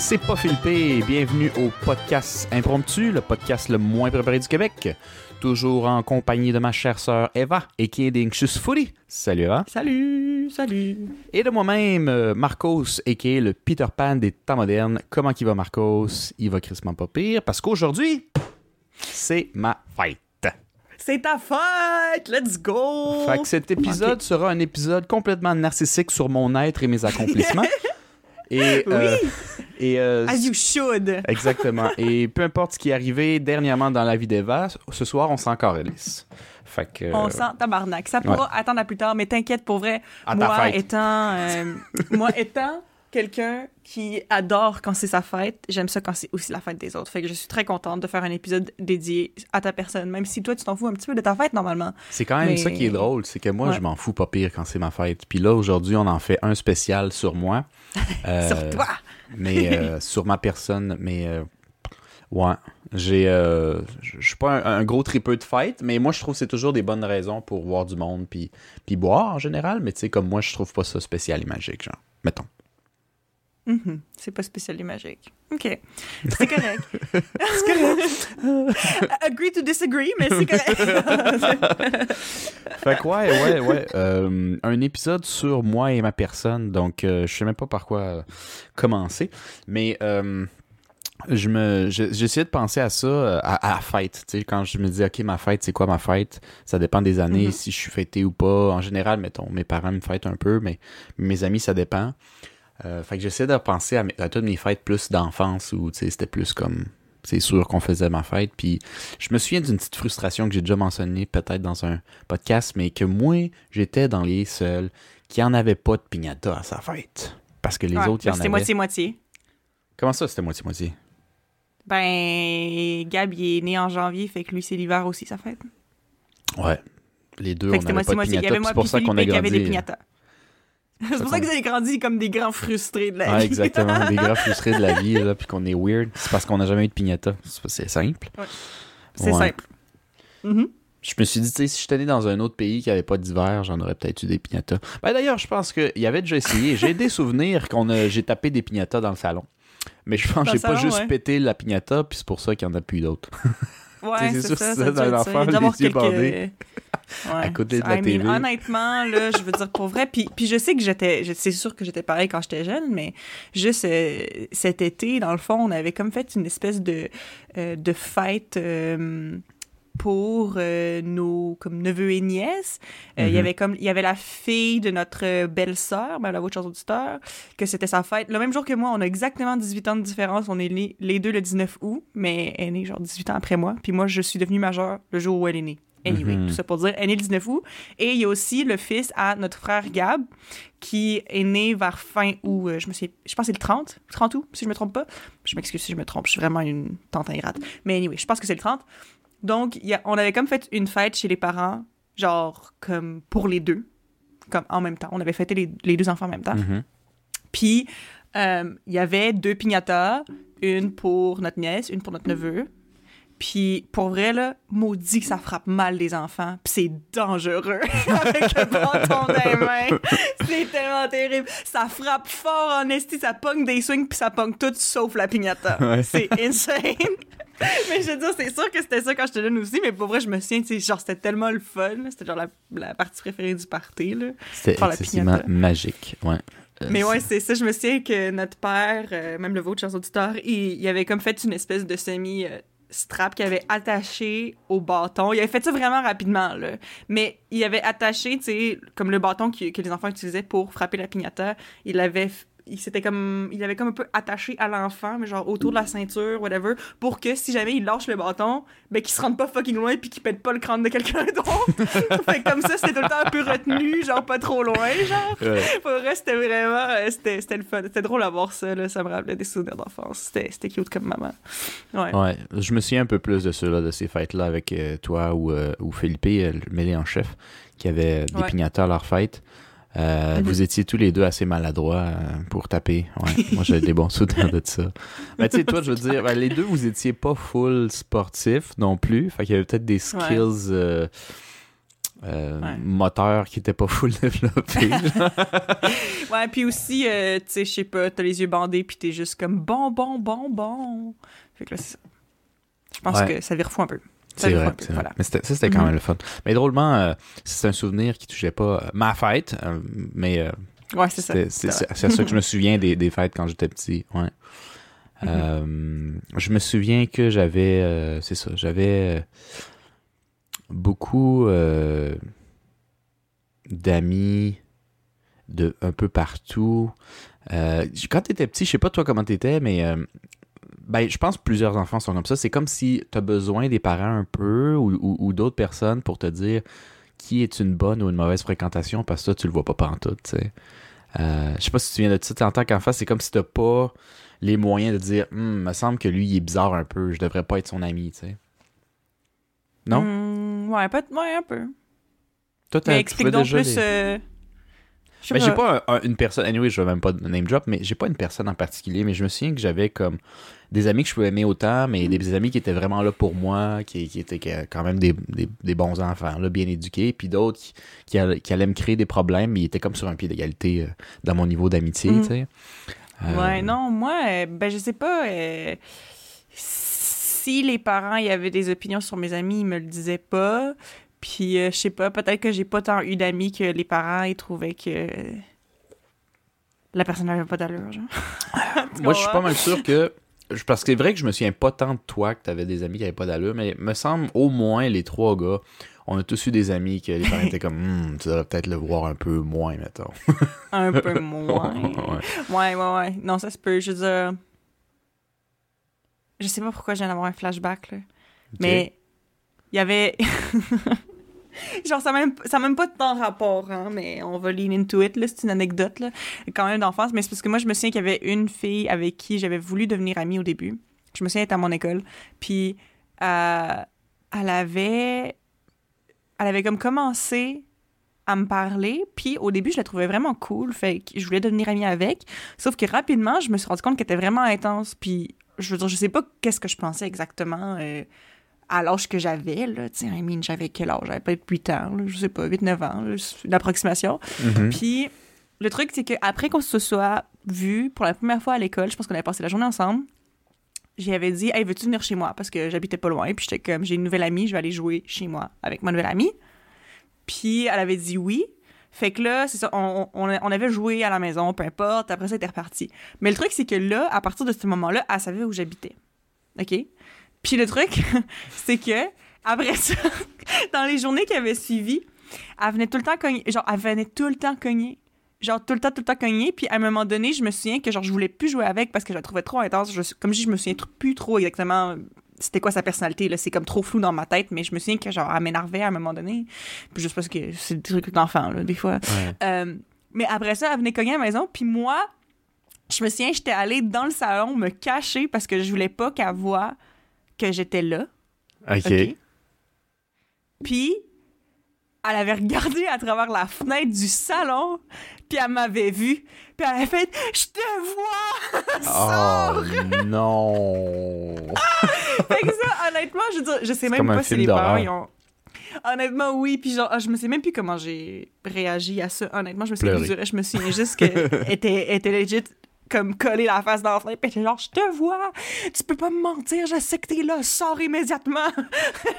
C'est pas Philippe. Bienvenue au podcast Impromptu, le podcast le moins préparé du Québec. Toujours en compagnie de ma chère sœur Eva, et qui est Footy. Salut Eva. Salut, salut. Et de moi-même, euh, Marcos, et qui est le Peter Pan des temps modernes. Comment il va Marcos? Il va crissement pas pire, parce qu'aujourd'hui, c'est ma fête. C'est ta fête! Let's go! Fait que cet épisode sera un épisode complètement narcissique sur mon être et mes accomplissements. et, euh, et euh, As you should. Exactement. Et peu importe ce qui est arrivé dernièrement dans la vie d'Eva, ce soir, on s'en calisse. Fait que. euh, On sent tabarnak. Ça pourra attendre à plus tard, mais t'inquiète, pour vrai, À moi étant, euh, moi étant quelqu'un qui adore quand c'est sa fête, j'aime ça quand c'est aussi la fête des autres. Fait que je suis très contente de faire un épisode dédié à ta personne, même si toi, tu t'en fous un petit peu de ta fête, normalement. C'est quand même Mais- ça qui est drôle, c'est que moi, Ouais. je m'en fous pas pire quand c'est ma fête. Puis là, aujourd'hui, on en fait un spécial sur moi. Euh, Sur toi! Mais euh, sur ma personne, mais euh, ouais, j'ai, euh, je suis pas un, un gros tripeux de fête, mais moi je trouve que c'est toujours des bonnes raisons pour voir du monde puis puis boire en général, mais tu sais comme moi je trouve pas ça spécial et magique genre, mettons. Mhm. C'est pas spécial et magique. OK. C'est correct. C'est correct. Agree to disagree, mais c'est correct. fait que ouais, ouais, ouais, euh, un épisode sur moi et ma personne, donc euh, je sais même pas par quoi euh, commencer, mais euh, je me je- j'essayais de penser à ça euh, à, à la fête tu sais quand je me dis ok ma fête c'est quoi ma fête? Ça dépend des années Mhm. si je suis fêté ou pas en général mettons mes parents me fêtent un peu mais mes amis ça dépend Euh, fait que j'essaie de penser à, toutes mes fêtes plus d'enfance où c'était plus comme c'est sûr qu'on faisait ma fête puis je me souviens d'une petite frustration que j'ai déjà mentionnée peut-être dans un podcast mais que moi j'étais dans les seuls qui en avaient pas de piñata à sa fête parce que les Ouais, autres il y ben, en C'était avaient moitié-moitié. comment ça c'était moitié moitié Ben, Gab, il est né en janvier, fait que lui, c'est l'hiver aussi, sa fête. Ouais. Les deux, Fait on c'était n'avait pas de moitié-moitié. Avait moi c'est pour ça qu'on a avait des piñatas. C'est pour ça que vous avez grandi comme des grands frustrés de la Ouais, vie. exactement. Des gars frustrés de la vie, là, puis qu'on est weird. C'est parce qu'on n'a jamais eu de piñata. C'est simple. C'est Ouais. simple. Mhm. Je me suis dit, tu sais, si j'étais né dans un autre pays qui avait pas d'hiver, j'en aurais peut-être eu des piñatas. Ben d'ailleurs, je pense qu'il y avait déjà essayé. J'ai des souvenirs qu'on a, j'ai tapé des piñatas dans le salon. Mais je pense que Dans j'ai pas juste ouais. pété la piñata, puis c'est pour ça qu'il y en a plus d'autres. Ouais, c'est c'est sûr, ça. ça ça, dans ça. l'enfant, avoir les yeux quelques- bandés. Ouais. À côté de la I mean, honnêtement, là, je veux dire, pour vrai, puis, puis je sais que j'étais, c'est sûr que j'étais pareil quand j'étais jeune, mais juste euh, cet été, dans le fond, on avait comme fait une espèce de, euh, de fête euh, pour euh, nos comme neveux et nièces. Euh, Il y Mhm. avait comme il y avait la fille de notre belle-sœur, ben, la voix de chers auditeurs, que c'était sa fête. Le même jour que moi, on a exactement 18 ans de différence. On est nés les deux le 19 août, mais elle est née genre 18 ans après moi. Puis moi, je suis devenue majeure le jour où elle est née. Anyway, Mhm. tout ça pour dire, elle est née le 19 août. Et il y a aussi le fils à notre frère Gab, qui est né vers fin août. euh, je me sais, je pense que c'est le 30, 30 août, si je me trompe pas. Je m'excuse si je me trompe, je suis vraiment une tante ingrate. Mais anyway, je pense que c'est le 30. Donc, il y a- on avait comme fait une fête chez les parents, genre comme pour les deux, comme en même temps. On avait fêté les, les deux enfants en même temps. Mhm. Puis, euh, il y avait deux piñatas, une pour notre nièce, une pour notre neveu. Puis, pour vrai, là, maudit que ça frappe mal les enfants. Puis c'est dangereux avec le bâton les mains. C'est tellement terrible. Ça frappe fort en esti, ça pogne des swings, puis ça pogne tout sauf la piñata. Ouais. C'est insane. mais je veux dire, c'est sûr que c'était ça quand j'étais jeune aussi, mais pour vrai, je me souviens, tu genre, c'était tellement le fun. C'était genre la, la partie préférée du party, là. C'était la excessivement magique. Ouais. Euh, Mais ouais, c'est ça. Je me souviens que notre père, euh, même le vôtre, chers auditeurs, il, il avait comme fait une espèce de semi. euh, strap qu'il avait attaché au bâton. Il avait fait ça vraiment rapidement, là. Mais il avait attaché, tu sais, comme le bâton que les enfants utilisaient pour frapper la piñata. Il avait f- il s'était comme il avait comme un peu attaché à l'enfant mais genre autour de la ceinture whatever pour que si jamais il lâche le bâton ben qu'il se rende pas fucking loin puis qu'il pète pas le crâne de quelqu'un d'autre. Fait que comme ça c'était tout le temps un peu retenu genre pas trop loin genre. Ouais. pour vrai c'était vraiment euh, c'était c'était le fun. C'était drôle à voir ça là. Ça me rappelait des souvenirs d'enfance. C'était c'était cute comme maman. Ouais. Ouais, je me souviens un peu plus de ceux-là, de ces fêtes-là avec euh, toi ou, euh, ou Philippe, euh, le mêlé en chef, qui avait des Ouais. pignateurs à leur fête. Euh, Mhm. Vous étiez tous les deux assez maladroits euh, pour taper. Ouais, moi, j'avais des bons souvenirs de ça. Mais tu sais, toi, je veux dire, ben, les deux, vous étiez pas full sportifs non plus. Fait qu'il y avait peut-être des skills euh, euh, Ouais. moteur qui était pas full développé. Ouais, puis aussi, tu sais, je sais pas, t'as les yeux bandés, puis t'es juste comme bon, bon, bon, bon. Fait que là, c'est ça. Je pense que ça vire fou un peu. C'est vrai, peu, c'est vrai. voilà. Mais ça, c'était quand Mhm. même le fun. Mais drôlement, euh, c'est un souvenir qui touchait pas euh, ma fête, euh, mais euh, Ouais, c'est ça. c'est ça que je me souviens des, des fêtes quand j'étais petit. Ouais. Mhm. Euh, je me souviens que j'avais, c'est ça, j'avais beaucoup d'amis de un peu partout. Euh, quand t'étais petit, je sais pas toi comment t'étais, mais euh, ben, je pense que plusieurs enfants sont comme ça. C'est comme si t'as besoin des parents un peu ou, ou- ou d'autres personnes pour te dire qui est une bonne ou une mauvaise fréquentation parce que toi, tu le vois pas pantoute, tu sais. Euh, je sais pas si tu te souviens de ça. En tant qu'enfant, c'est comme si t'as pas les moyens de dire Hum, me semble que lui, il est bizarre un peu, je devrais pas être son ami, tu sais. Non? Hmm, ouais, peut ouais, un peu. Toi, Mais tu explique donc plus. les- euh, je sais Ben, j'ai pas un- un- une personne, anyway, je vais même pas name drop, mais j'ai pas une personne en particulier, mais je me souviens que j'avais comme des amis que je pouvais aimer autant, mais des amis qui étaient vraiment là pour moi, qui, qui étaient quand même des, des- des bons enfants, là, bien éduqués, puis d'autres qui, qui, allaient, qui allaient me créer des problèmes, mais ils étaient comme sur un pied d'égalité euh, dans mon niveau d'amitié, Mhm. tu sais. Euh, Ouais, non, moi, euh, ben, je sais pas. euh, si les parents y avaient des opinions sur mes amis, ils me le disaient pas. Puis, euh, je sais pas, peut-être que j'ai pas tant eu d'amis que les parents, ils trouvaient que la personne n'avait pas d'allure, genre. Moi, je suis pas mal sûr que. Parce que c'est vrai que je me souviens pas tant de toi que t'avais des amis qui avaient pas d'allure, mais me semble au moins les trois gars, on a tous eu des amis que les parents étaient comme, Hum, tu devrais peut-être le voir un peu moins, mettons. Un peu moins. Ouais. Ouais, ouais, ouais. Non, ça se peut. Je veux dire. Je sais pas pourquoi je viens d'avoir un flashback, là. Mais il y avait. Genre, ça n'a même, ça même pas tant rapport, hein, mais on va lean into it, là. C'est une anecdote, là. Quand même d'enfance. Mais c'est parce que moi, je me souviens qu'il y avait une fille avec qui j'avais voulu devenir amie au début. Je me souviens être à mon école. Puis, euh, elle avait. Elle avait comme commencé à me parler. Puis, au début, je la trouvais vraiment cool. Fait que je voulais devenir amie avec. Sauf que rapidement, je me suis rendu compte qu'elle était vraiment intense. Puis, je veux dire, je sais pas qu'est-ce que je pensais exactement euh, à l'âge que j'avais, là. Tu sais, I mean, j'avais quel âge? J'avais peut-être 8 ans, là, je sais pas, 8-9 ans, une approximation. Mhm. Puis, le truc, c'est qu'après qu'on se soit vu pour la première fois à l'école, je pense qu'on avait passé la journée ensemble, j'y avais dit, hey, veux-tu venir chez moi? Parce que j'habitais pas loin. Puis j'étais comme, j'ai une nouvelle amie, je vais aller jouer chez moi avec ma nouvelle amie. Puis elle avait dit oui. Fait que là, c'est ça, on, on, on avait joué à la maison, peu importe. Après ça, était reparti. Mais le truc, c'est que là, à partir de ce moment-là, elle savait où j'habitais. OK? Puis le truc, c'est que, après ça, dans les journées qui avaient suivi, elle venait tout le temps cogner. Genre, elle venait tout le temps cogner. Genre, tout le temps, tout le temps cogner. Puis à un moment donné, je me souviens que, genre, je voulais plus jouer avec parce que je la trouvais trop intense. Je- comme je dis, je me souviens plus trop exactement c'était quoi sa personnalité. Là. C'est comme trop flou dans ma tête, mais je me souviens que, genre, elle m'énervait à un moment donné. Puis juste parce que c'est des trucs d'enfant, là, des fois. Ouais. Euh, mais après ça, elle venait cogner à la maison, puis moi, je me souviens, j'étais allée dans le salon me cacher parce que je voulais pas qu'elle voie que j'étais là. Ok. Puis, elle avait regardé à travers la fenêtre du salon, puis elle m'avait vu, puis elle avait fait « Je te vois! Sors! Oh non! Fait que ça, honnêtement, je veux dire, je sais même pas si les parents, ils ont... Honnêtement, oui, puis genre, je me sais même plus comment j'ai réagi à ça. Honnêtement, je me reste. Je me souviens juste qu'elle était, était legit comme collée la face dans la fenêtre, était genre, je te vois, tu peux pas me mentir, je sais que t'es là, sors immédiatement,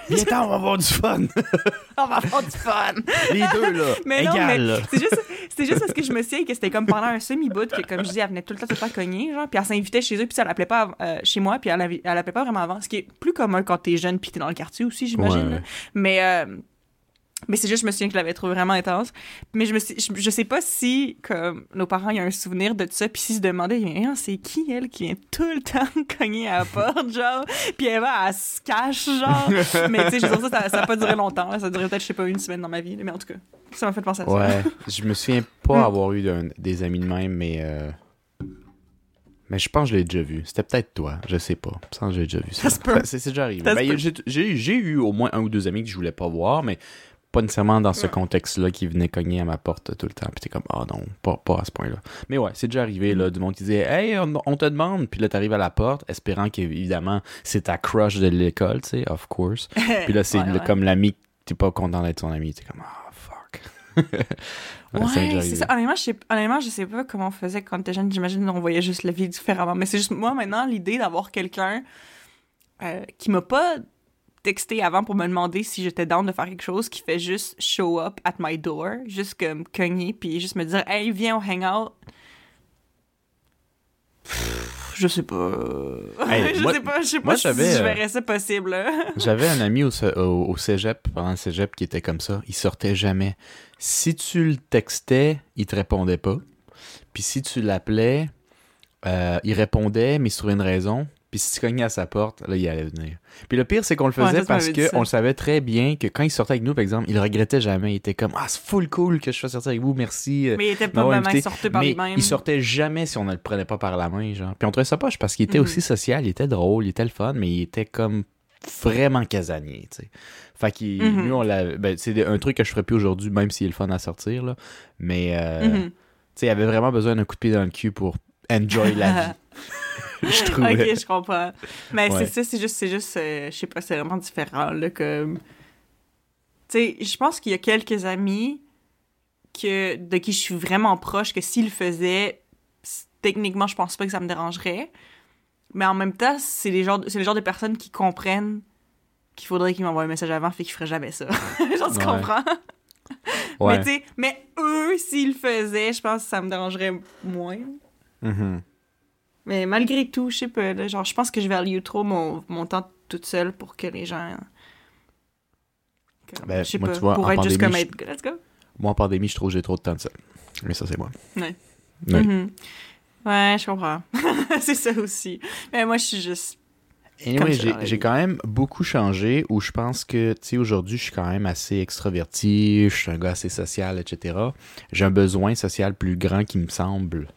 Viens-t'en, on va avoir du fun! on va avoir du fun. Les deux, là! Mais non, mais c'est juste, c'est juste parce que je me souviens que c'était comme pendant un semi-bout que, comme je dis, elle venait tout le temps, tout le temps cogner, genre, puis elle s'invitait chez eux, puis ça, elle appelait pas euh, chez moi, puis elle, elle appelait pas vraiment avant, ce qui est plus commun quand t'es jeune puis t'es dans le quartier aussi, j'imagine. Ouais. Mais, euh, mais c'est juste, je me souviens que je l'avais trouvé vraiment intense. Mais je me suis, je, je sais pas si, comme, nos parents, il y a un souvenir de ça, puis s'ils se demandaient, c'est qui, elle, qui vient tout le temps cogner à la porte, genre, puis elle va, elle se cache, genre. mais tu sais, je ça, ça, a pas duré longtemps, là. ça a duré peut-être, je sais pas, une semaine dans ma vie, mais en tout cas, ça m'a fait penser à ça. Ouais, je me souviens pas Mm. avoir eu des amis de même, mais. euh, Mais je pense que je l'ai déjà vu. C'était peut-être toi, je sais pas. Je pense que j'ai déjà vu ça. Ça C'est déjà arrivé. Ben, j'ai eu au moins un ou deux amis que je voulais pas voir, mais pas nécessairement dans ce Ouais. contexte-là qui venaient cogner à ma porte tout le temps. Puis t'es comme, ah non, pas, pas à ce point-là. Mais ouais, c'est déjà arrivé, là, du monde qui disait, hey, on, on te demande. Puis là, t'arrives à la porte, espérant qu'évidemment, c'est ta crush de l'école, tu sais, of course. Puis là, c'est Ouais, ouais. comme l'ami t'es pas content d'être son ami. T'es comme, ah, fuck. Ouais, déjà c'est ça. Honnêtement je, sais, honnêtement, je sais pas comment on faisait quand t'étais jeune. J'imagine qu'on voyait juste la vie différemment. Mais c'est juste, moi, maintenant, l'idée d'avoir quelqu'un euh, qui m'a pas texté avant pour me demander si j'étais down de faire quelque chose, qui fait juste show up at my door, juste comme cogner, puis juste me dire « Hey, viens, on hang out ». Je sais pas. Hey, je moi- sais pas, je sais moi, pas si je euh, verrais ça possible. là. J'avais un ami au, cé- au, au cégep, pendant le cégep, qui était comme ça. Il sortait jamais. Si tu le textais, il te répondait pas. Puis si tu l'appelais, euh, il répondait, mais sur une raison. Puis si tu cognais à sa porte, là, il allait venir. Puis le pire, c'est qu'on le faisait parce qu'on le savait très bien que quand il sortait avec nous, par exemple, il le regrettait jamais. Il était comme Ah, c'est full cool que je fasse sortir avec vous, merci. euh, Mais il était pas vraiment sorti par lui-même. il sortait jamais si on ne le prenait pas par la main, genre. Puis on trouvait ça poche parce qu'il était Mhm. aussi social, il était drôle, il était le fun, mais il était comme vraiment casanier, tu sais. Fait qu'il, Mhm. lui, on l'a, ben, c'est un truc que je ferais plus aujourd'hui, même s'il est le fun à sortir, là. Mais, euh, Mhm. tu sais, il avait vraiment besoin d'un coup de pied dans le cul pour enjoy la vie. je trouvais. Ok, je comprends. Mais Ouais. c'est ça, c'est juste, c'est juste, euh, je sais pas, c'est vraiment différent, là, comme... Tu sais, je pense qu'il y a quelques amis que, de qui je suis vraiment proche, que s'ils le faisaient, techniquement, je pense pas que ça me dérangerait. Mais en même temps, c'est les genres, c'est le genre de personnes qui comprennent qu'il faudrait qu'ils m'envoient un message avant, fait qu'ils feraient jamais ça. Genre, tu Ouais. comprends? Ouais. Mais tu sais, mais eux, s'ils le faisaient, je pense que ça me dérangerait moins. Mhm. Mais malgré tout, je sais pas, là, genre, je pense que je value trop mon, mon temps toute seule pour que les gens. Ben, je sais moi, pas, tu vois, pour en être juste comme être. Let's go. Moi, en pandémie, je trouve que j'ai trop de temps de ça. Mais ça, c'est moi. Ouais. Ouais. Mhm. Ouais, je comprends. c'est ça aussi. Mais moi, je suis juste. Anyway, j'ai quand même beaucoup changé où je pense que, tu sais, aujourd'hui, je suis quand même assez extraverti, je suis un gars assez social, etc. J'ai un besoin social plus grand qui me semble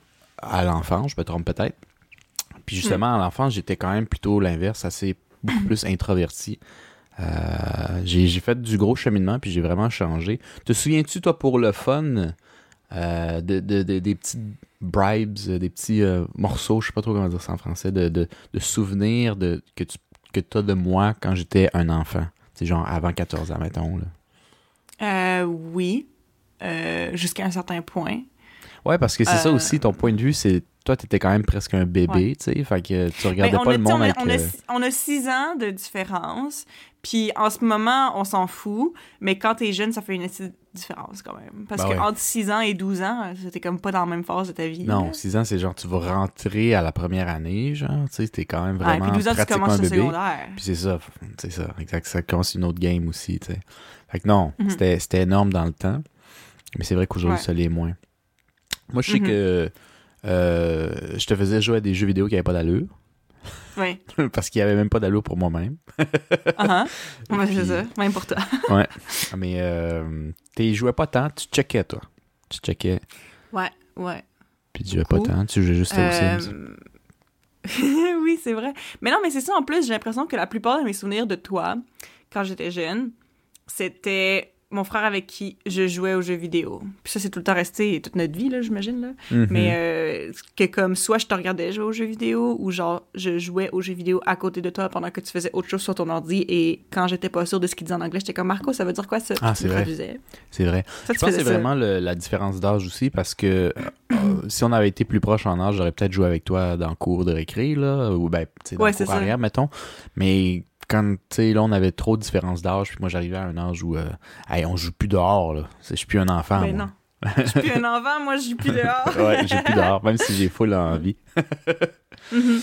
à l'enfance, je me trompe peut-être. Puis justement, à l'enfance, j'étais quand même plutôt l'inverse, assez beaucoup plus introverti. Euh, j'ai fait du gros cheminement, puis j'ai vraiment changé. Te souviens-tu, toi, pour le fun, euh, de, de- de- des petites bribes, euh, des petits euh, morceaux, je sais pas trop comment dire ça en français, de, souvenirs de, que tu que as de moi quand j'étais un enfant? C'est genre avant 14 ans, mettons. Là. Oui. Jusqu'à un certain point. Ouais, parce que c'est ça Euh, aussi, ton point de vue, c'est toi, t'étais quand même presque un bébé, Ouais. tu sais, fait que tu Ben, regardais pas a, le tu monde on, a, avec... on, a, euh, six- on a six ans de différence. Puis en ce moment, on s'en fout. Mais quand t'es jeune, ça fait une différence quand même. Parce Ben que ouais. entre 6 ans et 12 ans, c'était comme pas dans la même phase de ta vie. Non. 6 ans, c'est genre, tu vas rentrer à la première année, genre, tu sais, t'es quand même Ouais, vraiment puis 12 ans, tu commences bébé. secondaire. Puis c'est ça, c'est ça, exact. Ça commence une autre game aussi, tu sais. Fait que non, Mhm. c'était, c'était énorme dans le temps. Mais c'est vrai qu'aujourd'hui, Ouais. ça l'est moins. Moi, je sais Mhm. que euh, je te faisais jouer à des jeux vidéo qui n'avaient pas d'allure. Oui. parce qu'il n'y avait même pas d'allure pour moi-même. Uh-huh. Ouais, c'est Puis- ça. Même pour toi. Mais euh, tu jouais pas tant, tu checkais, toi. Tu checkais, Ouais, ouais. puis tu jouais pas tant, tu jouais juste aux Sims. Euh, oui, c'est vrai. Mais non, mais c'est ça, en plus, j'ai l'impression que la plupart de mes souvenirs de toi, quand j'étais jeune, c'était mon frère avec qui je jouais aux jeux vidéo. Puis ça, c'est tout le temps resté toute notre vie, là, j'imagine, là. Mhm. Mais euh, que comme, soit je te regardais jouer aux jeux vidéo, ou genre, je jouais aux jeux vidéo à côté de toi pendant que tu faisais autre chose sur ton ordi, et quand j'étais pas sûre de ce qu'il disait en anglais, j'étais comme, Marco, ça veut dire quoi, ça? Ah, c'est vrai. C'est vrai. Ça, Je pense que c'est vraiment le- la différence d'âge aussi parce que euh, si on avait été plus proche en âge, j'aurais peut-être joué avec toi dans le cours de récré, là, ou ben, tu sais, dans Ouais, le c'est cours arrière, mettons. Mais quand, tu sais, là, on avait trop de différence d'âge, puis moi, j'arrivais à un âge où, euh, hey, on joue plus dehors, là. Je suis plus un enfant, Ben moi. non. Je suis plus un enfant, moi, je suis plus dehors. ouais, j'ai plus dehors, même si j'ai full envie. Mhm.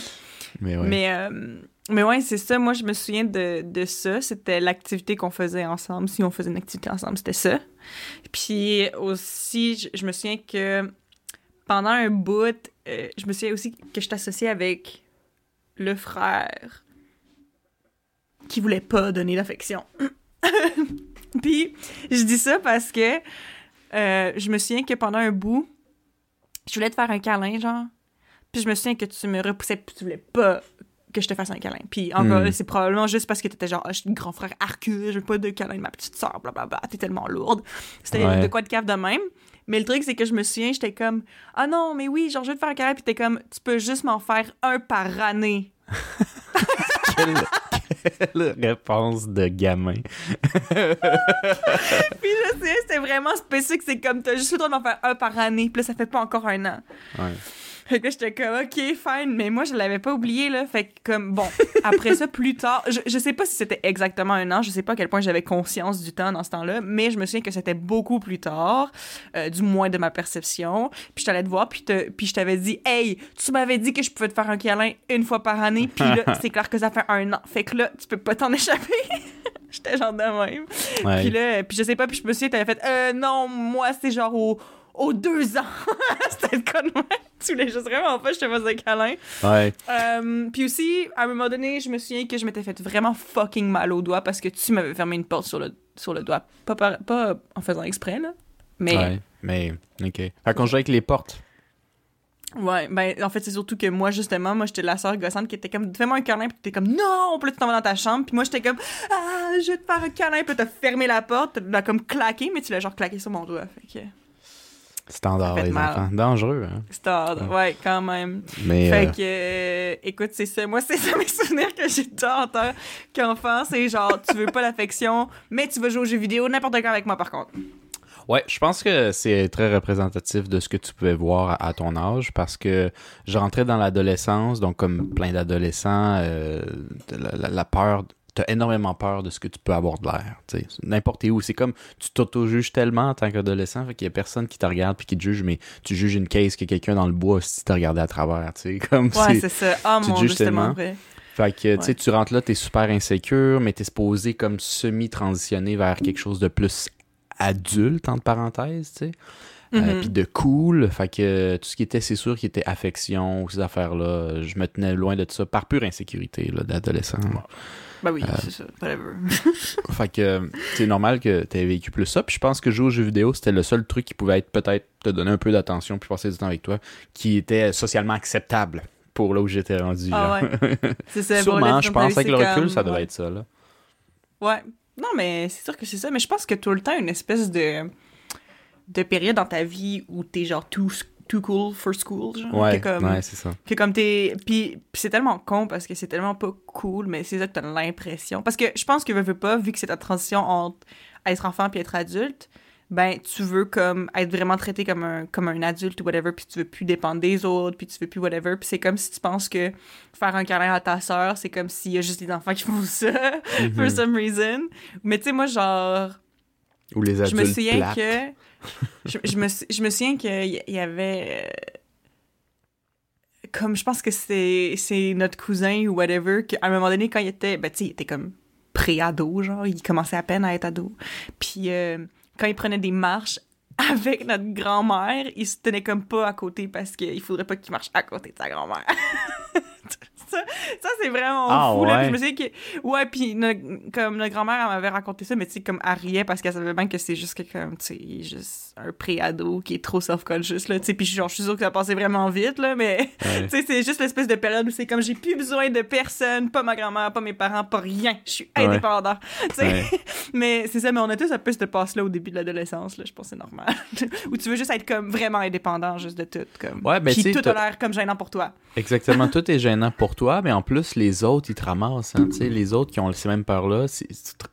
Mais ouais. Mais, euh, mais ouais, c'est ça. Moi, je me souviens de, de ça. C'était l'activité qu'on faisait ensemble. Si on faisait une activité ensemble, c'était ça. Puis aussi, je, je me souviens que pendant un bout, euh, je me souviens aussi que je t'associais avec le frère qui voulait pas donner l'affection. Puis je dis ça parce que euh, je me souviens que pendant un bout, je voulais te faire un câlin, genre. Puis je me souviens que tu me repoussais, puis tu voulais pas que je te fasse un câlin. Puis encore là, c'est probablement juste parce que t'étais genre, Ah, je suis le grand frère Arcus, je veux pas de câlin de ma petite soeur, blablabla, t'es tellement lourde. C'était Ouais. de quoi de cave de même. Mais le truc, c'est que je me souviens, j'étais comme, ah non, mais oui, genre, je veux te faire un câlin, puis t'es comme, tu peux juste m'en faire un par année. Quel, réponse de gamin. Puis je sais, c'était vraiment spécifique. C'est comme, t'as juste le droit d'en faire un par année. Puis là, ça fait pas encore un an. Ouais. Fait que j'étais comme, OK, fine. Mais moi, je l'avais pas oublié, là. Fait que, comme, bon, après ça, plus tard, je, je sais pas si c'était exactement un an. Je sais pas à quel point j'avais conscience du temps dans ce temps-là. Mais je me souviens que c'était beaucoup plus tard, euh, du moins de ma perception. Puis je t'allais te voir, puis, te- puis je t'avais dit, hey, tu m'avais dit que je pouvais te faire un câlin une fois par année. Puis là, c'est clair que ça fait un an. Fait que là, tu peux pas t'en échapper. J'étais genre de même. Ouais. Puis là, puis je sais pas, puis je me souviens, t'avais fait, euh, non, moi, c'est genre au, aux deux ans. C'était le cas de moi. Tu voulais juste vraiment pas, je te faisais un câlin. Ouais. Euh, puis aussi, à un moment donné, je me souviens que je m'étais fait vraiment fucking mal au doigt parce que tu m'avais fermé une porte sur le, sur le doigt. Pas, par- pas en faisant exprès, là. Mais, ouais, Ouais. Mais, ok. Fait qu'on joue avec les portes. ben, en fait, c'est surtout que moi, justement, moi, j'étais la sœur gossante qui était comme, fais-moi un câlin, puis t'étais comme, non, puis tu t'en vas dans ta chambre, puis moi, j'étais comme, ah, je vais te faire un câlin, puis t'as fermé la porte, t'as comme claqué, mais tu l'as genre claqué sur mon doigt. Fait que, Standard, les mal. enfants. Dangereux, hein? c'était hard. Ouais, quand même. Mais, Fait euh, que, euh, écoute, c'est ça. Moi, c'est ça mes souvenirs que j'ai en tant qu'enfant. C'est genre, tu veux pas l'affection, mais tu veux jouer aux jeux vidéo n'importe quand avec moi, par contre. Ouais, je pense que c'est très représentatif de ce que tu pouvais voir à, à ton âge parce que je rentrais dans l'adolescence, donc comme plein d'adolescents, euh, la, la- la peur, t'as énormément peur de ce que tu peux avoir de l'air, tu sais, n'importe où. C'est comme, tu t'auto-juges tellement en tant qu'adolescent, fait qu'il y a personne qui te regarde puis qui te juge, mais tu juges une case que quelqu'un dans le bois si t'as regardé à travers, tu sais, comme Ouais, c'est- ça. Oh tu te mon juges dieu, c'est tellement vrai. Fait que, tu Ouais. tu rentres là, t'es super insécure, mais t'es supposé comme semi-transitionner vers quelque chose de plus adulte, entre parenthèses, tu sais. Euh, Mhm. puis de cool. Fait que tout ce qui était, c'est sûr, qui était affection, ces affaires-là, je me tenais loin de ça par pure insécurité, là, d'adolescent. Ben oui, Euh, c'est ça. Whatever. fait que c'est normal que t'aies vécu plus ça. Puis je pense que jouer aux jeux vidéo, c'était le seul truc qui pouvait être peut-être te donner un peu d'attention puis passer du temps avec toi, qui était socialement acceptable pour là où j'étais rendu. Ah là. C'est ça. Sûrement, je pense avec le recul, comme- ça devait ouais. être ça, là. Ouais. Non, mais c'est sûr que c'est ça. Mais je pense que tout le temps, une espèce de, de période dans ta vie où t'es genre too, too cool for school. Genre, Ouais, que comme, ouais, c'est ça. que comme t'es. Puis, puis c'est tellement con parce que c'est tellement pas cool, mais c'est ça que t'as l'impression. Parce que je pense que veux, veux pas, vu que c'est ta transition entre être enfant puis être adulte, ben tu veux comme être vraiment traité comme un, comme un adulte ou whatever, puis tu veux plus dépendre des autres, puis tu veux plus whatever. Puis c'est comme si tu penses que faire un câlin à ta sœur, c'est comme s'il y a juste les enfants qui font ça, Mhm. for some reason. Mais tu sais, moi, genre Ou les je me souviens plates. que je, je me, je me souviens qu'il y, avait euh, comme je pense que c'est c'est notre cousin ou whatever qu'à un moment donné quand il était ben tu sais il était comme pré-ado genre il commençait à peine à être ado puis euh, quand il prenait des marches avec notre grand-mère, il se tenait comme pas à côté parce qu'il faudrait pas qu'il marche à côté de sa grand-mère. ça, ça, c'est vraiment Ah, fou. Là. Puis je me souviens que. Ouais, puis comme notre grand-mère, elle m'avait raconté ça, mais tu sais, comme elle riait parce qu'elle savait bien que c'est juste que, comme, tu sais, juste un pré-ado qui est trop self-conscious, là. Tu sais, puis genre, je suis sûre que ça passait vraiment vite, là, mais. Ouais. Tu sais, c'est juste l'espèce de période où c'est comme j'ai plus besoin de personne, pas ma grand-mère, pas mes parents, pas rien. Je suis indépendant. Ouais. mais c'est ça, mais on a tous un peu ce passe-là au début de l'adolescence, là. Je pense que c'est normal. où tu veux juste être comme vraiment indépendant, juste de tout. Comme... Ouais, ben, Puis tout a l'air comme gênant pour toi. Exactement, tout est gênant pour toi, mais en plus, les autres, ils te ramassent. hein, les autres qui ont ces mêmes peurs-là, c'est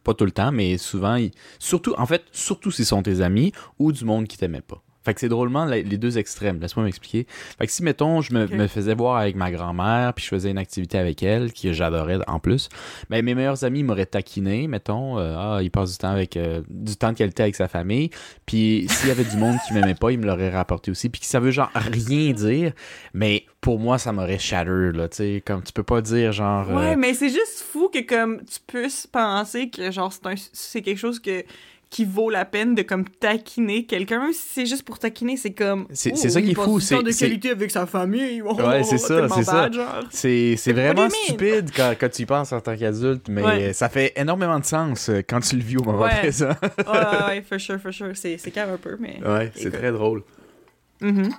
pas tout le temps, mais souvent, ils- surtout, en fait, surtout s'ils sont tes amis ou du monde qui t'aimait pas. Fait que c'est drôlement les deux extrêmes. Laisse-moi m'expliquer. Fait que si, mettons, je me, faisais voir avec ma grand-mère, puis je faisais une activité avec elle, que j'adorais en plus, ben, mes meilleurs amis m'auraient taquiné, mettons, euh, ah, il passe du temps avec, euh, du temps de qualité avec sa famille, puis s'il y avait du monde qui m'aimait pas, il me l'aurait rapporté aussi, puis que ça veut genre rien dire, mais pour moi, ça m'aurait shatter, là, tu sais, comme tu peux pas dire genre... euh, Ouais, mais c'est juste fou que comme tu puisses penser que genre c'est un c'est quelque chose que qui vaut la peine de comme taquiner quelqu'un même si c'est juste pour taquiner c'est comme C'est- oh, ça qui est fou, c'est- de qualité avec sa famille oh, Ouais, c'est ça, tellement c'est ça. C'est, vraiment stupide quand, quand tu y penses en tant qu'adulte, mais Ouais. ça fait énormément de sens euh, quand tu le vis au moment Ouais. présent. ouais, ouais, for sure, for sure. C'est, c'est un peu, mais. ouais, c'est très drôle. Mhm.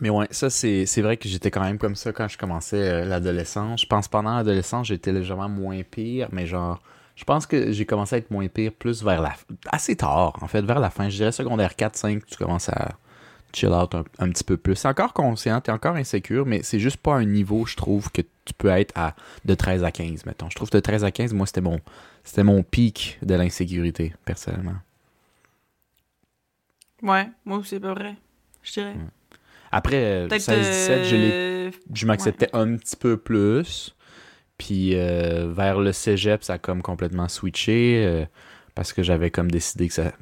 Mais ouais, ça, c'est, c'est vrai que j'étais quand même comme ça quand je commençais euh, l'adolescence. Je pense pendant l'adolescence, j'étais légèrement moins pire, mais genre, je pense que j'ai commencé à être moins pire plus vers la... Assez tard, en fait, vers la fin. Je dirais secondaire 4, 5, tu commences à... chill out un, un petit peu plus. T'es encore conscient, t'es encore insécure, mais c'est juste pas un niveau, je trouve, que tu peux être à de 13 à 15, mettons. Je trouve que de 13 à 15, moi, c'était mon, c'était mon pic de l'insécurité, personnellement. Ouais, moi aussi, c'est pas vrai. Je dirais. Après, euh, Peut-être. 16-17, je l'ai euh, je m'acceptais un petit peu plus. Puis euh, vers le cégep, ça a comme complètement switché euh, parce que j'avais comme décidé que ça,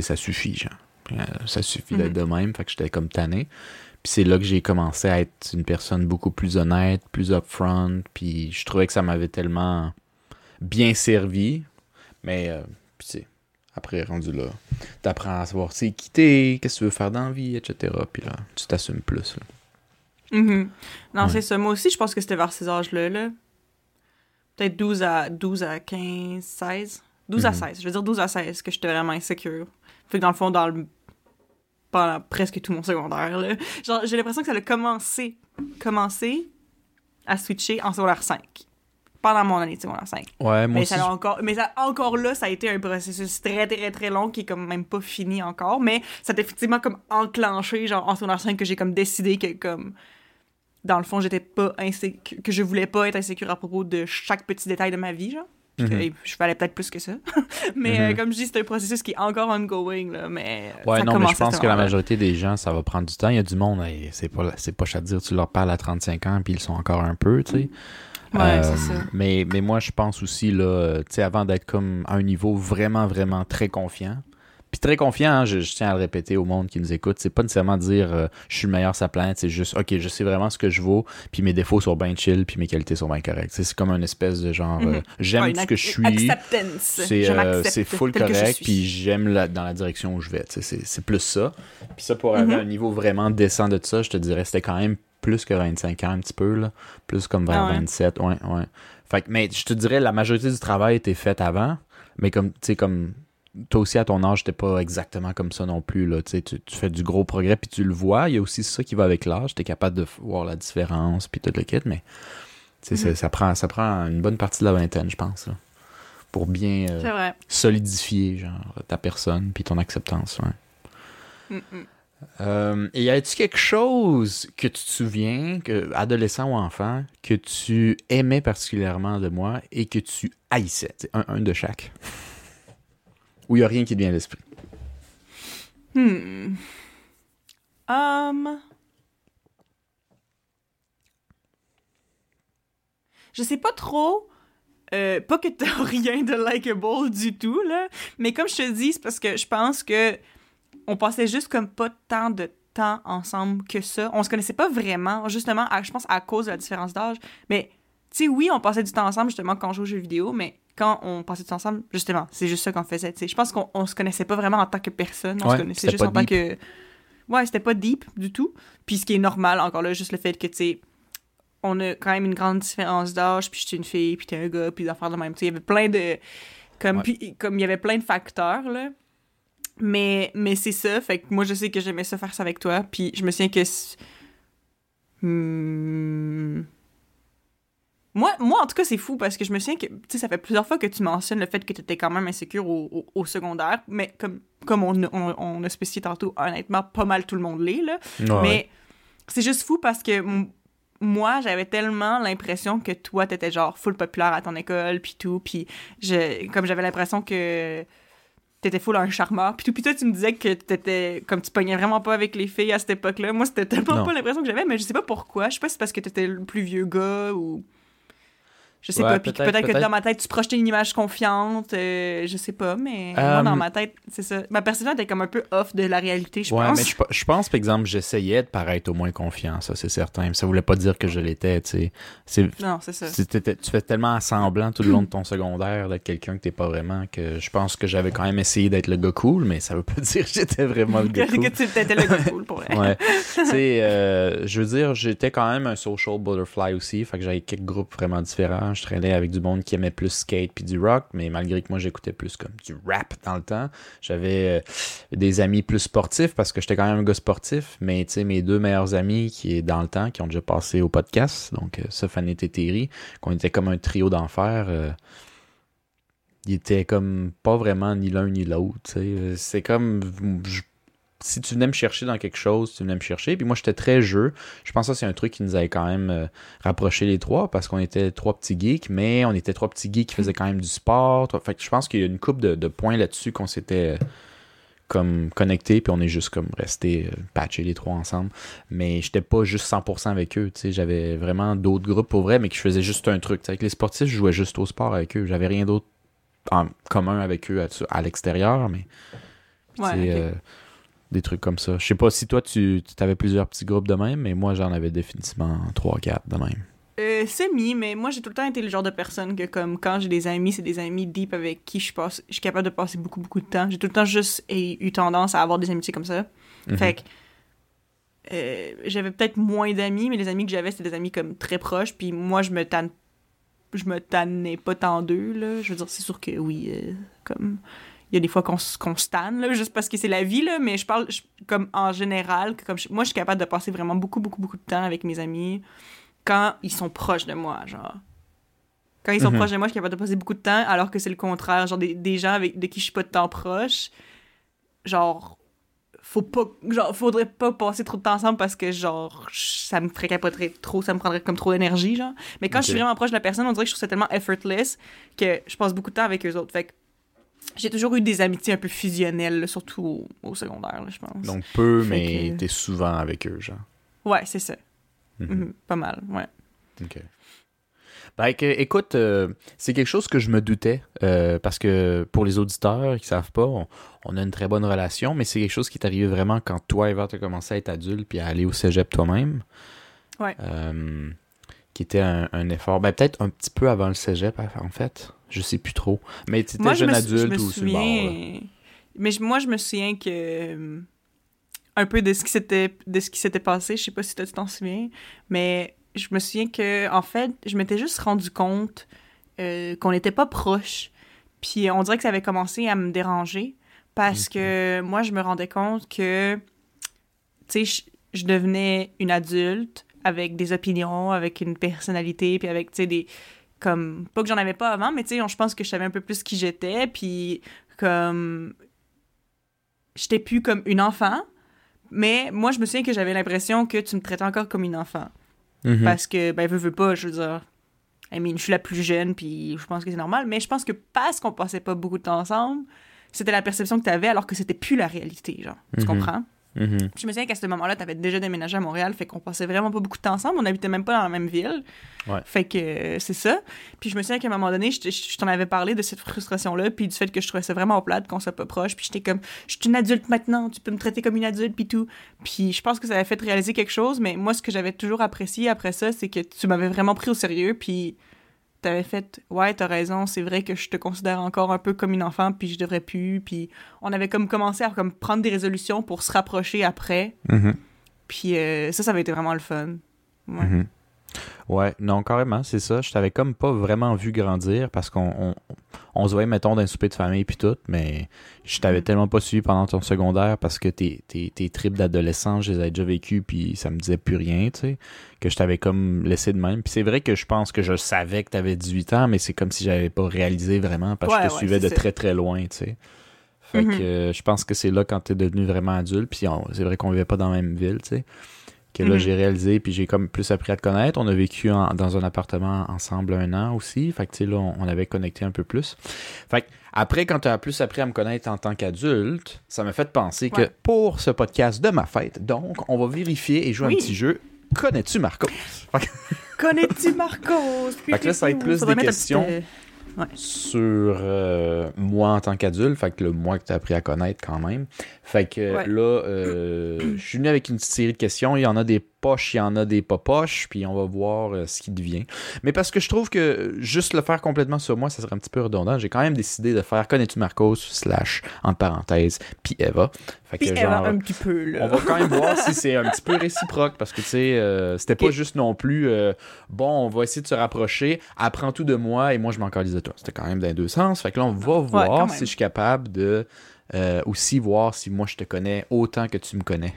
ça suffit, genre. Euh, ça suffit d'être de même, fait que j'étais comme tanné. Puis c'est là que j'ai commencé à être une personne beaucoup plus honnête, plus upfront, puis je trouvais que ça m'avait tellement bien servi. Mais, euh, puis tu sais, après, rendu là, t'apprends à savoir, c'est quitter, qu'est-ce que tu veux faire dans la vie, etc. Puis là, tu t'assumes plus. là. Mhm. Non, Ouais. c'est ça. Moi aussi, je pense que c'était vers ces âges-là. Là. Peut-être 12 à, 12 à 15, 16. 12 à Mhm. 16. Je veux dire 12 à 16 que j'étais vraiment insécure. Fait que dans le fond, dans le... pendant presque tout mon secondaire, là, genre, j'ai l'impression que ça a commencé, commencé à switcher en secondaire 5. Pendant mon année de secondaire 5. Ouais, moi Mais, aussi. ça a encore, mais ça, encore là, ça a été un processus très, très, très long qui est comme même pas fini encore. Mais ça a effectivement comme enclenché, genre en secondaire 5, que j'ai comme décidé que, comme, dans le fond, j'étais pas insécure, que je voulais pas être insécure à propos de chaque petit détail de ma vie, genre. Mhm. je valais peut-être plus que ça. mais euh, Mhm. comme je dis, c'est un processus qui est encore ongoing, là. Mais. Ouais, ça non, mais je à pense que la majorité des gens, ça va prendre du temps. Il y a du monde, c'est pas, pas chat de dire, tu leur parles à 35 ans, puis ils sont encore un peu, tu sais. Ouais, Euh, c'est ça. Mais, mais moi, je pense aussi, là, euh, tu sais, avant d'être comme à un niveau vraiment, vraiment très confiant, puis très confiant, hein, je, je tiens à le répéter au monde qui nous écoute, c'est pas nécessairement dire euh, je suis le meilleur la planète, c'est juste, ok, je sais vraiment ce que je vaux, puis mes défauts sont bien chill, puis mes qualités sont bien correctes. C'est comme une espèce de genre, euh, Mhm. j'aime Ouais, ce que je suis. C'est euh, c'est full correct, puis j'aime la- dans la direction où je vais. C'est plus ça. Puis ça, pour arriver Mhm. à un niveau vraiment décent de ça, je te dirais, c'était quand même plus que 25 ans, un petit peu, là. Plus comme vers Ah ouais. 27, ouais, ouais. Fait que, mais je te dirais, la majorité du travail était fait avant, mais comme, tu sais, comme, toi aussi, à ton âge, t'es pas exactement comme ça non plus, là. Tu tu tu fais du gros progrès, puis tu le vois. Il y a aussi ça qui va avec l'âge. T'es capable de voir la différence, puis tout le kit, mais, tu Mhm. ça, prend, ça prend une bonne partie de la vingtaine, je pense, là, pour bien... euh, solidifier genre ta personne puis ton acceptance ouais. Mm, mm. Euh, et y a-tu quelque chose que tu te souviens que adolescent ou enfant que tu aimais particulièrement de moi et que tu haïssais? Tu sais, un, un de chaque ou y a rien qui te vient à l'esprit Hmm. Um... Je sais pas trop. euh, pas que t'as rien de likable du tout, là. Mais comme je te dis, c'est parce que je pense que on passait juste comme pas tant de temps ensemble que ça. On se connaissait pas vraiment, justement, je pense à cause de la différence d'âge. Mais, tu sais, oui, on passait du temps ensemble, justement, quand on jouait aux jeux vidéo, mais quand on passait temps ensemble, justement, c'est juste ça qu'on faisait. Je pense qu'on on se connaissait pas vraiment en tant que personne. On Ouais, se connaissait c'était juste pas en tant deep. que... Ouais, c'était pas deep du tout. Puis ce qui est normal, encore là, juste le fait que, tu sais, on a quand même une grande différence d'âge, puis je suis une fille, puis t'es un gars, puis des affaires de même. Il y avait plein de... Comme, Ouais. puis, comme il y avait plein de facteurs, là. Mais, mais c'est ça, fait que moi, je sais que j'aimais ça faire ça avec toi, puis je me souviens que... Hmm. Moi, moi, en tout cas, c'est fou, parce que je me souviens que, tu sais, ça fait plusieurs fois que tu mentionnes le fait que t'étais quand même insécure au, au, au secondaire, mais comme, comme on, a- on, on a spécifié tantôt, honnêtement, pas mal tout le monde l'est, là. Mais c'est juste fou parce que moi, j'avais tellement l'impression que toi, t'étais genre full populaire à ton école, puis tout, puis je, comme j'avais l'impression que t'étais full un charmeur, puis tout, puis toi, tu me disais que t'étais, comme tu pognais vraiment pas avec les filles à cette époque-là. Moi, c'était tellement Non. pas l'impression que j'avais, mais je sais pas pourquoi. Je sais pas si c'est parce que t'étais le plus vieux gars ou... Je sais Ouais, pas, puis que peut-être- peut-être que peut-être. dans ma tête, tu projetais une image confiante, euh, je sais pas, mais moi, Euh, dans ma tête, c'est ça. Ma perception était comme un peu off de la réalité, je ouais, pense. mais je, je pense, par exemple, j'essayais de paraître au moins confiant, ça, c'est certain. Mais ça voulait pas dire que je l'étais, tu sais. C'est- Non, c'est ça. c'est- Tu fais tellement semblant tout le long de ton secondaire d'être quelqu'un que t'es pas vraiment que je pense que j'avais quand même essayé d'être le gars cool, mais ça veut pas dire que j'étais vraiment le gars que cool. tu étais le gars cool pour. Ouais. tu sais, euh, je veux dire, j'étais quand même un social butterfly aussi. Fait que j'avais quelques groupes vraiment différents. Je traînais avec du monde qui aimait plus skate puis du rock, mais malgré que moi j'écoutais plus comme du rap dans le temps. J'avais euh, des amis plus sportifs parce que j'étais quand même un gars sportif. Mais tu sais, mes deux meilleurs amis qui est dans le temps, qui ont déjà passé au podcast, donc euh, et Terry, qu'on était comme un trio d'enfer. euh, ils étaient comme pas vraiment ni l'un ni l'autre. C'est comme je si tu venais me chercher dans quelque chose, tu venais me chercher. Puis moi, j'étais très jeu. Je pense que ça, c'est un truc qui nous avait quand même euh, rapproché les trois parce qu'on était trois petits geeks, mais on était trois petits geeks qui faisaient quand même du sport. Fait que je pense qu'il y a une coupe de, points là-dessus qu'on s'était euh, comme connectés, puis on est juste comme resté euh, patchés les trois ensemble. Mais j'étais pas juste 100% avec eux. J'avais vraiment d'autres groupes pour vrai, mais qui faisaient juste un truc. avec les sportifs, je jouais juste au sport avec eux. J'avais rien d'autre en commun avec eux à, l'extérieur, mais. Ouais, des trucs comme ça. Je sais pas si toi, tu, tu avais plusieurs petits groupes de même, mais moi, j'en avais définitivement 3-4 de même. Euh, semi, mais moi, j'ai tout le temps été le genre de personne que, comme, quand j'ai des amis, c'est des amis deep avec qui je passe, je suis capable de passer beaucoup, beaucoup de temps. J'ai tout le temps juste eu tendance à avoir des amitiés comme ça. Mhm. Fait que, euh, j'avais peut-être moins d'amis, mais les amis que j'avais, c'était des amis comme très proches, puis moi, je me tanne je me tannais pas tant d'eux, là. Je veux dire, c'est sûr que oui, euh, comme il y a des fois qu'on qu'on là, juste parce que c'est la vie, là, mais je parle comme en général, comme moi, je suis capable de passer vraiment beaucoup, beaucoup, beaucoup de temps avec mes amis quand ils sont proches de moi, genre. Quand ils sont mhm. proches de moi, je suis capable de passer beaucoup de temps, alors que c'est le contraire. Genre, des, des, gens avec, de qui je suis pas de temps proche, genre, faut pas, genre, faudrait pas passer trop de temps ensemble parce que, genre, ça me ferait capoter trop, ça me prendrait comme trop d'énergie, genre. Mais quand je suis vraiment proche de la personne, on dirait que je trouve ça tellement effortless que je passe beaucoup de temps avec eux autres. Fait que j'ai toujours eu des amitiés un peu fusionnelles, surtout au, secondaire, je pense. Donc peu, mais t'es souvent avec eux, genre. Ouais, c'est ça. Mhm. Mhm, pas mal, ouais. OK. Ben, écoute, euh, c'est quelque chose que je me doutais, euh, parce que pour les auditeurs qui savent pas, on, a une très bonne relation, mais c'est quelque chose qui est arrivé vraiment quand toi, Eva, t'as commencé à être adulte puis à aller au cégep toi-même. Ouais. Euh, qui était un, un effort, ben, peut-être un petit peu avant le cégep, en fait. Je sais plus trop. Mais tu étais jeune adulte ou c'est Mais moi, je me souviens que euh, un peu de ce qui s'était de ce qui s'était passé, je sais pas si tu t'en souviens, mais je me souviens que en fait, je m'étais juste rendu compte euh, qu'on n'était pas proches. Puis on dirait que ça avait commencé à me déranger parce que moi, je me rendais compte que tu sais, je devenais une adulte avec des opinions, avec une personnalité, puis avec, tu sais, des, comme pas que j'en avais pas avant mais tu sais je pense que je savais un peu plus qui j'étais puis comme j'étais plus comme une enfant. Mais moi je me souviens que j'avais l'impression que tu me traitais encore comme une enfant. Mm-hmm. parce que ben veux, veux pas je veux dire I mean, je suis la plus jeune puis je pense que c'est normal. Mais je pense que parce qu'on passait pas beaucoup de temps ensemble c'était la perception que tu avais alors que c'était plus la réalité genre. Tu mm-hmm. Comprends Mm-hmm. Je me souviens qu'à ce moment-là, tu avais déjà déménagé à Montréal, fait qu'on passait vraiment pas beaucoup de temps ensemble. On habitait même pas dans la même ville. Fait que euh, c'est ça. Puis je me souviens qu'à un moment donné, je, t'en avais parlé de cette frustration-là, puis du fait que je trouvais ça vraiment plate qu'on soit pas proche. Puis j'étais comme, je suis une adulte maintenant, tu peux me traiter comme une adulte, puis tout. Puis je pense que ça avait fait réaliser quelque chose, mais moi, ce que j'avais toujours apprécié après ça, c'est que tu m'avais vraiment pris au sérieux, puis t'avais fait ouais t'as raison c'est vrai que je te considère encore un peu comme une enfant puis je devrais plus puis on avait comme commencé à comme prendre des résolutions pour se rapprocher après mm-hmm. puis euh, ça ça avait été vraiment le fun ouais. Mm-hmm. Ouais, non, carrément, c'est ça. Je t'avais comme pas vraiment vu grandir parce qu'on on, se voyait, mettons, d'un souper de famille puis tout, mais je t'avais mm. tellement pas suivi pendant ton secondaire parce que tes, tes, tes tripes d'adolescence, je les avais déjà vécues puis ça me disait plus rien, tu sais, que je t'avais comme laissé de même. Puis c'est vrai que je pense que je savais que t'avais 18 ans, mais c'est comme si j'avais pas réalisé vraiment parce que je te suivais de très très loin, tu sais. Fait mm-hmm. que euh, je pense que c'est là quand t'es devenu vraiment adulte, puis c'est vrai qu'on vivait pas dans la même ville, tu sais que là, mhm. j'ai réalisé, puis j'ai comme plus appris à te connaître. On a vécu dans un appartement ensemble un an aussi. Fait que, tu sais, là, on, avait connecté un peu plus. Fait que, après, quand tu as plus appris à me connaître en tant qu'adulte, ça m'a fait penser que pour ce podcast de ma fête, donc, on va vérifier et jouer un petit jeu. Connais-tu Marcos? Connais-tu Marcos? fait que là, ça va être plus des questions sur euh, moi en tant qu'adulte, fait que le moi que tu as appris à connaître quand même. Fait que là, euh, je suis venu avec une série de questions. Il y en a des poches, il y en a des pas poches, puis on va voir euh, ce qui devient. Mais parce que je trouve que juste le faire complètement sur moi, ça serait un petit peu redondant. J'ai quand même décidé de faire Connais-tu Marcos slash entre parenthèses, puis Eva. Fait que, Eva un petit peu, là. On va quand même voir si c'est un petit peu réciproque, parce que tu sais, euh, c'était pas juste non plus bon, on va essayer de se rapprocher, apprends tout de moi et moi je m'en de toi. C'était quand même dans les deux sens. Fait que là, on va voir si je suis capable de euh, aussi voir si moi je te connais autant que tu me connais.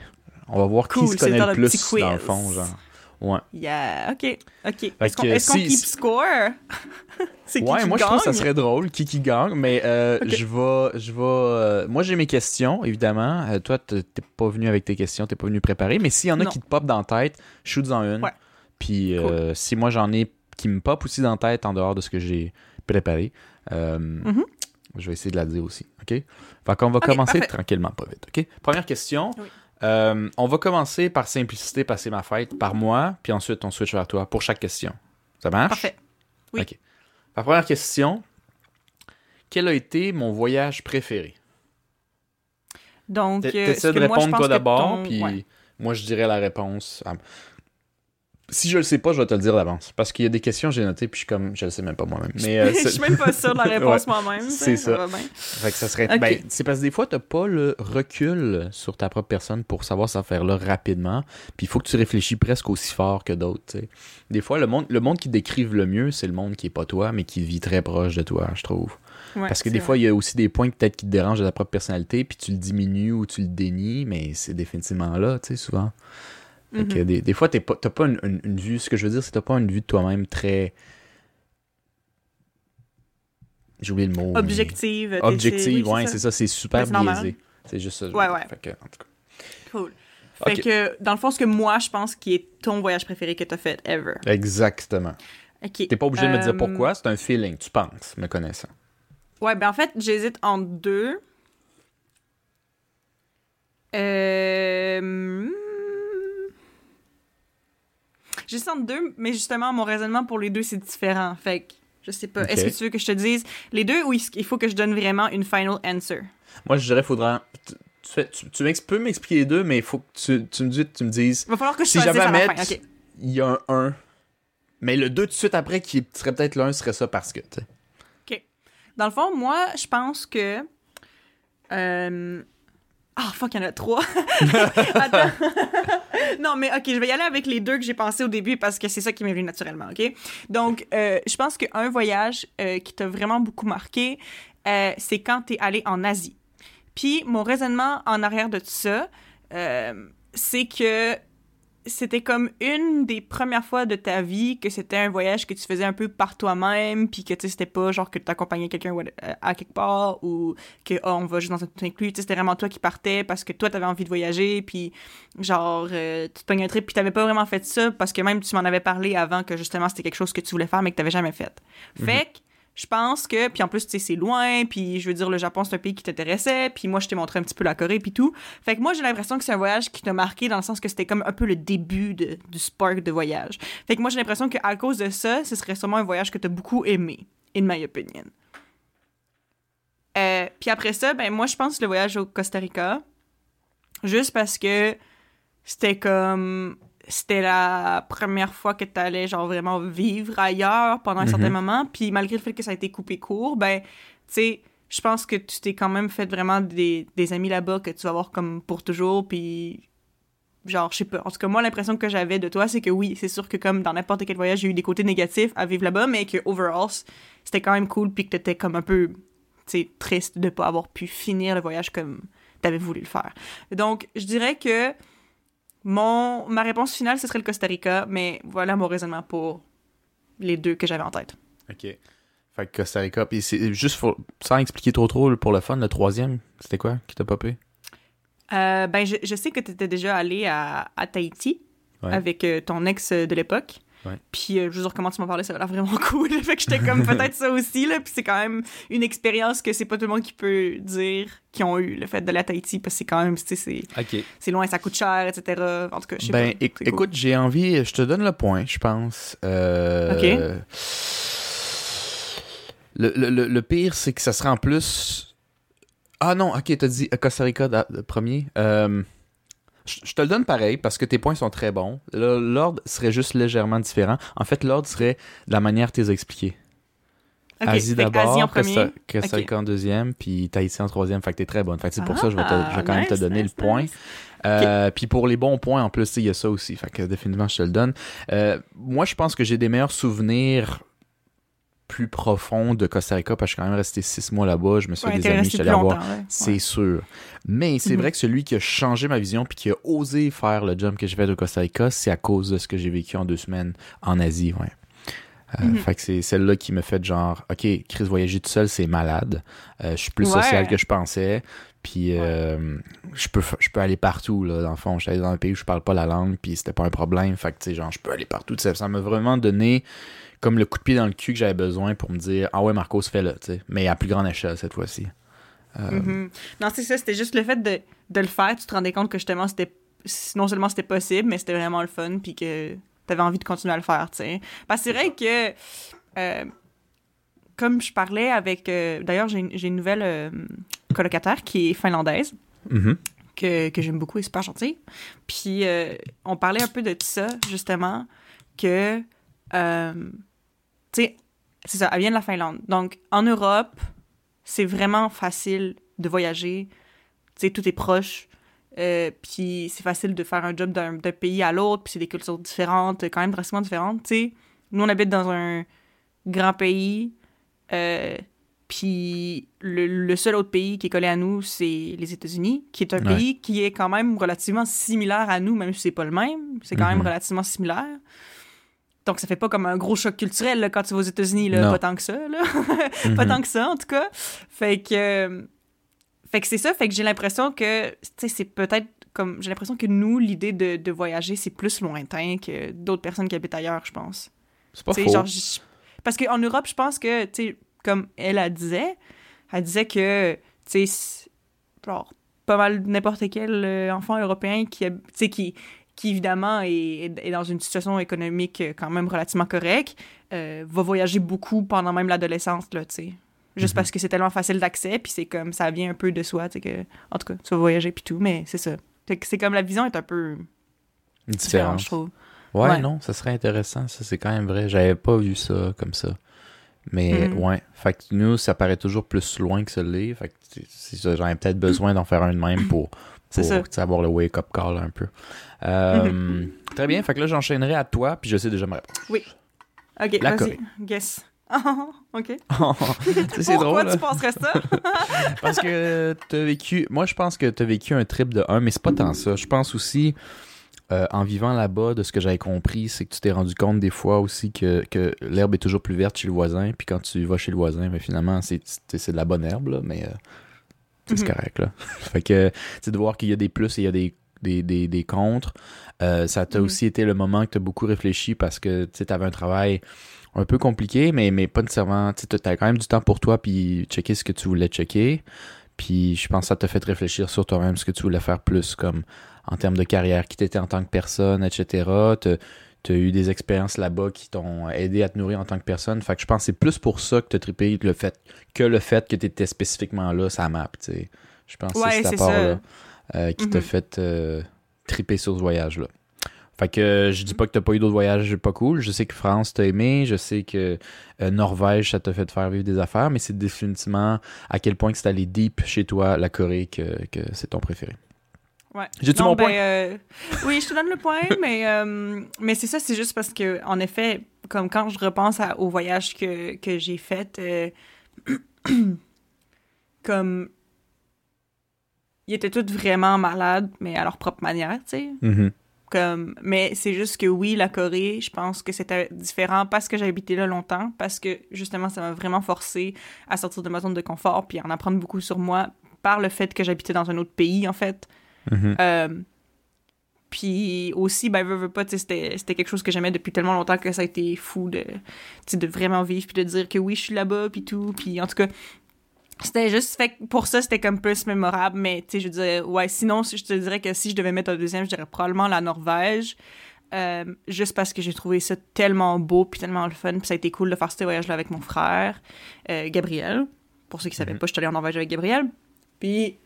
On va voir qui se connaît le plus dans le fond, genre. Ouais. Yeah, ok, ok. Est-ce qu'on keep score? C'est qui Ouais, qui moi je trouve que ça serait drôle, qui qui gagne, mais euh, je vais, je vais, euh, moi j'ai mes questions évidemment. Euh, toi t'es pas venu avec tes questions, t'es pas venu préparer, mais s'il y en a Non. qui te pop dans la tête, shoot en une. Ouais. Puis euh, si moi j'en ai qui me pop aussi dans la tête en dehors de ce que j'ai préparé, Mhm. je vais essayer de la dire aussi, ok? Fait qu'on va commencer parfait. tranquillement, pas vite, ok? Première question. Oui. Euh, on va commencer par simplicité, passer ma fête par moi, puis ensuite on switch vers toi pour chaque question. Ça marche? Parfait. Oui. Ok. La première question. Quel a été mon voyage préféré? Donc, euh, T'essaies de que moi, je répondre pense toi d'abord, puis ouais. moi je dirais la réponse. Si je le sais pas, je vais te le dire d'avance. Parce qu'il y a des questions que j'ai notées, puis je suis comme, je le sais même pas moi-même. Mais euh, je suis même pas sûre de la réponse Ouais, moi-même. c'est ça. Fait que ça serait. Ben, c'est parce que des fois, t'as pas le recul sur ta propre personne pour savoir cette affaire-là rapidement. Puis il faut que tu réfléchis presque aussi fort que d'autres. Des fois, le monde, le monde qui décrive le mieux, c'est le monde qui est pas toi, mais qui vit très proche de toi, je trouve. Ouais, Parce que des vrai. fois, il y a aussi des points peut-être qui te dérangent de ta propre personnalité, puis tu le diminues ou tu le dénies, mais c'est définitivement là, tu sais, souvent. Que Mhm. des, des fois, t'es pas- t'as pas une, une- une vue, ce que je veux dire, c'est que t'as pas une vue de toi-même très. J'ai oublié le mot. Objective. Objective, oui, ouais, c'est ça, c'est super biaisé. C'est juste ça. Ouais, ouais. Fait que, en tout cas. Cool. Fait que, dans le fond, ce que moi, je pense qui est ton voyage préféré que t'as fait ever. Exactement. OK. T'es pas obligé de me Euh, dire pourquoi, c'est un feeling, tu penses, me connaissant. Ouais, ben en fait, j'hésite entre deux. Euh... J'hésite entre deux, mais justement, mon raisonnement pour les deux, c'est différent. Fait que, je sais pas. Est-ce que tu veux que je te dise les deux ou il faut que je donne vraiment une final answer? Moi, je dirais, faudra. Tu, tu, fais- tu- tu m'ex- peux m'expliquer les deux, mais il faut que tu, tu me dises, tu me dises. Il va falloir que je Si j'avais à mettre, il y a un 1. Mais le 2 tout de suite après, qui serait peut-être l'un, serait ça parce que, tu sais. OK. Dans le fond, moi, je pense que. euh, Ah, fuck, il y en a trois. Attends. non, mais OK, je vais y aller avec les deux que j'ai pensé au début parce que c'est ça qui m'est venu naturellement, OK? Donc, euh, je pense qu'un voyage euh, qui t'a vraiment beaucoup marqué, euh, c'est quand t'es allé en Asie. Puis, mon raisonnement en arrière de tout ça, c'est que c'était comme une des premières fois de ta vie que c'était un voyage que tu faisais un peu par toi-même, puis que tu sais, c'était pas genre que tu accompagnais quelqu'un euh, à quelque part ou que oh, on va juste dans un tout inclus. Tu sais, C'était vraiment toi qui partais parce que toi, t'avais envie de voyager, puis genre, euh, tu te pognes un trip, puis t'avais pas vraiment fait ça parce que même tu m'en avais parlé avant que justement c'était quelque chose que tu voulais faire mais que t'avais jamais fait. Fait que je pense que, puis en plus, tu sais, c'est loin, puis je veux dire, le Japon, c'est un pays qui t'intéressait, puis moi, je t'ai montré un petit peu la Corée, puis tout. Fait que moi, j'ai l'impression que c'est un voyage qui t'a marqué dans le sens que c'était comme un peu le début de- du spark de voyage. Fait que moi, j'ai l'impression qu'à cause de ça, ce serait sûrement un voyage que t'as beaucoup aimé, in my opinion. Euh, puis après ça, ben moi, je pense le voyage au Costa Rica, juste parce que c'était comme c'était la première fois que tu allais genre vraiment vivre ailleurs pendant un certain Mhm. moment. Puis malgré le fait que ça a été coupé court ben tu sais je pense que tu t'es quand même fait vraiment des, des amis là-bas que tu vas avoir comme pour toujours. Puis genre je sais pas. En tout cas moi l'impression que j'avais de toi c'est que oui c'est sûr que comme dans n'importe quel voyage j'ai eu des côtés négatifs à vivre là-bas mais que overall c'était quand même cool puis que t'étais comme un peu tu sais triste de pas avoir pu finir le voyage comme t'avais voulu le faire. Donc je dirais que mon, ma réponse finale, ce serait le Costa Rica, mais voilà mon raisonnement pour les deux que j'avais en tête. Ok. Fait que Costa Rica, puis c'est juste pour- sans expliquer trop trop pour le fun, le troisième, c'était quoi qui t'a popé? Euh, ben, je, je sais que tu étais déjà allé à, à Tahiti Ouais. avec euh, ton ex de l'époque. Ouais. Puis, euh, je veux dire, comment tu m'en parlais, ça a l'air vraiment cool. fait que j'étais comme peut-être ça aussi, là. Puis, c'est quand même une expérience que c'est pas tout le monde qui peut dire qu'ils ont eu, le fait d'aller à Tahiti, parce que c'est quand même, tu sais, c'est- Ok. c'est loin, ça coûte cher, etc. En tout cas, je sais Ben, pas. éc- C'est cool. écoute, j'ai envie, je te donne le point, je pense. Euh, Le, le, le, le pire, c'est que ça sera en plus. Ah non, ok, t'as dit Costa Rica premier. Euh, je te le donne pareil parce que tes points sont très bons. L'ordre serait juste légèrement différent. En fait, l'ordre serait de la manière que t'es expliqué. Ok, Asie d'abord, Costa. Rica en deuxième, puis Tahiti en troisième. Fait que t'es très bonne. Fait que c'est pour ça que je vais, te- je vais quand Ah, même te donner nice, le point. nice. Euh, Puis pour les bons points, en plus, tu il y a ça aussi. Fait que définitivement, je te le donne. Euh, moi, je pense que j'ai des meilleurs souvenirs plus profond de Costa Rica, parce que je suis quand même resté six mois là-bas, je me suis Ouais, fait des amis, je suis allé plus voir, longtemps, ouais. c'est Ouais. sûr. Mais c'est Mhm. vrai que celui qui a changé ma vision puis qui a osé faire le jump que j'ai fait de Costa Rica, c'est à cause de ce que j'ai vécu en deux semaines en Asie, ouais. Euh, Mhm. Fait que c'est celle-là qui me fait genre, ok, Chris, voyager tout seul, c'est malade. Euh, je suis plus social que je pensais. Puis euh, je peux je peux aller partout là dans le fond, j'étais dans un pays où je parle pas la langue puis c'était pas un problème, fait que tu sais genre je peux aller partout, ça m'a vraiment donné comme le coup de pied dans le cul que j'avais besoin pour me dire ah ouais Marcos fais-le, tu sais, mais à plus grande échelle cette fois-ci. Euh, Mhm. Non, c'est ça, c'était juste le fait de, de le faire, tu te rendais compte que justement, c'était non seulement c'était possible, mais c'était vraiment le fun, puis que t'avais envie de continuer à le faire, tu sais. Parce que c'est vrai que, euh, comme je parlais avec... euh, D'ailleurs, j'ai une- nouvelle colocataire qui est finlandaise, mhm. que, que j'aime beaucoup, est super gentille. Puis euh, on parlait un peu de ça, justement, que, euh, tu sais, c'est ça, elle vient de la Finlande. Donc, en Europe, c'est vraiment facile de voyager. Tu sais, tout est proche. Euh, puis c'est facile de faire un job d'un pays à l'autre, puis c'est des cultures différentes, quand même drastiquement différentes, tu sais. Nous, on habite dans un grand pays, euh, puis le, le seul autre pays qui est collé à nous, c'est les États-Unis, qui est un Ouais. pays qui est quand même relativement similaire à nous, même si c'est pas le même. C'est quand même Mhm. relativement similaire. Donc ça fait pas comme un gros choc culturel là, quand tu vas aux États-Unis, pas tant que ça, là. pas Mhm. tant que ça en tout cas. Fait que euh, fait que c'est ça, fait que j'ai l'impression que c'est peut-être comme j'ai l'impression que nous l'idée de, de voyager c'est plus lointain que d'autres personnes qui habitent ailleurs, je pense. C'est pas faux. genre, parce qu'en Europe, je pense que, tu sais, comme elle, elle disait, elle disait que, tu sais, genre, pas mal n'importe quel euh, enfant européen qui, qui, qui évidemment est, est dans une situation économique euh, quand même relativement correcte, euh, va voyager beaucoup pendant même l'adolescence, là, tu sais. Juste Mhm. parce que c'est tellement facile d'accès, puis c'est comme, ça vient un peu de soi, tu sais, que, en tout cas, tu vas voyager, puis tout, mais c'est ça. C'est comme la vision est un peu différente, Différent. je trouve. Ouais, Ouais. non, ça serait intéressant. Ça, c'est quand même vrai. J'avais pas vu ça comme ça. Mais Mhm. ouais, fait que nous, ça paraît toujours plus loin que ce l'est. Fait que ai peut-être besoin d'en faire un de même pour, C'est ça. avoir le wake-up call un peu. Euh, Mhm. Très bien, fait que là, j'enchaînerai à toi, puis je sais déjà ma réponse. Ok, La vas-y, guess. Ok. Sais, c'est Pourquoi drôle, tu penserais ça? parce que t'as vécu... Moi, je pense que t'as vécu un trip de 1, mais c'est pas tant ça. Je pense aussi, euh, en vivant là-bas, de ce que j'avais compris, c'est que tu t'es rendu compte des fois aussi que, que l'herbe est toujours plus verte chez le voisin, puis quand tu vas chez le voisin, mais finalement, c'est c'est- c'est de la bonne herbe, là, mais euh, c'est Mhm. correct, là. fait que, c'est de voir qu'il y a des plus et il y a des, des, des, des contres. Euh, ça t'a Mhm. aussi été le moment que t'as beaucoup réfléchi parce que, tu sais, t'avais un travail un peu compliqué, mais, mais pas nécessairement, tu sais, t'avais quand même du temps pour toi, puis checker ce que tu voulais checker. Puis je pense que ça t'a fait réfléchir sur toi-même, ce que tu voulais faire plus, comme en termes de carrière, qui t'étais en tant que personne, etc. T'as as eu des expériences là-bas qui t'ont aidé à te nourrir en tant que personne. Fait que je pense que c'est plus pour ça que t'as trippé le fait, que le fait que t'étais spécifiquement là, ça map, tu sais. Je pense que Ouais, c'est c'est cette part-là ça. euh, qui t'a Mhm. fait euh, triper sur ce voyage-là. Fait que euh, je dis pas que t'as pas eu d'autres voyages pas cool. Je sais que France t'as aimé, je sais que euh, Norvège ça t'a fait faire vivre des affaires, mais c'est définitivement à quel point que c'est allé deep chez toi la Corée que, que c'est ton préféré. Ouais. J'ai-tu mon ben, point? euh, oui, je te donne le point, mais, euh, mais c'est ça, c'est juste parce que, en effet, comme quand je repense à- au voyage que, que j'ai fait, euh, comme. Ils étaient tous vraiment malades, mais à leur propre manière, tu sais. Mhm. Comme, mais c'est juste que oui, la Corée, je pense que c'était différent parce que j'ai habité là longtemps, parce que justement, ça m'a vraiment forcé à sortir de ma zone de confort puis à en apprendre beaucoup sur moi par le fait que j'habitais dans un autre pays, en fait. Mhm. Euh, puis aussi, ben, veux, veux pas, c'était c'était quelque chose que j'aimais depuis tellement longtemps que ça a été fou de, de vraiment vivre puis de dire que oui, je suis là-bas puis tout. Puis en tout cas, c'était juste, fait pour ça, c'était comme plus mémorable. Mais tu sais, je veux dire, ouais, sinon, je te dirais que si je devais mettre un deuxième, je dirais probablement la Norvège. Euh, juste parce que j'ai trouvé ça tellement beau puis tellement le fun. Puis ça a été cool de faire ce voyage-là avec mon frère, euh, Gabriel. Pour ceux qui savaient Mhm. pas, je suis allée en Norvège avec Gabriel. Puis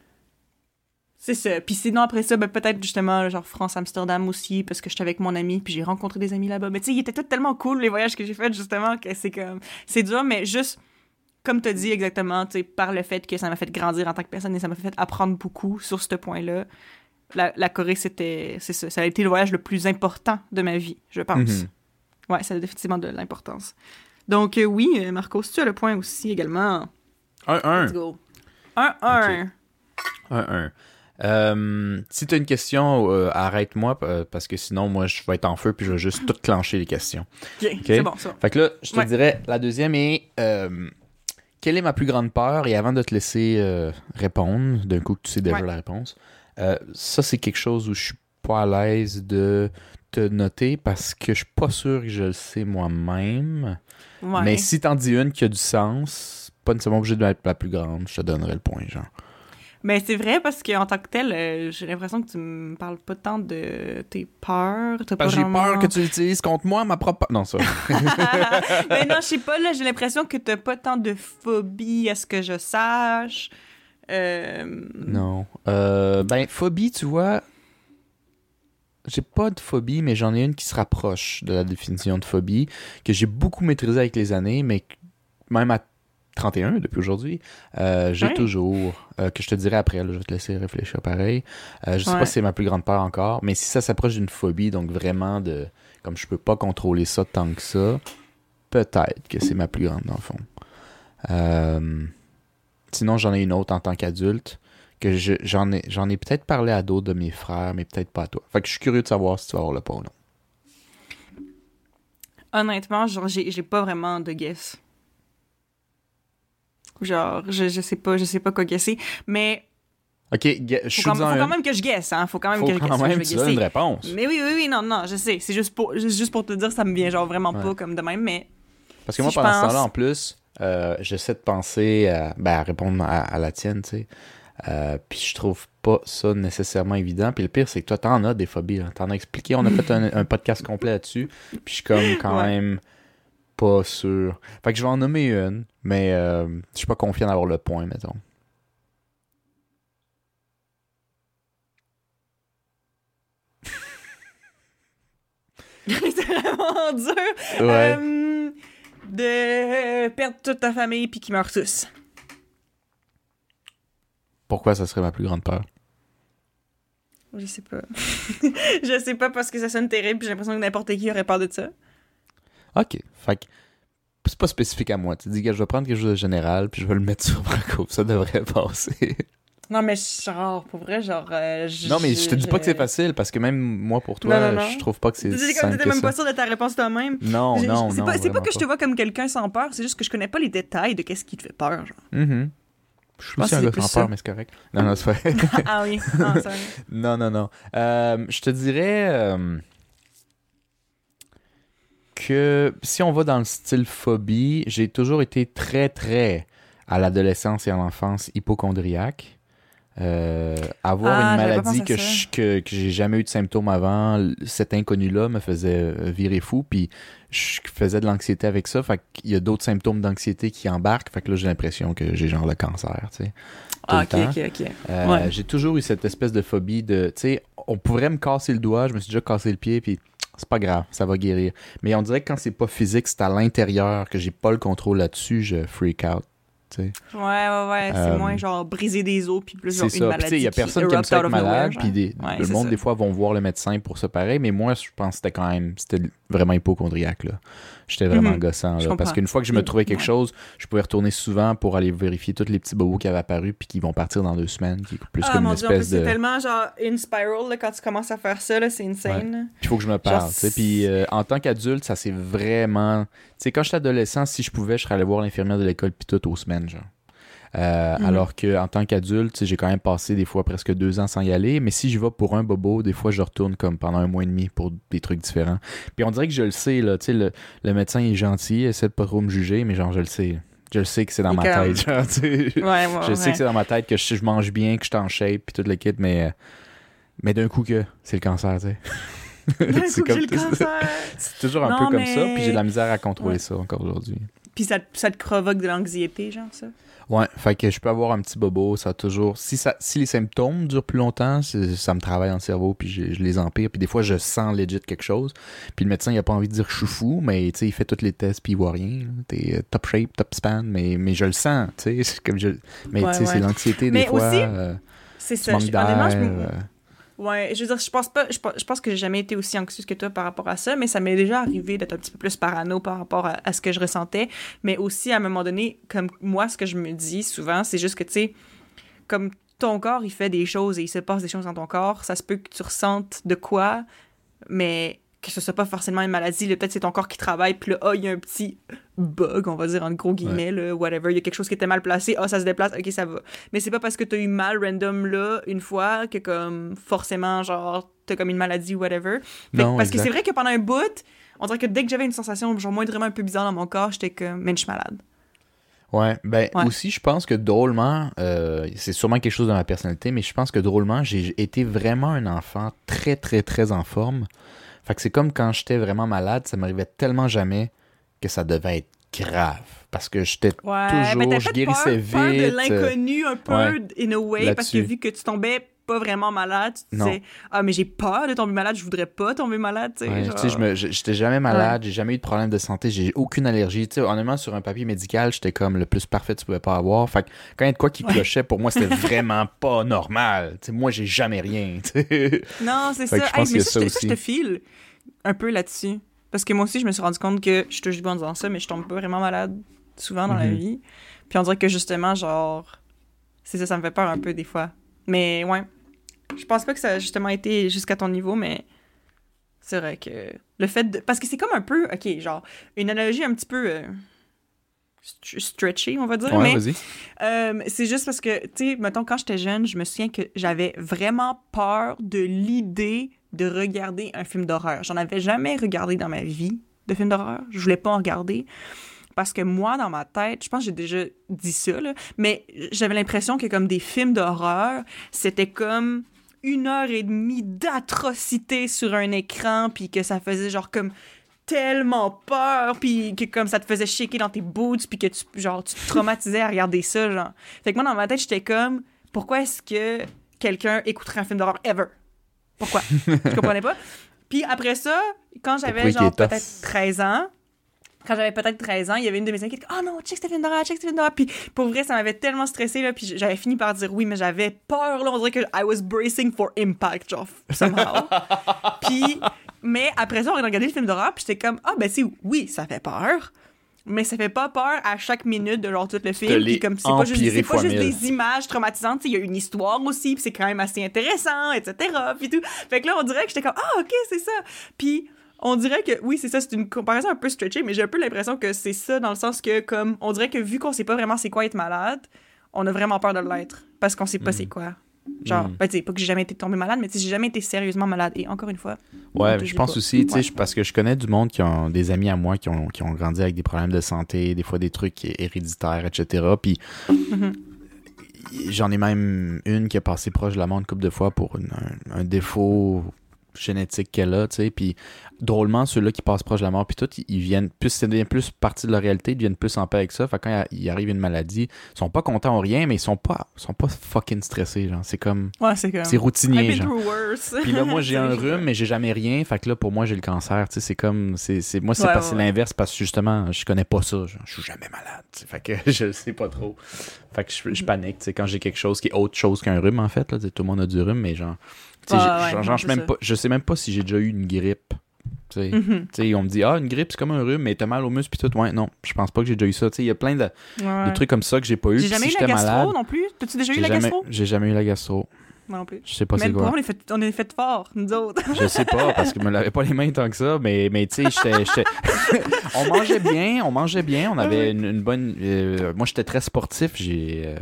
c'est ça. Puis sinon, après ça, ben, peut-être justement, genre France-Amsterdam aussi, parce que j'étais avec mon ami, puis j'ai rencontré des amis là-bas. Mais tu sais, ils étaient tous tellement cool, les voyages que j'ai faits, justement, que c'est comme. C'est dur, mais juste, comme tu dit exactement, tu sais, par le fait que ça m'a fait grandir en tant que personne et ça m'a fait apprendre beaucoup sur ce point-là. La, la Corée, c'était. C'est ça. Ça a été le voyage le plus important de ma vie, je pense. Mhm. Ouais, ça a définitivement de l'importance. Donc, euh, oui, euh, Marcos, tu as le point aussi également. 1-1. Let's go. 1-1. 1-1. Euh, si tu as une question, euh, arrête-moi euh, parce que sinon, moi, je vais être en feu puis je vais juste tout clencher les questions. Ok, c'est bon, ça. Fait que là, je te Ouais. dirais, la deuxième est euh, quelle est ma plus grande peur? Et avant de te laisser répondre, d'un coup que tu sais déjà Ouais. la réponse, euh, ça, c'est quelque chose où je suis pas à l'aise de te noter parce que je suis pas sûr que je le sais moi-même. Ouais. Mais si t'en dis une qui a du sens, pas nécessairement obligé de être la plus grande, je te donnerai le point, genre. Mais c'est vrai parce qu'en tant que tel, euh, j'ai l'impression que tu me parles pas tant de tes peurs. T'as pas j'ai vraiment- peur que tu l'utilises contre moi, ma propre... Non, ça. Mais non, je sais pas, là, j'ai l'impression que t'as pas tant de phobie à ce que je sache. Euh... Non. Euh, ben, phobie, tu vois, j'ai pas de phobie, mais j'en ai une qui se rapproche de la définition de phobie, que j'ai beaucoup maîtrisée avec les années, mais même à 31 depuis aujourd'hui, euh, j'ai Ouais. toujours, euh, que je te dirai après, là, je vais te laisser réfléchir pareil. Euh, je sais Ouais. pas si c'est ma plus grande peur encore, mais si ça s'approche d'une phobie, donc vraiment de, comme je peux pas contrôler ça tant que ça, peut-être que c'est ma plus grande dans le fond. Euh, sinon, j'en ai une autre en tant qu'adulte que je- j'en ai, j'en ai peut-être parlé à d'autres de mes frères, mais peut-être pas à toi. Fait que je suis curieux de savoir si tu vas avoir le pas ou non. Honnêtement, genre, j'ai pas vraiment de guess. Genre, je, je sais pas, je sais pas quoi guesser. Mais Ok, je faut, suis quand, dans faut quand même que je guesse, hein. Faut quand même Faut que je quand guesse. même je tu une réponse. Mais oui, oui, oui, non, non, je sais. C'est juste pour, juste pour te dire, ça me vient genre vraiment Ouais. pas comme de même, mais Parce que si moi, pendant ce temps-là, en plus, euh, j'essaie de penser à, ben, à répondre à, à la tienne, tu sais. Euh, puis je trouve pas ça nécessairement évident. Puis le pire, c'est que toi, t'en as des phobies. T'en as expliqué. On a fait un, un podcast complet là-dessus. Puis je suis comme quand Ouais. même pas sûr. Fait que je vais en nommer une, mais euh, je suis pas confiant d'avoir le point, mettons. c'est vraiment dur. Ouais. Euh, de perdre toute ta famille puis qu'ils meurent tous. Pourquoi ça serait ma plus grande peur? Je sais pas. je sais pas parce que ça sonne terrible j'ai l'impression que n'importe qui aurait peur de ça. Ok. Fait que c'est pas spécifique à moi. Tu dis que je vais prendre quelque chose de général, puis je vais le mettre sur Branco. Ça devrait passer. Non, mais genre, pour vrai, genre. euh, non, mais je te dis pas que c'est facile, parce que même moi, pour toi, Non, non, non. je trouve pas que c'est Tu dis comme t'étais même ça. pas sûr de ta réponse toi-même. Non, non, c'est non. pas, c'est pas vraiment que je te vois comme quelqu'un sans peur, c'est juste que je connais pas les détails de qu'est-ce qui te fait peur, genre. Mhm. Je suis aussi un que gars sans peur, mais c'est correct. Non, non, c'est vrai. ah oui, non, non, non, non. Euh, je te dirais euh, que si on va dans le style phobie, j'ai toujours été très, très, à l'adolescence et à l'enfance, hypochondriaque. Euh, avoir Ah, une maladie que je- que, que j'ai jamais eu de symptômes avant, cet inconnu-là me faisait euh, virer fou, puis je faisais de l'anxiété avec ça, fait qu'il y a d'autres symptômes d'anxiété qui embarquent, fait que là j'ai l'impression que j'ai genre le cancer, tu sais. Ah, ok, ok, ok. Euh, Ouais. J'ai toujours eu cette espèce de phobie de, tu sais, on pourrait me casser le doigt, je me suis déjà cassé le pied, puis c'est pas grave, ça va guérir. Mais on dirait que quand c'est pas physique, c'est à l'intérieur, que j'ai pas le contrôle là-dessus, je freak out. Ouais, ouais, ouais, c'est Euh, moins genre briser des os puis plus genre C'est une ça. Maladie. il y a personne qui aime ça être malade, puis des- Ouais, le monde ça. des fois vont voir le médecin pour ça pareil, mais moi je pense que c'était quand même c'était vraiment hypochondriaque là. J'étais vraiment Mhm. gossant là, parce qu'une fois que je me trouvais quelque chose, je pouvais retourner souvent pour aller vérifier tous les petits bobos qui avaient apparu puis qui vont partir dans deux semaines, qui est plus Ah comme mon une dieu, c'est tellement genre une spiral là, quand tu commences à faire ça, c'est insane. il faut que je me parle. Genre. Puis euh, en tant qu'adulte, ça c'est vraiment. Tu sais, quand j'étais adolescent, si je pouvais, je serais allé voir l'infirmière de l'école puis tout aux semaines, genre. Euh, Mhm. Alors que en tant qu'adulte, j'ai quand même passé des fois presque deux ans sans y aller. Mais si je vais pour un bobo, des fois je retourne comme pendant un mois et demi pour des trucs différents. Puis on dirait que je le sais, là. Le, le médecin est gentil, il essaie de pas trop me juger, mais genre je le sais. Je le sais que c'est dans ma comme- tête. Genre, tu sais. Ouais, ouais, Je sais que c'est dans ma tête que je, je mange bien, que je suis en shape, puis toute l'équipe, mais, euh, mais d'un coup que c'est le cancer, tu sais. C'est le toujours un Non, peu comme mais- ça, puis j'ai de la misère à contrôler ça encore aujourd'hui. Puis ça, ça te provoque de l'anxiété, genre ça? Ouais, fait que je peux avoir un petit bobo, ça a toujours... Si, ça, si les symptômes durent plus longtemps, ça me travaille dans le cerveau, puis je, je les empire, puis des fois, je sens legit quelque chose, puis le médecin, il a pas envie de dire que je suis fou, mais tu sais, il fait tous les tests, puis il voit rien. T'es euh, top shape, top span, mais, mais je le sens, tu sais, c'est comme je... Mais Ouais, tu sais, c'est l'anxiété, Mais des fois, aussi, euh, C'est ça. je-. Honnêtement, je me- euh, Ouais, je veux dire, je pense pas, je, je pense que j'ai jamais été aussi anxieuse que toi par rapport à ça, mais ça m'est déjà arrivé d'être un petit peu plus parano par rapport à, à ce que je ressentais. Mais aussi, à un moment donné, comme moi, ce que je me dis souvent, c'est juste que, tu sais, comme ton corps, il fait des choses et il se passe des choses dans ton corps, ça se peut que tu ressentes de quoi, mais que ce soit pas forcément une maladie, peut-être c'est ton corps qui travaille, puis là, ah, il y a un petit bug, on va dire en gros guillemets, là, whatever, il y a quelque chose qui était mal placé, ah, ça se déplace, ok, ça va. Mais c'est pas parce que t'as eu mal random là, une fois, que comme, forcément, genre, t'as comme une maladie ou whatever. Fait Non, parce que c'est vrai que pendant un bout, on dirait que dès que j'avais une sensation, genre, moindrement un peu bizarre dans mon corps, j'étais comme, man, je suis malade. Ouais, ben Ouais. aussi, je pense que drôlement, euh, c'est sûrement quelque chose de ma personnalité, mais je pense que drôlement, j'ai été vraiment un enfant très, très, très en forme. Fait que c'est comme quand j'étais vraiment malade, ça m'arrivait tellement jamais que ça devait être grave. Parce que j'étais Ouais, toujours, mais je guérissais peur, vite. de l'inconnu un peu, ouais, in a way, parce que vu que tu tombais pas vraiment malade, tu disais, ah, mais j'ai peur de tomber malade, je voudrais pas tomber malade, tu sais. Ouais, genre. sais, j'étais jamais malade, j'ai jamais eu de problème de santé, j'ai aucune allergie. Tu sais, honnêtement, sur un papier médical, j'étais comme le plus parfait que tu pouvais pas avoir. Fait que quand il y a de quoi qui Ouais. clochait, pour moi, c'était vraiment pas normal. Tu sais, moi, j'ai jamais rien. sais. Non, c'est ça. je pense Hey, mais ça, ça je te- file un peu là-dessus. Parce que moi aussi, je me suis rendu compte que je touche du bon en disant ça, mais je tombe pas vraiment malade souvent dans la Mhm. vie. Puis on dirait que justement, genre, c'est ça, ça me fait peur un peu des fois. Mais ouais, je pense pas que ça a justement été jusqu'à ton niveau, mais c'est vrai que le fait de... Parce que c'est comme un peu, ok, genre, une analogie un petit peu euh, st- stretchy, on va dire, Ouais, mais euh, c'est juste parce que, tu sais, mettons, quand j'étais jeune, je me souviens que j'avais vraiment peur de l'idée de regarder un film d'horreur. J'en avais jamais regardé dans ma vie de film d'horreur. Je voulais pas en regarder. Parce que moi, dans ma tête, je pense que j'ai déjà dit ça, là, mais j'avais l'impression que comme des films d'horreur, c'était comme une heure et demie d'atrocité sur un écran, puis que ça faisait genre comme tellement peur, puis que comme ça te faisait shaker dans tes boots, puis que tu, genre, tu te traumatisais à regarder ça, genre. Fait que moi, dans ma tête, j'étais comme, pourquoi est-ce que quelqu'un écouterait un film d'horreur ever? Pourquoi? Je comprenais pas. Puis après ça, quand j'avais genre peut-être 13 ans, quand j'avais peut-être 13 ans, il y avait une de mes amies qui était Oh non, check ce film d'horreur, check ce film d'horreur. Puis pour vrai, ça m'avait tellement stressé là, puis j'avais fini par dire oui, mais j'avais peur là, on dirait que I was bracing for impact, genre somehow. puis mais après ça, on a regardé le film d'horreur, puis j'étais comme ah ben c'est oui, ça fait peur. Mais ça fait pas peur à chaque minute de genre tout le film. Puis comme c'est pas juste, c'est pas juste des images traumatisantes, il y a une histoire aussi, puis c'est quand même assez intéressant, etc. Puis tout. Fait que là, on dirait que j'étais comme ah ok, c'est ça. Puis on dirait que oui, c'est ça, c'est une comparaison un peu stretchée, mais j'ai un peu l'impression que c'est ça dans le sens que comme on dirait que vu qu'on sait pas vraiment c'est quoi être malade, on a vraiment peur de l'être parce qu'on sait pas c'est quoi. Genre, Mm. ben, tu sais, pas que j'ai jamais été tombée malade, mais tu sais, j'ai jamais été sérieusement malade. Et encore une fois, Ouais, je pense pas. aussi, tu sais, Ouais. je- parce que je connais du monde qui ont des amis à moi qui ont, qui ont grandi avec des problèmes de santé, des fois des trucs héréditaires, etc. Puis Mhm. j'en ai même une qui a passé proche de la mort une couple de fois pour une- un, un défaut génétique qu'elle a, tu sais. Puis drôlement, ceux-là qui passent proche de la mort, puis tout, ils- viennent plus, ça devient plus partie de leur réalité, ils deviennent plus en paix avec ça. Fait que quand il arrive une maladie, ils sont pas contents ou rien, mais ils sont pas, sont pas fucking stressés, genre. C'est comme, ouais, c'est comme. c'est routinier, genre. Puis là, moi, j'ai un rhume, mais j'ai jamais rien. Fait que là, pour moi, j'ai le cancer. Tu sais, c'est comme. c'est moi, c'est Ouais, ouais, l'inverse parce que justement, je connais pas ça. genre, je suis jamais malade. tu sais, Fait que je sais pas trop. Fait que je, je panique. Tu sais, quand j'ai quelque chose qui est autre chose qu'un rhume, en fait. Là, tout le monde a du rhume, mais genre. Sais, Ouais, genre, même pas, je sais même pas si j'ai déjà eu une grippe. Mhm. Sais, on me dit, ah, une grippe, c'est comme un rhume, mais t'as mal au muscle, puis tout. Ouais, non, je pense pas que j'ai déjà eu ça. Il y a plein de, trucs comme ça que j'ai pas eu. J'ai jamais si eu la gastro malade, non plus? T'as-tu déjà eu la jamais, gastro? j'ai jamais eu la gastro. Moi non plus. Je sais pas c'est quoi. on est fait, on est fait fort, nous autres. Je sais pas, parce que je me lavais pas les mains tant que ça, mais, mais tu sais, on mangeait bien, on mangeait bien, on avait une, une bonne... euh, moi, j'étais très sportif, j'ai... euh,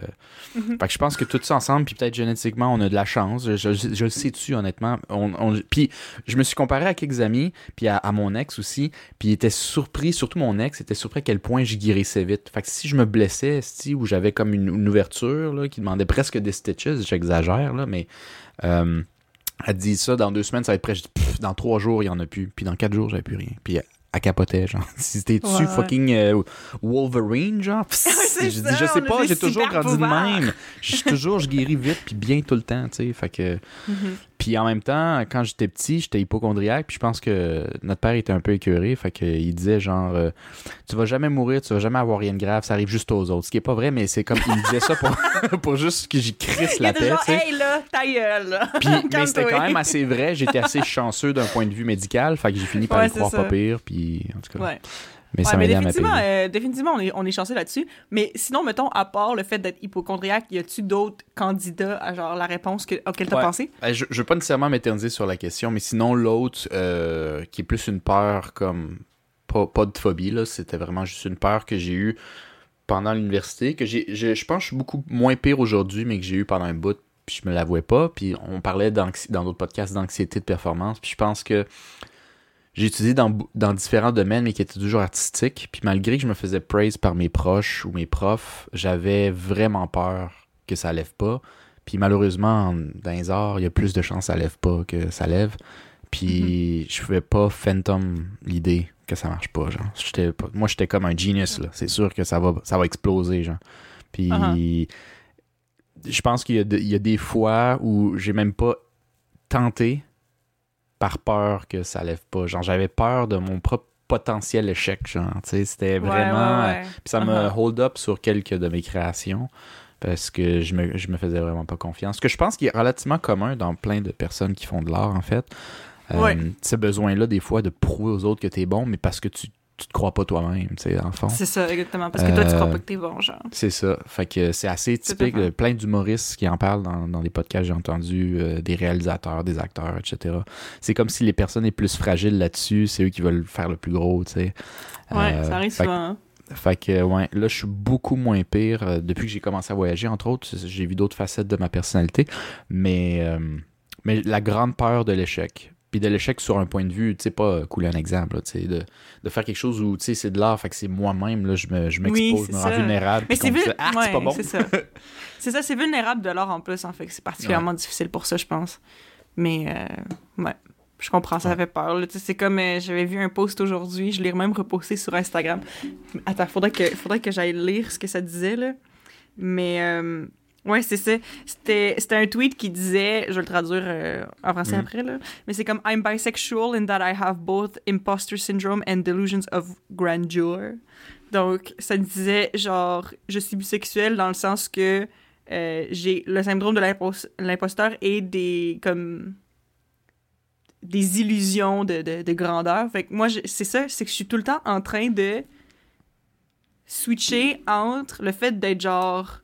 Mhm. Fait que je pense que tout ça ensemble, puis peut-être génétiquement, on a de la chance, je, je, je le sais dessus, honnêtement. On, on- puis je me suis comparé à quelques amis, puis à, à mon ex aussi, puis il était surpris, surtout mon ex, était surpris à quel point je guérissais vite. Fait que si je me blessais, si, ou j'avais comme une, une ouverture, là, qui demandait presque des stitches, j'exagère, là, mais... euh, elle dit ça, dans deux semaines, ça va être prêt. Je dis, Pff, dans trois jours, il y en a plus. Puis dans quatre jours, j'avais plus rien. Puis elle, elle capotait, genre. Si c'était dessus, Ouais, ouais. fucking euh, Wolverine, genre? Pff, je ça, dis, je sais pas, j'ai toujours grandi de même. Je toujours, je guéris vite, puis bien tout le temps, tu sais. Fait que. Mhm. Puis en même temps, quand j'étais petit, j'étais hypochondriaque, puis je pense que notre père était un peu écœuré, fait qu'il disait genre euh, tu vas jamais mourir, tu vas jamais avoir rien de grave, ça arrive juste aux autres. Ce qui est pas vrai, mais c'est comme il disait ça pour, pour juste que j'y crisse la tête. Hey là, ta gueule. Puis, mais c'était quand même assez vrai, j'étais assez chanceux d'un point de vue médical, fait que j'ai fini par Ouais, le croire pas pire, puis en tout cas. Ouais. Mais Ouais, ça mais à définitivement, m'apaiser. euh, définitivement on, est, on est chanceux là-dessus. Mais sinon, mettons, à part le fait d'être hypochondriaque, y a-tu d'autres candidats à genre la réponse que, auquel t'as Ouais. pensé? Euh, Je, je veux pas nécessairement m'éterniser sur la question, mais sinon l'autre, euh, qui est plus une peur comme pas, pas de phobie, là, c'était vraiment juste une peur que j'ai eue pendant l'université, que j'ai, je, je pense que je suis beaucoup moins pire aujourd'hui, mais que j'ai eu pendant un bout, puis je me l'avouais pas. Puis on parlait d'anxi- dans d'autres podcasts d'anxiété de performance, puis je pense que j'ai étudié dans, différents domaines, mais qui étaient toujours artistiques. Puis malgré que je me faisais praise par mes proches ou mes profs, j'avais vraiment peur que ça lève pas. Puis malheureusement, en- dans les arts, il y a plus de chances que ça lève pas que ça lève. Puis je pouvais pas phantom l'idée que ça marche pas, genre. J'étais moi, j'étais comme un genius, là. C'est sûr que ça va, ça va exploser, genre. Puis Uh-huh. je pense qu'il y, y a des fois où j'ai même pas tenté par peur que ça lève pas. Genre, j'avais peur de mon propre potentiel échec, genre. Tu sais, c'était vraiment... Ouais, ouais, ouais. Puis ça me Uh-huh. hold up sur quelques de mes créations parce que je me, je me faisais vraiment pas confiance. Ce que je pense qui est relativement commun dans plein de personnes qui font de l'art, en fait. Euh. Ce besoin-là, des fois, de prouver aux autres que t'es bon, mais parce que tu, tu te crois pas toi-même, tu sais, dans le fond. C'est ça, exactement. Parce que toi, tu Euh, crois pas que t'es bon, genre. C'est ça. Fait que c'est assez typique de plein d'humoristes qui en parlent dans, dans les podcasts j'ai entendus, euh, des réalisateurs, des acteurs, etc. C'est comme si les personnes les plus fragiles là-dessus, c'est eux qui veulent faire le plus gros, tu sais. Ouais, Euh, ça arrive fait souvent. hein. fait que, ouais, là, je suis beaucoup moins pire. Euh, depuis que j'ai commencé à voyager, entre autres, j'ai vu d'autres facettes de ma personnalité. Mais, euh, mais la grande peur de l'échec. Puis de l'échec sur un point de vue, tu sais, pas euh, couler un exemple, là, tu sais, de, de faire quelque chose où, tu sais, c'est de l'art, fait que c'est moi-même, là, je me- je Oui, m'expose, c'est je me rends vulnérable. Mais c'est qu'on me vu... dise, Ah, c'est ouais, pas bon. c'est ça. c'est ça, c'est vulnérable de l'art en plus, en fait. que C'est particulièrement difficile pour ça, je pense. Mais, euh, ouais. Je comprends, ça Ouais. fait peur. là. Tu sais, C'est comme, euh, j'avais vu un post aujourd'hui, je l'ai même reposté sur Instagram. Attends, faudrait que, faudrait que j'aille lire ce que ça disait, là. Mais, euh, ouais, c'est ça. C'était c'était un tweet qui disait, je vais le traduire euh, en français Mhm. après, là. Mais c'est comme, I'm bisexual in that I have both imposter syndrome and delusions of grandeur. Donc, ça disait, genre, je suis bisexuelle dans le sens que euh, j'ai le syndrome de l'impos- l'imposteur et des, comme, des illusions de, de, de grandeur. Fait que moi, c'est ça, c'est que je suis tout le temps en train de switcher entre le fait d'être genre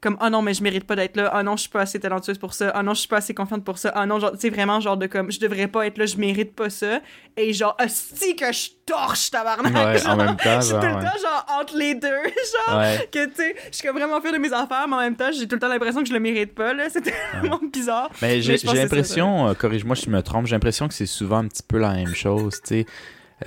comme oh non mais je mérite pas d'être là. Oh non je suis pas assez talentueuse pour ça. Oh non je suis pas assez confiante pour ça. Oh non genre tu sais vraiment genre de comme je devrais pas être là je mérite pas ça. Et genre hostie que je torche tabarnak Ouais, genre, en même temps, je suis tout le temps genre entre les deux genre Ouais. que tu sais je suis comme vraiment fière de mes affaires mais en même temps j'ai tout le temps l'impression que je le mérite pas là. C'était vraiment bizarre. Mais j'ai c'est l'impression, euh, corrige-moi si je me trompe, j'ai l'impression que c'est souvent un petit peu la même chose, tu sais.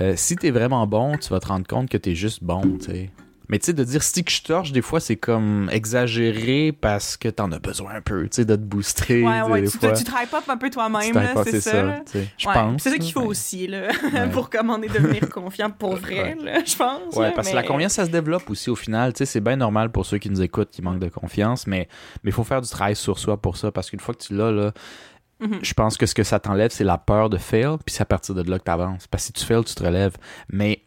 Euh, si t'es vraiment bon, tu vas te rendre compte que t'es juste bon, tu sais. Mais tu sais, de dire si que je torche, des fois, c'est comme exagéré parce que t'en as besoin un peu, tu sais, de te booster. ouais tu ouais des tu, fois. tu, tu hype up un peu Tu toi-même là c'est ça, tu. Je Ouais, pense. C'est ça qu'il faut aussi, là, pour commander devenir confiant pour vrai, là, je pense. Ouais, là, parce que la confiance, ça se développe aussi au final. Tu sais, c'est bien normal pour ceux qui nous écoutent qui manquent de confiance, mais il faut faire du travail sur soi pour ça, parce qu'une fois que tu l'as, là, Mhm. je pense que ce que ça t'enlève, c'est la peur de fail, puis c'est à partir de là que t'avances. Parce que si tu fails, tu te relèves. Mais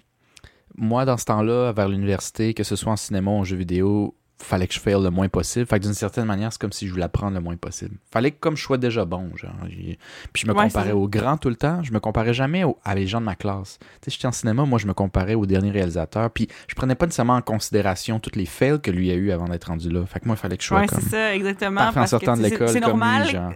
moi, dans ce temps-là, vers l'université, que ce soit en cinéma ou en jeu vidéo, fallait que je fail le moins possible. Fait que d'une certaine manière, c'est comme si je voulais apprendre le moins possible. Fallait que comme je sois déjà bon, genre. Puis je me Ouais, comparais aux grands tout le temps. Je me comparais jamais aux- à les gens de ma classe. Tu sais, j'étais en cinéma, moi, je me comparais au dernier réalisateur. Puis je prenais pas nécessairement en considération toutes les fails que lui a eu avant d'être rendu là. Fait que moi, il fallait que je sois Ouais, comme c'est ça, exactement. parfait en que, sortant de l'école comme normal, lui, genre.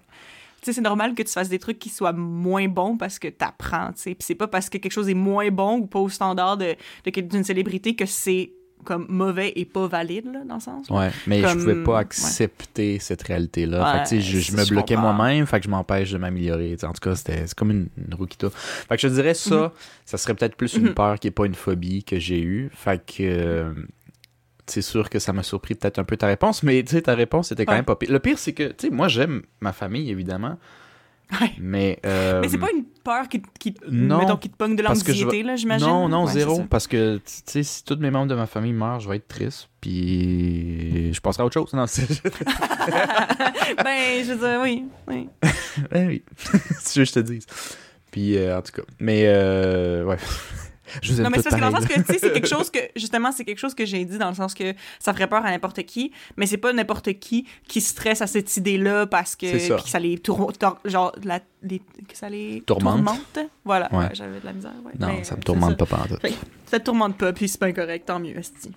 Tu sais, c'est normal que tu fasses des trucs qui soient moins bons parce que t'apprends, tu sais. Puis c'est pas parce que quelque chose est moins bon ou pas au standard de, de d'une célébrité que c'est comme mauvais et pas valide, là, dans le sens. Ouais, mais Comme- je pouvais pas ouais. accepter cette réalité-là. Ouais, fait que, je, je me bloquais moi-même, fait que je m'empêche de m'améliorer. En tout cas, c'était c'est comme une, une roue qui tourne. Fait que je dirais ça, Mhm. ça serait peut-être plus une Mhm. peur qui est pas une phobie que j'ai eue. Fait que euh, c'est sûr que ça m'a surpris peut-être un peu ta réponse, mais tu sais, ta réponse était quand Ouais. même pas pire. Le pire, c'est que, tu sais, moi, j'aime ma famille, évidemment. Ouais. Mais, euh, Mais c'est pas une peur qui, te- qui, non, mettons, qui te pogne de je l'anxiété, là, j'imagine? Non, non, Ouais, c'est zéro. Parce que, tu sais, si tous mes membres de ma famille meurent, je vais être triste. Puis je passerai à autre chose. Non, c'est. ben, je veux dire, oui. oui. Eh oui. que je te dise. Puis, euh, en tout cas. Mais, euh, ouais. Je vous aime Non, mais c'est parce que dans le sens que, tu sais, c'est quelque chose que, justement, c'est quelque chose que j'ai dit dans le sens que ça ferait peur à n'importe qui, mais c'est pas n'importe qui qui stresse à cette idée-là parce que, ça. que ça les tour, genre, la, les, que ça les Tourmente. Voilà, Ouais. ouais, j'avais de la misère, ouais. Non, Mais, ça me euh, tourmente pas pendant tout. Ça te tourmente pas, puis c'est pas incorrect, tant mieux, esti.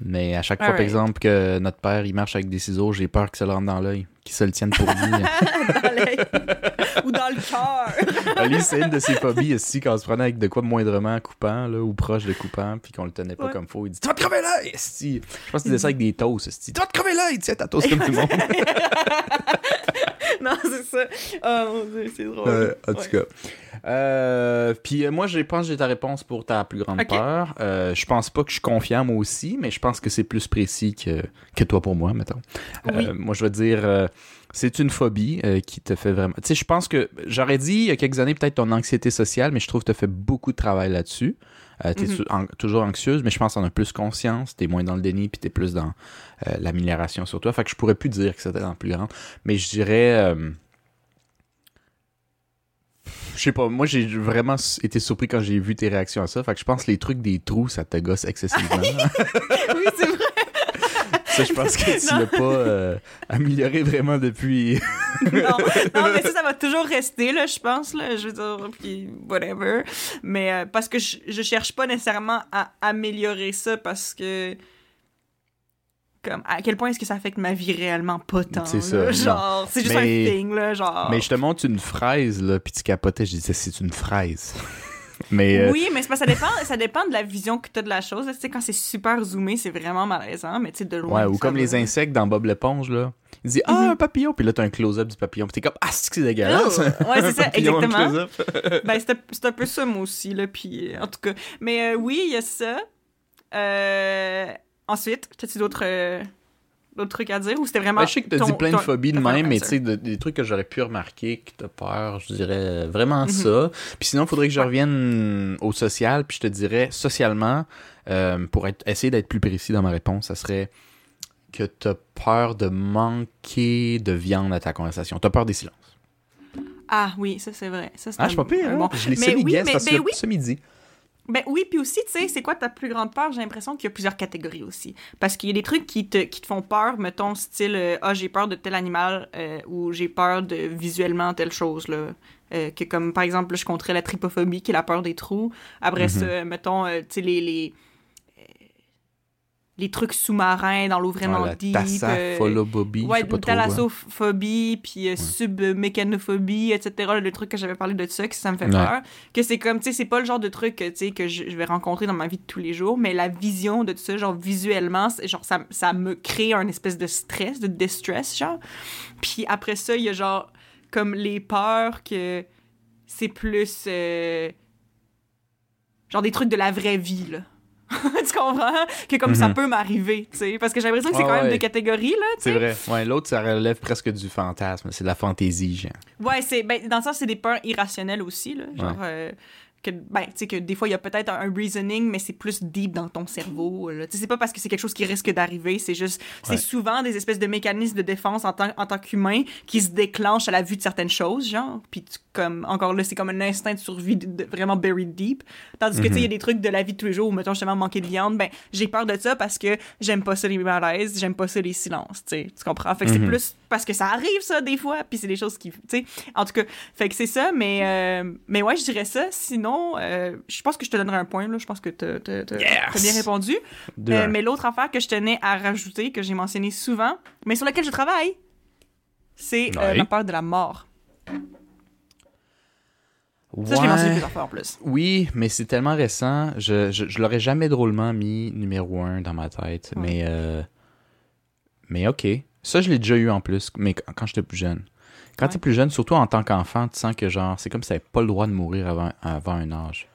Mais à chaque fois, par exemple, que notre père, il marche avec des ciseaux, j'ai peur qu'il se le rentre dans l'œil, qu'il se le tienne pour lui. Dans l'œil. Ou dans le cœur. Ali, c'est une de ses phobies aussi, quand on se prenait avec de quoi moindrement coupant, là, ou proche de coupant, puis qu'on le tenait pas Ouais. comme faut. Il dit Tu vas te crever l'œil. Je pense qu'il disait ça avec des toasts. Tu vas te crever l'œil, tiens, ta toast comme tout le monde. non, c'est ça. Oh mon dieu, c'est drôle. Euh, en tout Ouais. cas. Euh, puis euh, moi, je pense que j'ai ta réponse pour ta plus grande peur. Euh, je pense pas que je suis confiant, moi aussi, mais je pense que c'est plus précis que, que toi pour moi, mettons. Oui. Euh, moi, je vais dire, c'est une phobie euh, qui te fait vraiment... Tu sais, je pense que, j'aurais dit il y a quelques années peut-être ton anxiété sociale, mais je trouve que tu as fait beaucoup de travail là-dessus. Euh, t'es Mhm. en- toujours anxieuse, mais je pense t'en as plus conscience, t'es moins dans le déni, puis t'es plus dans euh, l'amélioration sur toi. Fait que je pourrais plus dire que c'était dans le plus grand. Mais je dirais... je sais pas, moi j'ai vraiment été surpris quand j'ai vu tes réactions à ça. Fait que je pense que les trucs des trous, ça te gosse excessivement. oui, c'est vrai. ça, je pense que tu l'as pas euh, amélioré vraiment depuis. non, non, mais ça, ça va toujours rester, là, je pense, là, je veux dire, puis whatever. Mais euh, parce que je, je cherche pas nécessairement à améliorer ça parce que... Comme, à quel point est-ce que ça affecte ma vie réellement? Pas tant, C'est là. ça, Genre, c'est juste Mais- un thing, là, genre... Mais je te montre une fraise, là, puis tu capotais, je disais, c'est une fraise. Mais euh, Oui, mais que ça dépend, ça dépend de la vision que tu as de la chose. Tu sais, quand c'est super zoomé, c'est vraiment malaisant, mais tu sais, de loin. ouais, ou comme va. les insectes dans Bob l'éponge, là. Il dit, ah, Mhm. un papillon, puis là, t'as un close-up du papillon, puis t'es comme, ah, c'est que c'est dégueulasse. Oh! Ouais, c'est ça, exactement. Ben, c'est un- c'est un peu ça, moi aussi, là, puis euh, en tout cas. Mais euh, oui, il y a ça. Euh, ensuite, as-tu d'autres euh, d'autres trucs à dire ou c'était vraiment. Ben, je sais que t'as ton- dit plein de phobies de même, mais answer? tu sais, de- des trucs que j'aurais pu remarquer, que t'as peur, je dirais vraiment Mhm. ça. Puis sinon, il faudrait que je revienne au social, puis je te dirais, socialement, euh, pour être, essayer d'être plus précis dans ma réponse, ça serait que t'as peur de manquer de viande à ta conversation. T'as peur des silences. Ah oui, ça c'est vrai. Ça, Ah, je suis pas pire, un hein? bon. Je l'ai oui, semi-guess mais- parce ben que oui. ce midi. Ben oui, puis aussi, tu sais, c'est quoi ta plus grande peur? J'ai l'impression qu'il y a plusieurs catégories aussi. Parce qu'il y a des trucs qui te, qui te font peur, mettons, style, euh, ah, j'ai peur de tel animal, euh, ou j'ai peur de visuellement telle chose, là. Euh, que comme, par exemple, là, je compterais la trypophobie, qui est la peur des trous. Après Mhm. ça, mettons, euh, tu sais, les... les les trucs sous-marins dans l'eau vraiment Ouais, la deep. euh, Ouais, pas trop. hein. thalassophobie, puis euh, submécanophobie, etc. Le truc que j'avais parlé de ça, que ça me fait Ouais. peur. Que c'est comme, tu sais, c'est pas le genre de truc tu sais, que je, je vais rencontrer dans ma vie de tous les jours, mais la vision de tout ça, genre visuellement, genre ça, ça me crée un espèce de stress, de distress, genre. Puis après ça, il y a genre comme les peurs que c'est plus. euh, genre des trucs de la vraie vie, là. tu comprends? Que comme ça Mhm. peut m'arriver, tu sais. Parce que j'ai l'impression que c'est Ouais, quand même ouais. deux catégories, là, tu sais. C'est vrai. Ouais, l'autre, ça relève presque du fantasme. C'est de la fantaisie, genre. Ouais, c'est ben, dans le sens c'est des peurs irrationnelles aussi là, genre euh, que ben tu sais que des fois il y a peut-être un, reasoning mais c'est plus deep dans ton cerveau là. Tu sais c'est pas parce que c'est quelque chose qui risque d'arriver, c'est juste c'est Ouais. souvent des espèces de mécanismes de défense en tant en tant qu'humain qui se déclenchent à la vue de certaines choses genre puis tu- comme encore là c'est comme un instinct de survie de- de- vraiment buried deep. Tandis que tu sais il y a des trucs de la vie de tous les jours où mettons justement manquer de viande, ben j'ai peur de ça parce que j'aime pas ça les malaises, j'aime pas ça les silences, tu sais. Tu comprends? Fait que Mhm. c'est plus parce que ça arrive ça des fois puis c'est des choses qui tu sais en tout cas fait que c'est ça mais euh, mais ouais je dirais ça sinon euh, je pense que je te donnerai un point là je pense que t'as- t'as- Yes! bien répondu Euh, mais l'autre affaire que je tenais à rajouter que j'ai mentionné souvent mais sur laquelle je travaille c'est euh, Ouais. ma peur de la mort ça je l'ai mentionné plusieurs fois en plus Oui, mais c'est tellement récent. Je, je, je l'aurais jamais drôlement mis numéro un dans ma tête. Ouais. Mais, euh, mais ok. Ça, je l'ai déjà eu en plus, mais quand, quand j'étais plus jeune. Quand Ouais. t'es plus jeune, surtout en tant qu'enfant, tu sens que genre, c'est comme si t'avais pas le droit de mourir avant, avant un âge.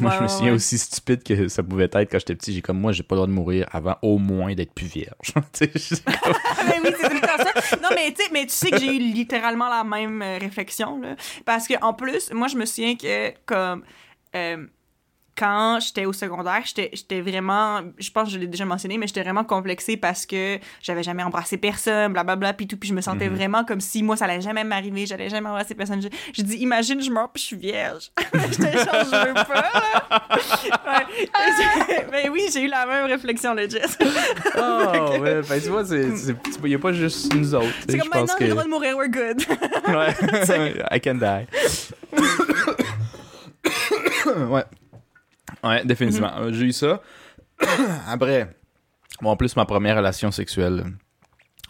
Moi, je me souviens ouais. aussi stupide que ça pouvait être quand j'étais petit. J'ai comme moi, j'ai pas le droit de mourir avant au moins d'être plus vierge. Tu sais, je- oui, c'est tout le temps ça. Non, mais tu sais, mais tu sais que j'ai eu littéralement la même euh, réflexion, là. Parce que, en plus, moi, je me souviens que, comme, euh, quand j'étais au secondaire, j'étais vraiment, je pense que je l'ai déjà mentionné, mais j'étais vraiment complexée parce que j'avais jamais embrassé personne, blablabla, puis tout, puis je me sentais vraiment comme si moi, ça allait jamais m'arriver, j'allais jamais embrasser personne. J'ai- dit, imagine, je meurs puis je suis vierge. J'étais genre, je veux pas. Ouais. Mais oui, j'ai eu la même réflexion, legit. Oh, ouais, ben, tu vois, il y a pas juste nous autres. C'est comme maintenant, que... le droit de mourir, we're good. Ouais. I can die. ouais. Ouais, définitivement. Mhm. J'ai eu ça. Après, bon, en plus, ma première relation sexuelle,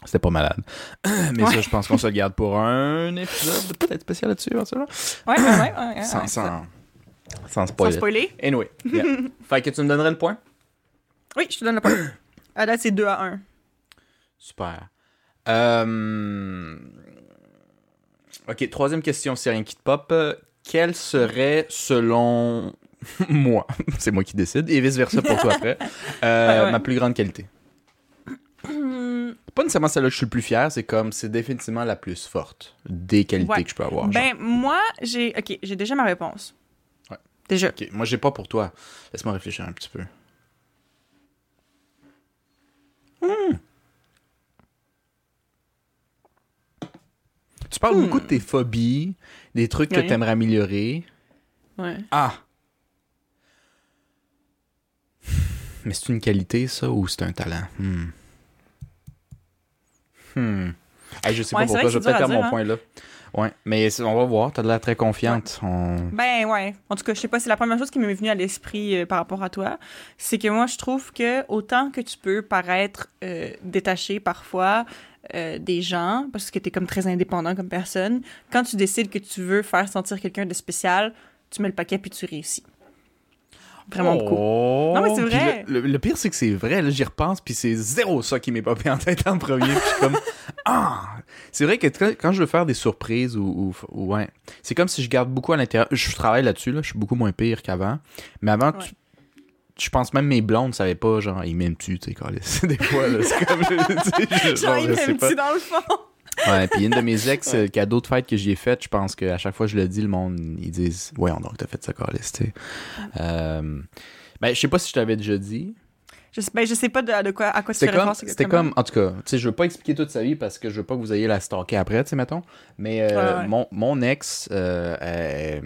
c'était pas malade. Mais ça, je pense qu'on se le garde pour un épisode peut-être spécial là-dessus, hein. Ouais, ouais, ouais. Sans, ouais, sans, sans Sans spoiler. spoiler. Anyway, yeah. fait que tu me donnerais le point? Oui, je te donne le point. À date, c'est 2 à 1. Super. Euh... Ok, troisième question, c'est rien qui te pop. Quelle serait, selon moi, c'est moi qui décide, et vice-versa pour toi après, euh, Ouais, ouais. ma plus grande qualité? C'est pas nécessairement celle-là que je suis le plus fier, c'est comme, c'est définitivement la plus forte des qualités Ouais. que je peux avoir. genre. Ben, moi, j'ai. Ok, j'ai déjà ma réponse. Ouais. Déjà. Ok, moi j'ai pas pour toi. Laisse-moi réfléchir un petit peu. Hmm. Tu parles beaucoup de tes phobies, des trucs que Ouais. t'aimerais améliorer. Ouais. Ah! Mais c'est une qualité, ça, ou c'est un talent? Hmm. Hmm. Hey, je sais Ouais, pas pourquoi, je vais peut-être à mon dire, point là. Ouais, mais on va voir, t'as l'air très confiante. On- Ben ouais. En tout cas, je sais pas, c'est la première chose qui m'est venue à l'esprit euh, par rapport à toi. C'est que moi, je trouve que autant que tu peux paraître euh, détaché parfois euh, des gens, parce que t'es comme très indépendant comme personne, quand tu décides que tu veux faire sentir quelqu'un de spécial, tu mets le paquet puis tu réussis. Vraiment beaucoup. Oh! Non, mais c'est vrai. Le, le- le pire, c'est que c'est vrai. Là, j'y repense, puis c'est zéro ça qui m'est popé en tête en premier. Puis je suis comme, ah! C'est vrai que quand, je veux faire des surprises ou, ou- ou- ouais, c'est comme si je garde beaucoup à l'intérieur. Je travaille là-dessus, là. Je suis beaucoup moins pire qu'avant. Mais avant, Ouais. tu- je pense même mes blondes savaient pas, genre, ils m'aiment-tu, tu sais. Des fois, là, c'est comme, je- Genre, genre, il je sais m'aime pas. dans le fond? Ouais, puis une de mes ex, euh, cadeau de fête que j'y ai fait, je pense qu'à chaque fois que je le dis, le monde, ils disent, ouais, donc t'as fait ça, câlisse, tu sais. Euh, ben, je sais pas si je t'avais déjà dit. Je sais, ben, je sais pas de, de quoi, à quoi tu C'était comme, c'était en tout cas, tu sais, je veux pas expliquer toute sa vie parce que je veux pas que vous ayez la stalker après, tu sais, mettons. Mais euh, Ouais, ouais. Mon, mon ex, euh, euh,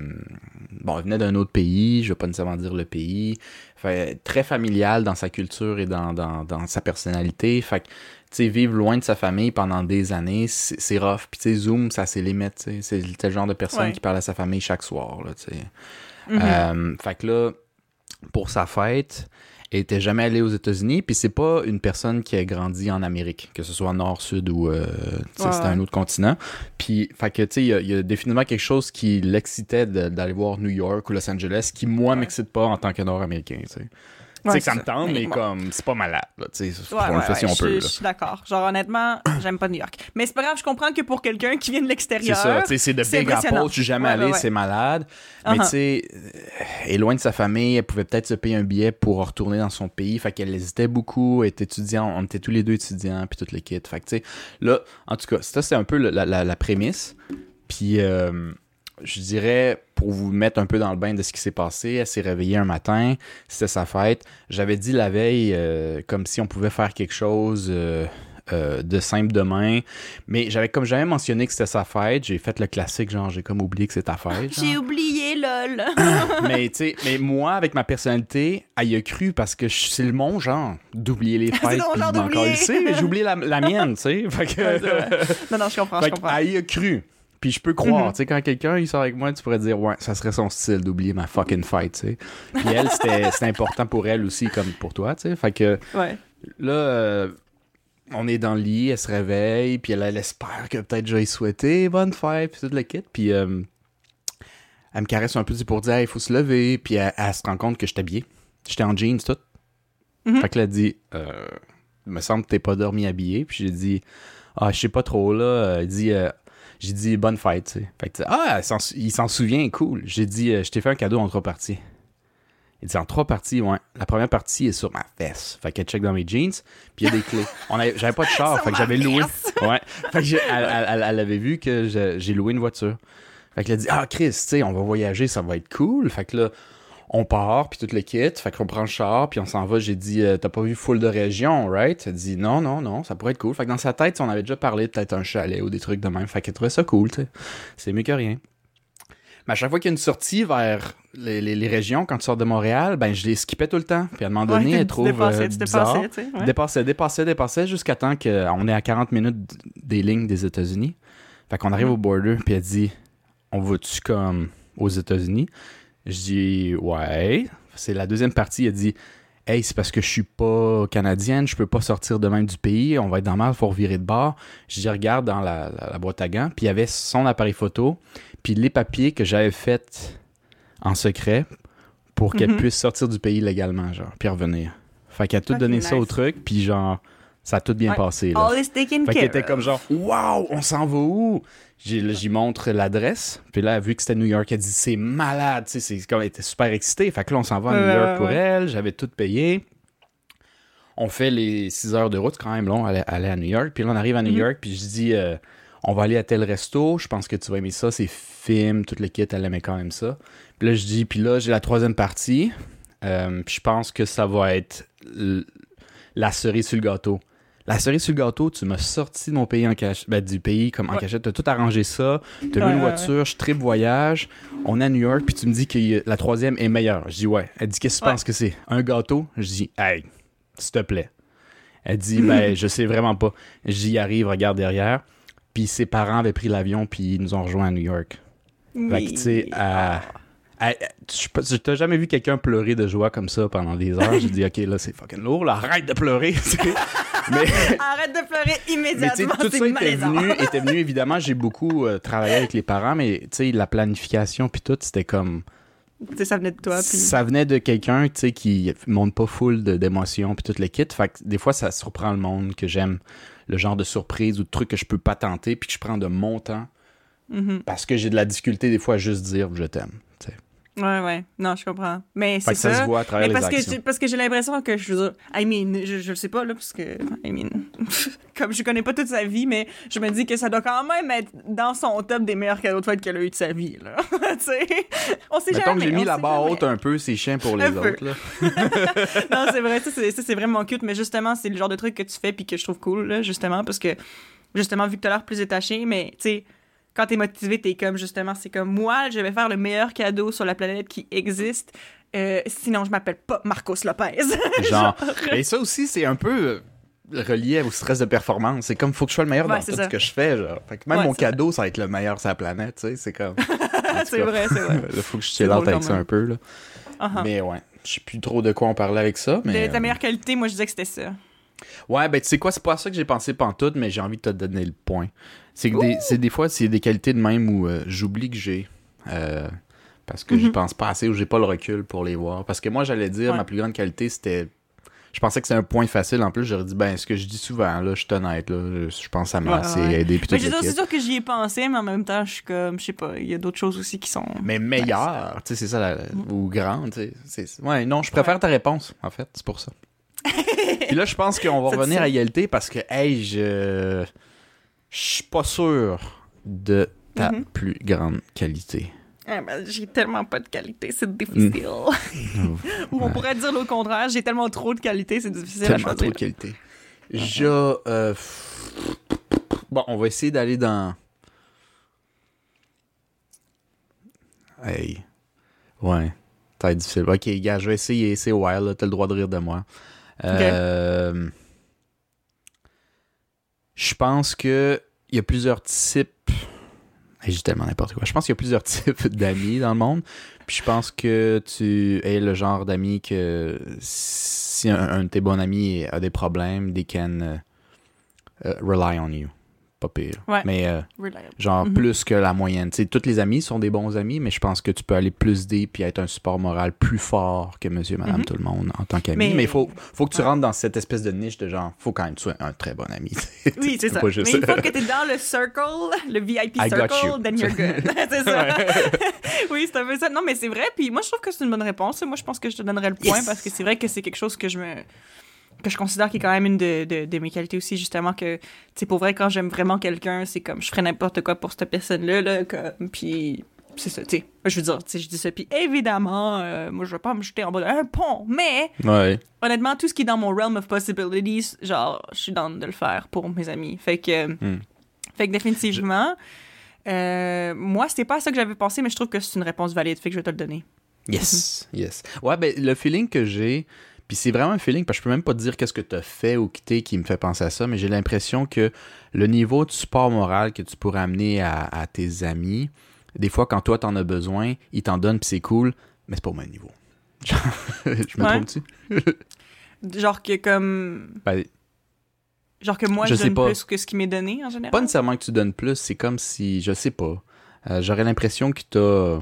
bon, elle venait d'un autre pays, je veux pas nécessairement dire le pays. Fait, très familial dans sa culture et dans, dans, dans sa personnalité. Fait sais, vivre loin de sa famille pendant des années, c'est rough. Puis, tu sais, Zoom, ça c'est limite. C'est le genre de personne Ouais. qui parle à sa famille chaque soir, là. Mhm. Euh, fait que là, pour sa fête, elle était jamais allée aux États-Unis, puis c'est pas une personne qui a grandi en Amérique, que ce soit nord, sud ou euh, Ouais, c'était un autre continent. Puis, fait que tu sais, il y a- il y, a définitivement quelque chose qui l'excitait d'aller voir New York ou Los Angeles, qui moi Ouais. m'excite pas en tant que Nord-Américain, tu sais. Ouais, que ça c'est me tente, ça. mais comme c'est pas malade, là, tu sais, Ouais, on le ouais, fait si on peut. je suis d'accord. Genre, honnêtement, j'aime pas New York. Mais c'est pas grave, je comprends que pour quelqu'un qui vient de C'est l'extérieur. ça, tu sais, c'est de c'est Big impressionnant. je suis jamais allé, c'est malade. Mais Uh-huh. tu sais, euh, loin de sa famille, elle pouvait peut-être se payer un billet pour retourner dans son pays, fait qu'elle hésitait beaucoup, elle était étudiante, on était tous les deux étudiants, puis tout le kit. Fait que tu sais, là, en tout cas, ça c'est un peu le- la, la- la prémisse. Puis euh, je dirais, pour vous mettre un peu dans le bain de ce qui s'est passé, elle s'est réveillée un matin, c'était sa fête. J'avais dit la veille, euh, comme si on pouvait faire quelque chose euh, euh, de simple demain. Mais j'avais comme jamais mentionné que c'était sa fête. J'ai fait le classique, genre, j'ai comme oublié que c'est ta fête. J'ai oublié, lol. mais tu sais, mais moi, avec ma personnalité, elle y a cru parce que c'est le mon genre d'oublier les C'est fêtes. puis genre d'oublier. j'ai oublié la, la mienne, tu sais. C'est non, non, je comprends, je comprends. qu'elle y a cru. Puis je peux croire, Mhm. tu sais, quand quelqu'un il sort avec moi, tu pourrais dire, ouais, ça serait son style d'oublier ma fucking fight, tu sais. Puis elle, c'était c'était important pour elle aussi, comme pour toi, tu sais. Fait que Ouais. là, euh, on est dans le lit, elle se réveille, puis elle, elle espère que peut-être je vais souhaiter bonne fête, puis tout le kit. Puis euh, elle me caresse un peu pour dire, il faut se lever, puis elle, elle se rend compte que je habillé. J'étais en jeans, tout. Mhm. Fait que là, elle dit, euh, il me semble que t'es pas dormi habillé. Puis j'ai dit, ah, je sais pas trop, là. Elle dit, euh, j'ai dit, bonne fête, tu sais. Fait que, ah, il s'en souvient, cool. J'ai dit, euh, je t'ai fait un cadeau en trois parties. Il dit en trois parties, ouais. La première partie est sur ma fesse. Fait qu'elle check dans mes jeans, puis il y a des clés. On j'avais pas de char, fait que j'avais loué. Ouais. Fait que elle, elle- avait vu que j'ai loué une voiture. Fait qu'elle a dit Ah Chris, tu sais, on va voyager, ça va être cool. Fait que là, on part, puis tout le kit. Fait qu'on prend le char, puis on s'en va. J'ai dit Euh, T'as pas vu full de régions, right? Elle dit Non, non, non, ça pourrait être cool. Fait que dans sa tête, on avait déjà parlé de peut-être un chalet ou des trucs de même. Fait qu'elle trouvait ça cool, tu sais. C'est mieux que rien. Mais à chaque fois qu'il y a une sortie vers les, les- les régions, quand tu sors de Montréal, ben je les skippais tout le temps. Puis à un moment donné, Ouais, elle trouve dépassais, euh, bizarre. dépassais, tu sais. ouais. Dépassait, dépassait, dépassait jusqu'à temps qu'on est à 40 minutes des lignes des États-Unis. Fait qu'on arrive Mhm. au border, puis elle dit On va-tu comme aux États-Unis? Je dis Ouais. C'est la deuxième partie. Elle dit Hey, c'est parce que je suis pas canadienne, je peux pas sortir de même du pays, on va être dans mal, faut revirer de bord. Je dis Regarde dans la, la- la boîte à gants, puis il y avait son appareil photo, puis les papiers que j'avais faits en secret pour qu'elle Mhm. puisse sortir du pays légalement, genre, puis revenir. Fait qu'elle a tout donné ça au truc, puis genre, ça a tout bien Ouais. passé. Là. All is taken Fait qu'elle était comme genre, waouh, on s'en va où? J'y montre l'adresse, puis là, vu que c'était New York, elle dit, c'est malade, c'est comme, elle était super excitée. Fait que là, on s'en va à New York pour elle, j'avais tout payé. On fait les 6 heures de route, quand même long, aller, aller à New York. Puis là, on arrive à New Mhm. York, puis je dis, euh, on va aller à tel resto, je pense que tu vas aimer ça, c'est film, tout le kit, elle aimait quand même ça. Puis là, je dis, puis là, j'ai la troisième partie, euh, puis je pense que ça va être la cerise sur le gâteau. La cerise sur le gâteau, tu m'as sorti de mon pays en cachette, ben, du pays comme en Ouais. cachette, t'as tout arrangé ça, t'as loué une voiture, je trip voyage, on est à New York, puis tu me dis que la troisième est meilleure. Je dis ouais. Elle dit qu'est-ce que tu penses que c'est? Un gâteau? Je dis hey, s'il te plaît. Elle dit ben je sais vraiment pas. J'y arrive, regarde derrière. Puis ses parents avaient pris l'avion puis ils nous ont rejoints à New York. Fait que tu sais, Ah. Je t'ai jamais vu quelqu'un pleurer de joie comme ça pendant des heures? J'ai dit ok là c'est fucking lourd, là, arrête de pleurer. Mais Arrête de pleurer mais immédiatement, tout ça était venu, était venu, évidemment, j'ai beaucoup euh, travaillé avec les parents, mais la planification puis tout, c'était comme... Ça venait de toi, puis... Ça venait de quelqu'un, tu sais, qui monte pas full d'émotions puis tout le kit. Fait que des fois, ça surprend le monde que j'aime le genre de surprise ou de truc que je peux pas tenter puis que je prends de mon temps Mhm. parce que j'ai de la difficulté des fois à juste dire je t'aime. Ouais, ouais. Non, je comprends. Mais c'est ça, ça. se voit à travers Mais parce que, actions. parce que j'ai l'impression que je veux dire, I mean, je, je sais pas, là, parce que, I mean, comme je connais pas toute sa vie, mais je me dis que ça doit quand même être dans son top des meilleurs cadeaux de fête qu'elle a eu de sa vie, là. tu sais, on sait Mettons jamais. que j'ai mis la barre haute un peu, c'est chiant pour les Un peu. autres. Là. non, c'est vrai, ça c'est, ça, c'est vraiment cute, mais justement, c'est le genre de truc que tu fais puis que je trouve cool, là, justement, parce que, justement, vu que t'as l'air plus détaché, mais, tu sais, quand t'es motivé, t'es comme, justement, c'est comme, moi, je vais faire le meilleur cadeau sur la planète qui existe, euh, sinon je m'appelle pas Marcos Lopez. Genre. Et ça aussi, c'est un peu euh, relié au stress de performance. C'est comme, faut que je sois le meilleur Ouais, dans tout ça. ce que je fais. Genre. Fait que même Ouais, mon cadeau, ça va être le meilleur sur la planète. Tu sais, c'est comme. c'est vrai, c'est vrai. Là, faut que je drôle avec ça un peu. Là. Uh-huh. Mais ouais, je sais plus trop de quoi on parlait avec ça. Mais, De ta euh, meilleure qualité, moi, je disais que c'était ça. Ouais, ben tu sais quoi, c'est pas ça que j'ai pensé pantoute, mais j'ai envie de te donner le point. C'est que des, c'est des fois, c'est des qualités de même où euh, j'oublie que j'ai. euh, parce que j'y Mhm. pense pas assez ou j'ai pas le recul pour les voir. Parce que moi, j'allais dire, Ouais. ma plus grande qualité, c'était. Je pensais que c'était un point facile. En plus, j'aurais dit, ben, ce que je dis souvent, là, je suis honnête, là. Je, pense ça m'a Ouais, assez ouais. aidé. C'est sûr que j'y ai pensé, mais en même temps, je suis comme, je sais pas, il y a d'autres choses aussi qui sont. Mais meilleur, tu sais, c'est ça, la- ou grande, tu sais. Ouais, non, je préfère ta réponse, en fait, c'est pour ça. Puis là, je pense qu'on va revenir à égalité parce que, hey, je. Je suis pas sûr de ta Mhm. plus grande qualité. Ah, ben, j'ai tellement pas de qualité, c'est difficile. Ou on Ouais. pourrait dire le contraire, j'ai tellement trop de qualité, c'est difficile à Tellement choisir. trop de qualité. Je. euh, Bon, on va essayer d'aller dans. Hey. Ouais. Être difficile. Ok, gars, je vais essayer. C'est wild. T'as le droit de rire de moi. Euh, Je pense que il y a plusieurs types. J'ai tellement n'importe quoi. Je pense qu'il y a plusieurs types d'amis dans le monde. Puis je pense que tu es le genre d'ami que si un, de tes bons amis a des problèmes, they can euh, rely on you. Pas pire. Ouais. Mais euh, genre Mhm. plus que la moyenne. Tu sais, tous les amis sont des bons amis, mais je pense que tu peux aller plus deep puis être un support moral plus fort que monsieur, madame, Mhm. tout le monde en tant qu'ami. Mais- il faut, faut que tu Ouais. rentres dans cette espèce de niche de genre, faut quand même que tu sois un très bon ami. Oui, c'est Tu ça. Mais une fois que t'es dans le circle, le VIP I circle, you. then you're good. c'est ça. oui, c'est un peu ça. Non, mais c'est vrai. Puis moi, je trouve que c'est une bonne réponse. Moi, je pense que je te donnerais le point Yes. parce que c'est vrai que c'est quelque chose que je me que je considère qui est quand même une de, de, de mes qualités aussi, justement, que, tu sais, pour vrai, quand j'aime vraiment quelqu'un, c'est comme, je ferais n'importe quoi pour cette personne-là, là, comme, puis c'est ça, tu sais, je veux dire, tu sais, je dis ça, puis évidemment, euh, moi, je veux pas me jeter en bas d'un pont, mais, ouais. honnêtement, tout ce qui est dans mon realm of possibilities, genre, je suis dans de le faire pour mes amis. Fait que, Hmm. fait que définitivement, euh, moi, c'était pas ça que j'avais pensé, mais je trouve que c'est une réponse valide, fait que je vais te le donner. Yes, yes. Ouais, ben le feeling que j'ai, puis c'est vraiment un feeling, parce que je peux même pas te dire qu'est-ce que t'as fait ou quitté qui me fait penser à ça, mais j'ai l'impression que le niveau de support moral que tu pourrais amener à, à tes amis, des fois quand toi t'en as besoin, ils t'en donnent puis c'est cool, mais c'est pas au même niveau. Genre, je me Ouais. trompe-tu? Genre que, comme, Ben, genre que moi, Je donne pas. plus que ce qui m'est donné, en général? pas nécessairement que tu donnes plus, c'est comme si, je sais pas, euh, j'aurais l'impression que t'as...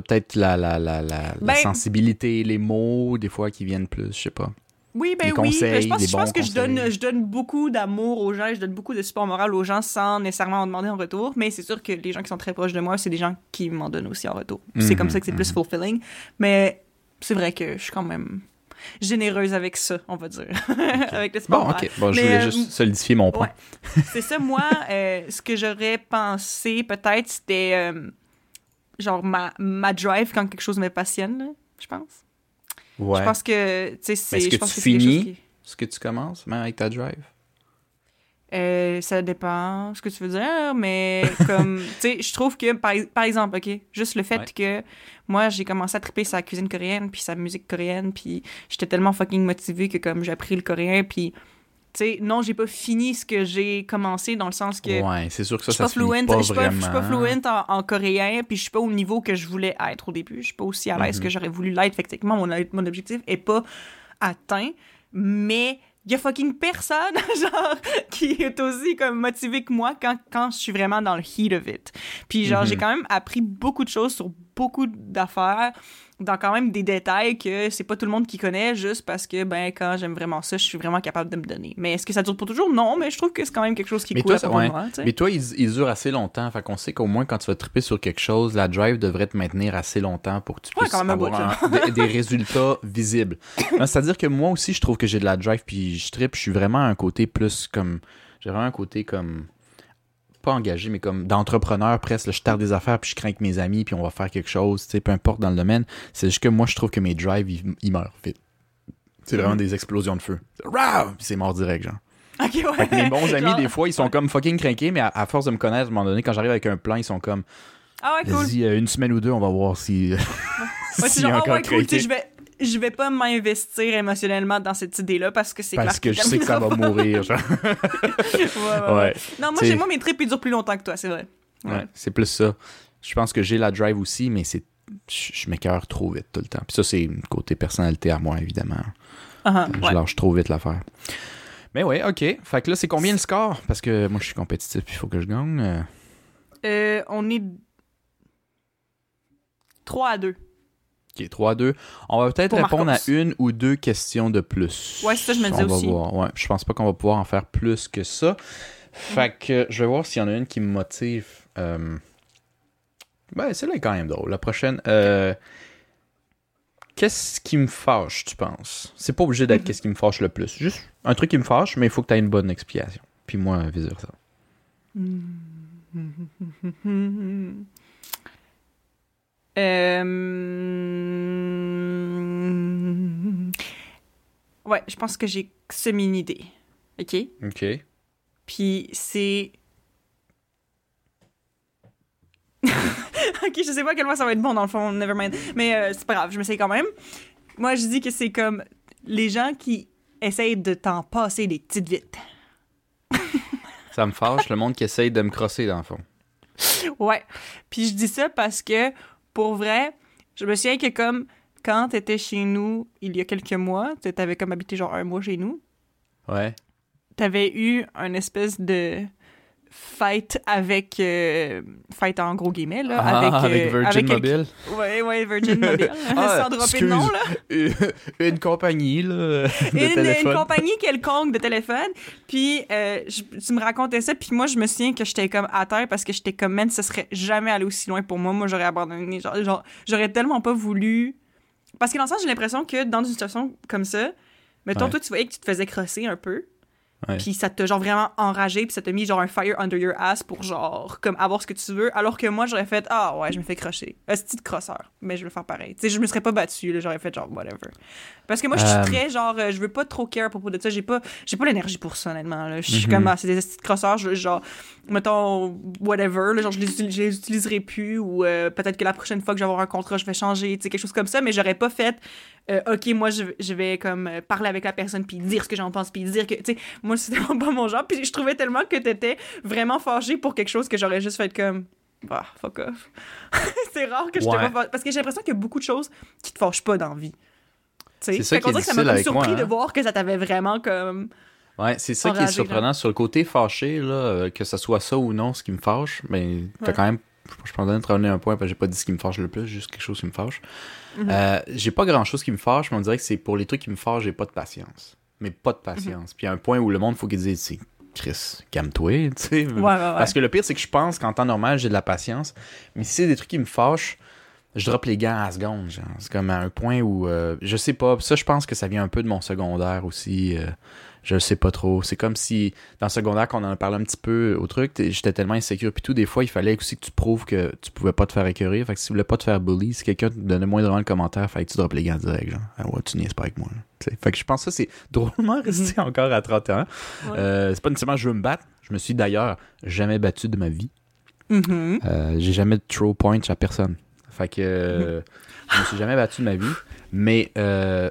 T'as peut-être la, la, la, la, la Ben- sensibilité, les mots, des fois, qui viennent plus, je sais pas. Oui, ben Les oui. conseils, Ben, je pense, je que je donne, conseils. je donne beaucoup d'amour aux gens, je donne beaucoup de support moral aux gens sans nécessairement en demander en retour. Mais c'est sûr que les gens qui sont très proches de moi, c'est des gens qui m'en donnent aussi en retour. C'est Mhm, comme ça que c'est plus mhm. fulfilling. Mais c'est vrai que je suis quand même généreuse avec ça, on va dire. avec le Bon, ok. Bon, je voulais euh, juste solidifier mon point. Ouais. c'est ça, moi, euh, ce que j'aurais pensé, peut-être, c'était euh, genre ma, ma drive quand quelque chose me passionne, là, je pense. Ouais. Je pense que, tu sais, c'est. est-ce que pense tu finis? qui- Ce que tu commences, même avec ta drive? Euh, ça dépend ce que tu veux dire, mais comme, tu sais, je trouve que, par, par exemple, OK, juste le fait Ouais. que moi, j'ai commencé à triper sa cuisine coréenne, puis sa musique coréenne, puis j'étais tellement fucking motivée que, comme, j'ai appris le coréen, puis, sais, non, j'ai pas fini ce que j'ai commencé dans le sens que Ouais, c'est sûr que je ça, suis ça pas se finit fluent, pas je suis pas, je suis pas vraiment. fluent en, en coréen, puis je suis pas au niveau que je voulais être au début. Je suis pas aussi à l'aise Mhm. que j'aurais voulu l'être. Fait que techniquement, mon, mon objectif est pas atteint, mais il y a fucking personne, genre, qui est aussi comme motivé que moi quand, quand je suis vraiment dans le heat of it. Puis genre, Mhm. j'ai quand même appris beaucoup de choses sur beaucoup d'affaires, dans quand même des détails que c'est pas tout le monde qui connaît, juste parce que, ben, quand j'aime vraiment ça, je suis vraiment capable de me donner. Mais est-ce que ça dure pour toujours? Non, mais je trouve que c'est quand même quelque chose qui Mais cool toi, à ouais. Mais toi, il, il dure assez longtemps. Fait qu'on sait qu'au moins, quand tu vas triper sur quelque chose, la drive devrait te maintenir assez longtemps pour que tu Ouais, puisses avoir un- des, des résultats visibles. C'est-à-dire que moi aussi, je trouve que j'ai de la drive, puis je tripe. Je suis vraiment un côté plus comme... J'ai vraiment un côté comme... Pas engagé, mais comme d'entrepreneur presque. là, je tarde des affaires, puis je crains avec mes amis, puis on va faire quelque chose, tu sais, peu importe dans le domaine. C'est juste que moi, je trouve que mes drives, ils, ils meurent vite. C'est vraiment Mhm. des explosions de feu. C'est mort direct, genre. Ok, ouais. Fait que mes bons amis, Genre- des fois, ils sont comme fucking craqués, mais à, à force de me connaître, à un moment donné, quand j'arrive avec un plan, ils sont comme, Ah ouais, cool. vas-y, euh, une semaine ou deux, on va voir si. Ouais, y genre, ah ouais, cool, je vais, je vais pas m'investir émotionnellement dans cette idée-là parce que c'est Parce que je sais que ça va mourir, genre. ouais, ouais, ouais. Ouais. Non, moi, j'ai moi, mes trips, ils durent plus longtemps que toi, c'est vrai. Ouais, c'est plus ça. Je pense que j'ai la drive aussi, mais c'est. Je, m'écœure trop vite tout le temps. Puis ça, c'est côté personnalité à moi, évidemment. Ah, ah, Je lâche trop vite l'affaire. Mais ouais, ok. Fait que là, c'est combien le score? Parce que moi, je suis compétitif, il faut que je gagne. Euh, Euh, on est 3 à 2. Ok, 3-2. On va peut-être répondre Marcos. à une ou deux questions de plus. Ouais, c'est ça, je me On disais va aussi. voir. Ouais, je pense pas qu'on va pouvoir en faire plus que ça. Fait que je vais voir s'il y en a une qui me motive. Euh... Ben, celle-là est quand même drôle. La prochaine. euh, Qu'est-ce qui me fâche, tu penses? C'est pas obligé d'être Mhm. qu'est-ce qui me fâche le plus. Juste un truc qui me fâche, mais il faut que tu aies une bonne explication. Puis moi, vice versa. Euh... Ouais, je pense que j'ai semi une idée. OK? Ok. Puis c'est. ok, je sais pas à quel point ça va être bon dans le fond, never mind. Mais euh, c'est pas grave, je m'essaye quand même. Moi, je dis que c'est comme les gens qui essayent de t'en passer des petites vites. Ça me fâche, le monde qui essaye de me crosser, dans le fond. Ouais. Puis je dis ça parce que, pour vrai, je me souviens que comme quand t'étais chez nous il y a quelques mois, tu t'avais comme habité genre un mois chez nous, Ouais. t'avais eu un espèce de fight avec euh, fight en gros guillemets là Ah, avec, avec euh, Virgin avec Mobile. ouais ouais Virgin Mobile Ah, sans dropper de nom là Une, une compagnie, là, de une, compagnie quelconque de téléphone. Puis euh, je- tu me racontais ça, puis moi je me souviens que j'étais comme à terre parce que j'étais comme man, ça serait jamais allé aussi loin pour moi. Moi j'aurais abandonné, genre, genre, j'aurais tellement pas voulu. Parce que dans le sens j'ai l'impression que dans une situation comme ça, mettons Ouais. toi tu voyais que tu te faisais crosser un peu. Puis ça t'a genre vraiment enragé, puis ça t'a mis genre un fire under your ass pour genre comme avoir ce que tu veux. Alors que moi j'aurais fait ah ouais je me fais crosser, un petit crosseur, mais je vais le faire pareil. Tu sais je me serais pas battu, là, j'aurais fait genre whatever. Parce que moi je suis Euh. très genre euh, je veux pas trop care à propos de ça, j'ai pas j'ai pas l'énergie pour ça honnêtement. là. Je suis Mhm. comme ah, c'est des petits crosseurs, je, genre mettons whatever, là, genre je les, je les utiliserai plus ou euh, peut-être que la prochaine fois que je vais avoir un contrat je vais changer, tu sais quelque chose comme ça, mais j'aurais pas fait euh, ok moi je, je vais comme parler avec la personne puis dire ce que j'en pense puis dire que tu sais moi c'était vraiment pas mon genre puis je trouvais tellement que t'étais vraiment fâché pour quelque chose que j'aurais juste fait comme bah fuck off c'est rare que je Ouais. te pas parce que j'ai l'impression qu'il y a beaucoup de choses qui te fâchent pas dans la vie C'est ça qui est que ça m'a surpris moi, de hein. voir que ça t'avait vraiment comme Ouais, c'est ça qui est surprenant. Sur le côté fâché, là, euh, que ce soit ça ou non, ce qui me fâche, mais t'as Ouais. quand même. Je pense que je un point, parce que j'ai pas dit ce qui me fâche le plus, juste quelque chose qui me fâche. Mhm. Euh, j'ai pas grand chose qui me fâche, mais on dirait que c'est pour les trucs qui me fâchent, j'ai pas de patience. Mais pas de patience. Puis il y a un point où le monde, faut qu'il dise, c'est Chris, calme-toi, tu sais. ouais ouais ouais Parce que le pire, c'est que je pense qu'en temps normal, j'ai de la patience. Mais si c'est des trucs qui me fâchent, je drop les gants à la seconde. C'est comme à un point où. euh, je sais pas. Ça, je pense que ça vient un peu de mon secondaire aussi. euh, je sais pas trop. C'est comme si, dans le secondaire, qu'on en a parlé un petit peu au truc, j'étais tellement insécure. Puis tout, des fois, il fallait aussi que tu prouves que tu pouvais pas te faire écœurer. Fait que si tu voulais pas te faire bully, si quelqu'un te donnait moindrement le commentaire, fallait que tu droppes les gants direct. Genre, ah ouais, tu niaises pas avec moi. Fait que je pense que ça, c'est drôlement resté encore à 30 ans. Ouais. Euh, c'est pas nécessairement je veux me battre. Je me suis d'ailleurs jamais battu de ma vie. Mhm. Euh, j'ai jamais de throw point à personne. Fait que euh, je me suis jamais battu de ma vie. Mais euh,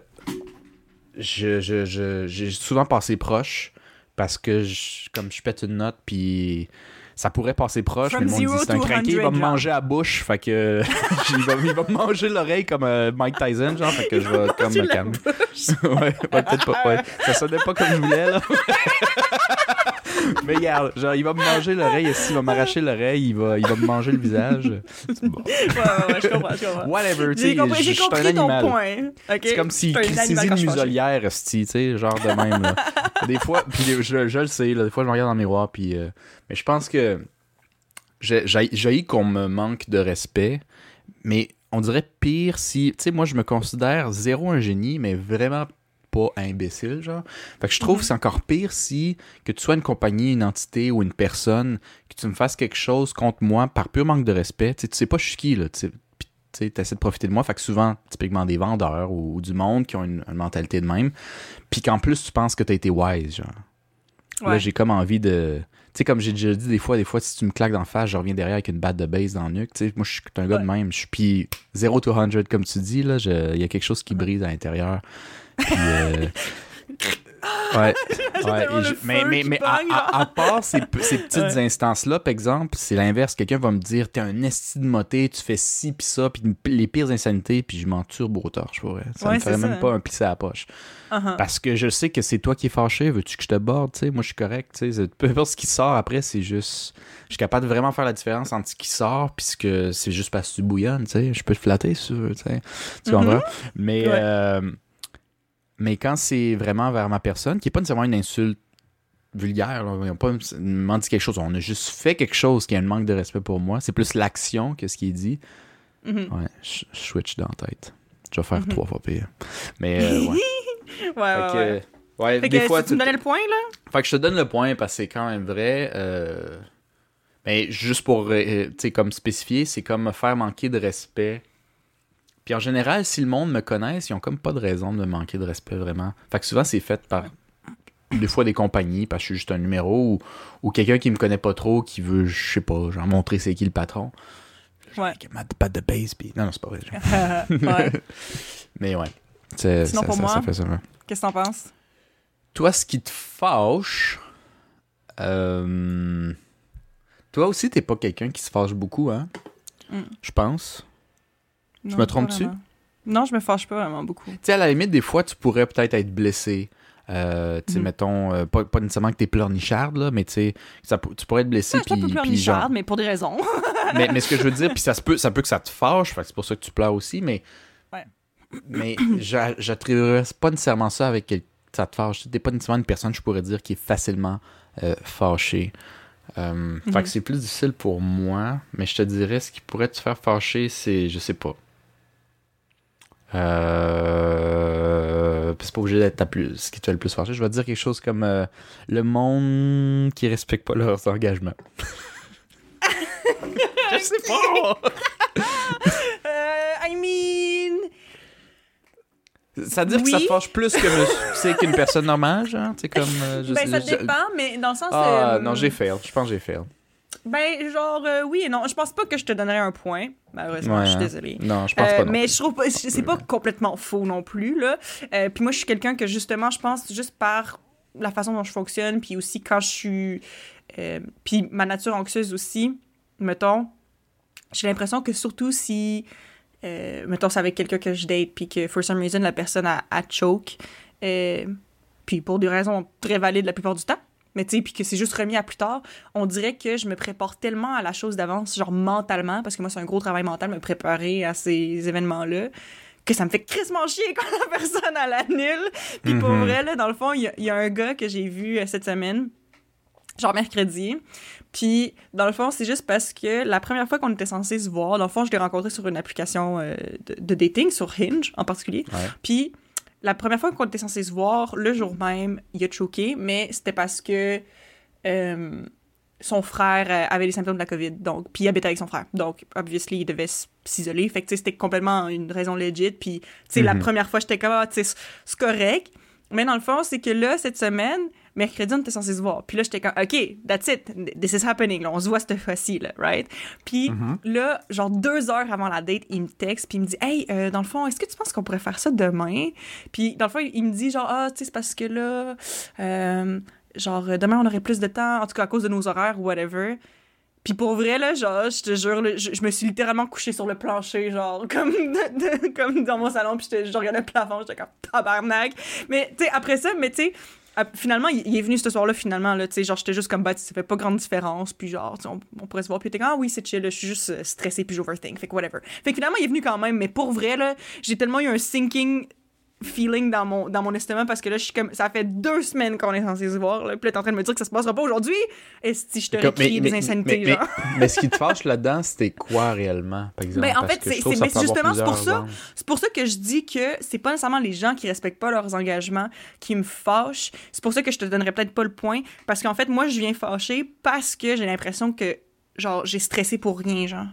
je, je, je- j'ai souvent passé proche parce que je- comme je pète une note puis ça pourrait passer proche, From mais le monde dit c'est un craqué, il va 100, me manger à bouche, fait que il, va, il va me manger l'oreille comme euh, Mike Tyson, genre, fait que je vais comme me calmer. ouais, ouais, peut-être pas. Ouais. Ça sonnait pas comme je voulais, là. Mais regarde, genre, il va me manger l'oreille, s'il va m'arracher l'oreille, il va, il va me manger le visage. C'est bon. ouais ouais ouais je comprends je comprends Whatever, tu j'ai sais, compris, je j'ai je suis un compris ton animal. point ok C'est comme si C'est un il animal saisit quand une je muselière, tu sais, genre de même. Là. Des fois, puis je, je le sais, là, des fois je me regarde dans le miroir, puis. euh, mais je pense que j'ai j'ai- j'ai qu'on me manque de respect, mais on dirait pire si. Tu sais, moi je me considère zéro un génie, mais vraiment pas imbécile, genre. Fait que je trouve Mhm. que c'est encore pire si que tu sois une compagnie, une entité ou une personne, que tu me fasses quelque chose contre moi par pur manque de respect. Tu sais, tu sais pas je suis qui, là. Tu sais, t'essaies de profiter de moi. Fait que souvent, typiquement des vendeurs ou, ou du monde qui ont une, une mentalité de même. Puis qu'en plus, tu penses que t'as été wise, genre. Là, j'ai comme envie de. Tu sais, comme j'ai déjà dit des fois, des fois, si tu me claques d'en face, je reviens derrière avec une batte de base dans le nuque. Tu sais, moi, je suis un gars de même. Je suis puis 0 to 100, comme tu dis, là. Il y a quelque chose qui brise à l'intérieur. Puis. euh, Ouais, ouais, je- mais, mais, mais à, à- à part ces, ces petites Ouais. instances-là, par exemple, c'est l'inverse. Quelqu'un va me dire T'es un esti de moté, tu fais ci pis ça, puis les pires insanités, puis je m'en turbo au torche, pour vrai. Ça Ouais, me ferait même hein. pas un plissé à la poche. Uh-huh. Parce que je sais que c'est toi qui es fâché. Veux-tu que je te borde? Tu sais, moi, je suis correct. tu sais. C'est- Peu importe ce qui sort après, c'est juste. Je suis capable de vraiment faire la différence entre ce qui sort puisque c'est juste parce que tu bouillonnes. Tu sais. Je peux te flatter si tu veux. Tu, sais. tu Mhm. comprends? Mais, euh, mais quand c'est vraiment vers ma personne, qui n'est pas nécessairement une insulte vulgaire, là, ils n'ont pas m'en dit quelque chose. On a juste fait quelque chose qui a un manque de respect pour moi. C'est plus l'action que ce qui est dit. Mhm. Ouais, je switch dans la tête. Je vais faire Mhm. trois fois pire. Mais euh, ouais. ouais Fait ouais que, ouais ouais, fait des que fois, si tu me donnais le point là? Fait que je te donne le point parce que c'est quand même vrai. euh, Mais juste pour, euh, tu sais, comme spécifier, c'est comme me faire manquer de respect. Puis en général, si le monde me connaisse, ils ont comme pas de raison de me manquer de respect vraiment. Fait que souvent, c'est fait par des fois des compagnies parce que je suis juste un numéro ou, ou quelqu'un qui me connaît pas trop qui veut, je sais pas, genre montrer c'est qui le patron. Ouais. Ma patte de base, puis... Non, non, c'est pas vrai. ouais Mais ouais. Sinon, ça, pour ça- moi- qu'est-ce que t'en penses? Toi, ce qui te fâche, euh, toi aussi, t'es pas quelqu'un qui se fâche beaucoup, hein? Mm. Je pense. Non, me pas trompe-tu? Non, je me fâche pas vraiment beaucoup. Tu sais, à la limite, des fois, tu pourrais peut-être être blessé. Euh, tu sais, Mhm. mettons, euh, pas, pas nécessairement que t'es pleurnicharde, là, mais tu sais, tu pourrais être blessé. Ouais, je suis un puis- peu puis genre- pleurnicharde, mais pour des raisons. mais, mais ce que je veux dire, puis ça se peut, ça peut que ça te fâche, fait que c'est pour ça que tu pleures aussi, mais. Ouais. Mais j'a- j'attribuerais pas nécessairement ça avec quel- ça te fâche. T'es pas nécessairement une personne, je pourrais dire, qui est facilement euh, fâchée. Euh, Fait Mhm. que c'est plus difficile pour moi, mais je te dirais, ce qui pourrait te faire fâcher, c'est. Je sais pas. Euh... C'est pas obligé d'être ta plus... ce qui te fait le plus fâcher. Je vais te dire quelque chose comme euh, le monde qui respecte pas leurs engagements. je sais pas! Euh, I mean... Ça veut dire que ça te fâche plus que sais, qu'une personne normale, genre? Tu sais, comme. euh, je ben, ça je- dépend, mais dans le sens... Ah, euh, non, j'ai fail. Je pense que j'ai fail. Ben, genre, euh, oui et non. Je pense pas que je te donnerais un point. Malheureusement, Ouais, je suis hein. désolée. Non, je pense Euh, pas. Non. mais je trouve pas, c'est pas complètement faux non plus là. Euh, puis moi je suis quelqu'un que justement je pense juste par la façon dont je fonctionne puis aussi quand je suis euh, puis ma nature anxieuse aussi, mettons, j'ai l'impression que surtout si euh, mettons c'est avec quelqu'un que je date puis que for some reason la personne a, a choke euh, puis pour des raisons très valides la plupart du temps mais tu sais, puis que c'est juste remis à plus tard, on dirait que je me prépare tellement à la chose d'avance, genre mentalement, parce que moi, c'est un gros travail mental, me préparer à ces événements-là, que ça me fait crissement chier quand la personne a l'annule. Puis pour Mhm. vrai, là, dans le fond, il y, a- il y a un gars que j'ai vu euh, cette semaine, genre mercredi. Puis, dans le fond, c'est juste parce que la première fois qu'on était censé se voir, dans le fond, je l'ai rencontré sur une application euh, de, de dating, sur Hinge en particulier. Ouais. Puis, la première fois qu'on était censé se voir, le jour même, il a choqué, mais c'était parce que euh, son frère euh, avait les symptômes de la COVID, donc, puis il habitait avec son frère. Donc, obviously, il devait s'isoler. Fait que, c'était complètement une raison legit. Puis, tu sais, la Mhm. première fois, j'étais comme, ah, tu sais, c'est- c'est correct. Mais dans le fond, c'est que là, cette semaine, mercredi, on était censé se voir. Puis là, j'étais comme, OK, that's it. This is happening. Là, on se voit cette fois-ci, là, right? Puis Mhm. là, genre deux heures avant la date, il me texte, puis il me dit, Hey, euh, dans le fond, est-ce que tu penses qu'on pourrait faire ça demain? Puis dans le fond, il me dit, genre, ah, tu sais, c'est parce que là, euh, genre, demain, on aurait plus de temps, en tout cas à cause de nos horaires ou whatever. Puis pour vrai, là, genre, je te jure, là, je, je me suis littéralement couchée sur le plancher, genre, comme, de- de- comme dans mon salon, puis je regardais le plafond, j'étais comme tabarnak. Mais, tu sais, après ça, mais tu sais, finalement, il, est venu ce soir-là, finalement, là, tu sais, genre, j'étais juste comme, bah, ça fait pas grande différence, puis genre, on, on pourrait se voir, puis était comme, ah oui, c'est chill, je suis juste euh, stressée, puis j'overthink, fait que whatever. Fait que finalement, il est venu quand même, mais pour vrai, là, j'ai tellement eu un sinking feeling dans mon, dans mon estomac parce que là, je suis comme, ça fait deux semaines qu'on est censé se voir, là, puis là, t'es en train de me dire que ça se passera pas aujourd'hui, et si je mais- crié des insanités, mais- genre? mais- mais ce qui te fâche là-dedans, c'était quoi réellement, par exemple? Ben, en fait, c'est- justement, pour ça. C'est pour ça que je dis que c'est pas nécessairement les gens qui respectent pas leurs engagements qui me fâchent. C'est pour ça que je te donnerais peut-être pas le point. Parce qu'en fait, moi, je viens fâcher parce que j'ai l'impression que, genre, j'ai stressé pour rien, genre.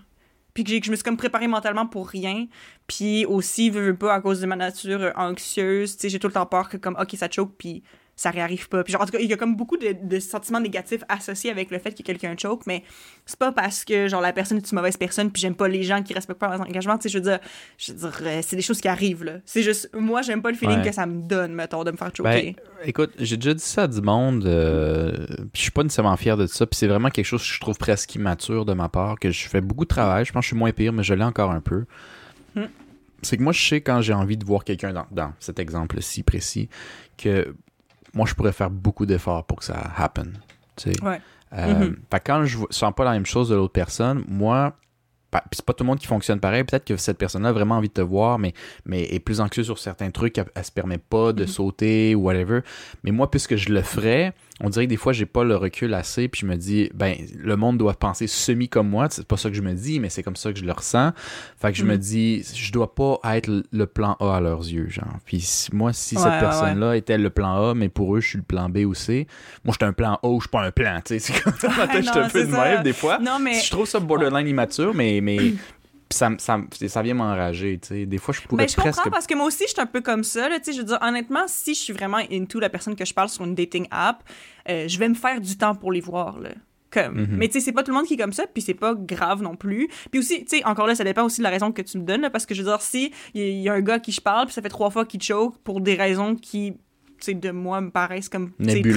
Puis que, que je me suis comme préparée mentalement pour rien. Puis aussi, veux, veux pas, à cause de ma nature euh, anxieuse, tu sais, j'ai tout le temps peur que, comme, OK, ça choke, puis ça réarrive pas. Puis genre, en tout cas, il y a comme beaucoup de, de sentiments négatifs associés avec le fait que quelqu'un choke, mais c'est pas parce que, genre, la personne est une mauvaise personne, puis j'aime pas les gens qui respectent pas leurs engagements, tu sais, je veux dire, je veux dire, euh, c'est des choses qui arrivent, là. C'est juste, moi, j'aime pas le feeling Ouais. que ça me donne, mettons, de me faire Ben, choquer. écoute, j'ai déjà dit ça à du monde, euh, puis je suis pas nécessairement fier de ça, puis c'est vraiment quelque chose que je trouve presque immature de ma part, que je fais beaucoup de travail, je pense que je suis moins pire, mais je l'ai encore un peu. Hmm. C'est que moi, je sais quand j'ai envie de voir quelqu'un dans, dans cet exemple-ci précis, que moi, je pourrais faire beaucoup d'efforts pour que ça happen, tu sais. Ouais. Euh, Mhm. Fait que quand je sens pas la même chose de l'autre personne, moi, c'est pas tout le monde qui fonctionne pareil. Peut-être que cette personne-là a vraiment envie de te voir, mais, mais est plus anxieuse sur certains trucs, elle, elle se permet pas de Mhm. sauter ou whatever. Mais moi, puisque je le ferais, on dirait que des fois, j'ai pas le recul assez, puis je me dis, ben, le monde doit penser semi comme moi. C'est pas ça que je me dis, mais c'est comme ça que je le ressens. Fait que je me Mhm. dis, je dois pas être le- plan A à leurs yeux, genre. Puis moi, si Ouais, cette ouais, personne-là était le plan A, mais pour eux, je suis le plan B ou C, moi, je suis un plan A ou je suis pas un plan, tu sais. C'est comme ça, je suis un peu de même, des fois. Non, mais. Je trouve ça borderline immature, mais, mais ça, ça, ça vient m'enrager, tu sais. Des fois, je pourrais Ben, je comprends presque... parce que moi aussi, je suis un peu comme ça. Là, tu sais, je veux dire, honnêtement, si je suis vraiment into la personne que je parle sur une dating app, euh, je vais me faire du temps pour les voir. Là. Comme. Mhm. Mais tu sais, c'est pas tout le monde qui est comme ça, puis c'est pas grave non plus. Puis aussi, tu sais, encore là, ça dépend aussi de la raison que tu me donnes, là, parce que je veux dire, si il y, a- il y a un gars qui je parle, puis ça fait trois fois qu'il choke pour des raisons qui, tu sais, de moi, me paraissent comme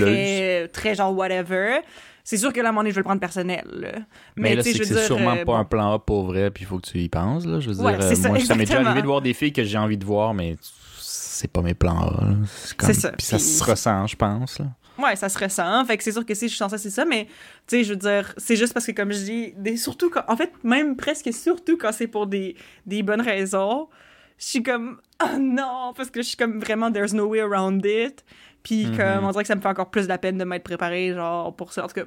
très, très genre whatever. C'est sûr que là, à un moment donné, je vais le prendre personnel. là. Mais, là, tu sais, c'est que sûrement euh, pas bon. un plan A pour vrai, puis il faut que tu y penses, là. Je veux Ouais, dire, euh, ça, moi, ça m'est déjà arrivé de voir des filles que j'ai envie de voir, mais c'est pas mes plans A. là. C'est comme- ça. Puis ça se ressent, je pense. Là. Ouais, ça se ressent. Fait que c'est sûr que si je suis censée, c'est ça, mais tu sais, je veux dire, c'est juste parce que, comme je dis, des, surtout quand, en fait, même presque surtout quand c'est pour des, des bonnes raisons, je suis comme, oh non, parce que je suis comme vraiment, there's no way around it. Puis, Mhm. comme, on dirait que ça me fait encore plus de la peine de m'être préparé, genre, pour ça. En tout cas,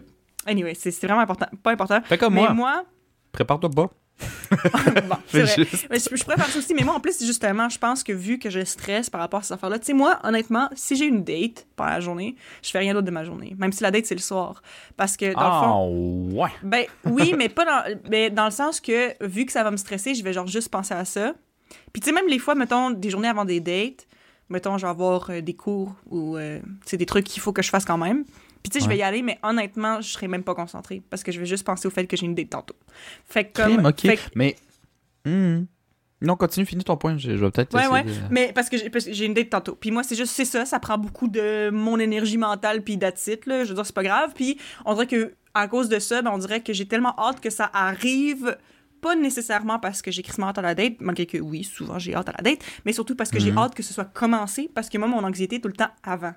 anyway, c'est vraiment important, pas important. Fais comme mais moi. moi, Prépare-toi pas. bon, c'est vrai. juste- Mais je, je pourrais faire ça aussi, mais moi, en plus, justement, je pense que vu que je stresse par rapport à ces affaires-là, tu sais, moi, honnêtement, si j'ai une date pendant la journée, je fais rien d'autre de ma journée. Même si la date, c'est le soir. Parce que, dans le fond, Ah, ouais. ben oui, mais pas dans, mais dans le sens que, vu que ça va me stresser, je vais genre juste penser à ça. Puis, tu sais, même les fois, mettons, des journées avant des dates, mettons, je vais avoir euh, des cours ou, euh, c'est des trucs qu'il faut que je fasse quand même. Puis, tu sais, je vais y aller, mais honnêtement, je serai même pas concentrée parce que je vais juste penser au fait que j'ai une date tantôt. Fait que comme. Crime, ok. fait que- Mais. hmm. Non, continue, finis ton point. Je, je vais peut-être. Ouais, ouais. de- Mais parce que j'ai une date tantôt. Puis moi, c'est juste, c'est ça, ça prend beaucoup de mon énergie mentale, puis là. Je veux dire, c'est pas grave. Puis on dirait que à cause de ça, ben, on dirait que j'ai tellement hâte que ça arrive. Pas nécessairement parce que j'ai crissement hâte à la date, malgré que oui, souvent j'ai hâte à la date, mais surtout parce que j'ai Mhm. hâte que ce soit commencé, parce que moi, mon anxiété est tout le temps avant.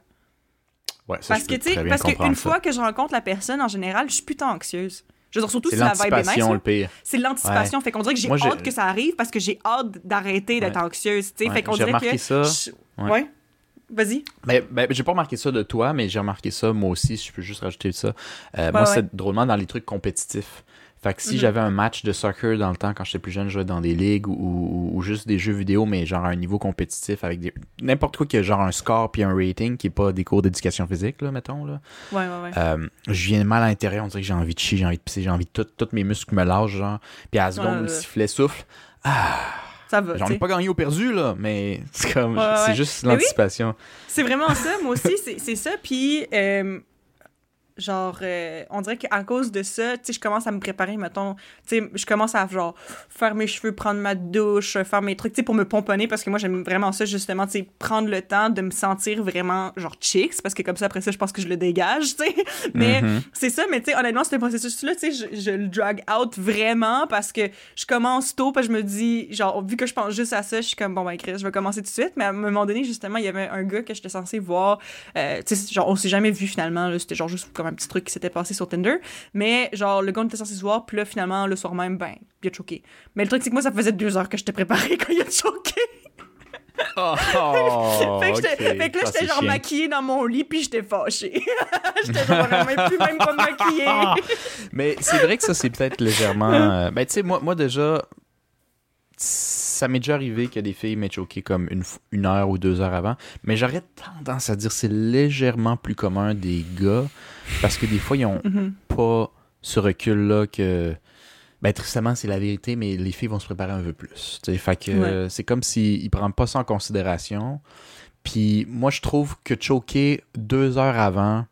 Ouais, ça, Parce je que, tu sais, parce qu'une fois que je rencontre la personne, en général, je suis putain anxieuse. Je veux dire, surtout si la vibe est nice. le pire. C'est l'anticipation. Fait qu'on dirait que j'ai j'ai- hâte que ça arrive parce que j'ai hâte d'arrêter d'être Ouais. anxieuse. tu sais. Ouais, Fait qu'on j'ai dirait remarqué que. ça. je- Ouais. Ouais. Vas-y. Ben, ben, j'ai pas remarqué ça de toi, mais j'ai remarqué ça moi aussi, si je peux juste rajouter ça. Euh, moi, c'est drôlement dans les trucs compétitifs. Fait que si Mhm. j'avais un match de soccer dans le temps, quand j'étais plus jeune, je jouais dans des ligues ou, ou- ou juste des jeux vidéo, mais genre à un niveau compétitif avec des n'importe quoi qui a genre un score puis un rating qui est pas des cours d'éducation physique, là, mettons. Là. Ouais, ouais, ouais. Euh, je viens mal à l'intérieur, on dirait que j'ai envie de chier, j'ai envie de pisser, j'ai envie de tout, tous mes muscles me lâchent, genre. Puis à la seconde, Ouais, le sifflet souffle. ça va. J'en ai pas gagné ou perdu, là, mais c'est comme, Ouais, c'est juste oui. l'anticipation. C'est vraiment ça. Moi aussi, c'est c'est ça. Puis, euh, genre, euh, on dirait qu'à cause de ça, tu sais, je commence à me préparer, mettons, tu sais, je commence à, genre, faire mes cheveux, prendre ma douche, faire mes trucs, tu sais, pour me pomponner, parce que moi, j'aime vraiment ça, justement, tu sais, prendre le temps de me sentir vraiment, genre, chicks, parce que comme ça, après ça, je pense que je le dégage, tu sais. Mais Mhm. c'est ça, mais tu sais, honnêtement, ce processus-là, tu sais, je, je le drag out vraiment parce que je commence tôt, parce que je me dis, genre, vu que je pense juste à ça, je suis comme, bon, ben, Chris, je vais commencer tout de suite. Mais à un moment donné, justement, il y avait un gars que j'étais censée voir, euh, tu sais, genre, on s'est jamais vu finalement, là, c'était genre juste comme un petit truc qui s'était passé sur Tinder. Mais, genre, le gars, on était censé se voir, puis là, finalement, le soir même, ben, il a choqué. Mais le truc, c'est que moi, ça faisait deux heures que j'étais préparée quand il a choqué. Oh, oh, fait que, fait que là, j'étais genre chiant. maquillée dans mon lit, puis j'étais fâchée. j'étais genre vraiment plus même pas maquillée. Mais c'est vrai que ça, c'est peut-être légèrement. euh, Ben, tu sais, moi, moi, déjà, ça m'est déjà arrivé que des filles m'aient choqué comme une, une heure ou deux heures avant. Mais j'aurais tendance à dire que c'est légèrement plus commun des gars parce que des fois, ils ont Mhm. pas ce recul-là que. Ben, tristement, c'est la vérité, mais les filles vont se préparer un peu plus. Fait que Ouais. euh, c'est comme s'ils prennent pas ça en considération. Puis moi, je trouve que choquer deux heures avant,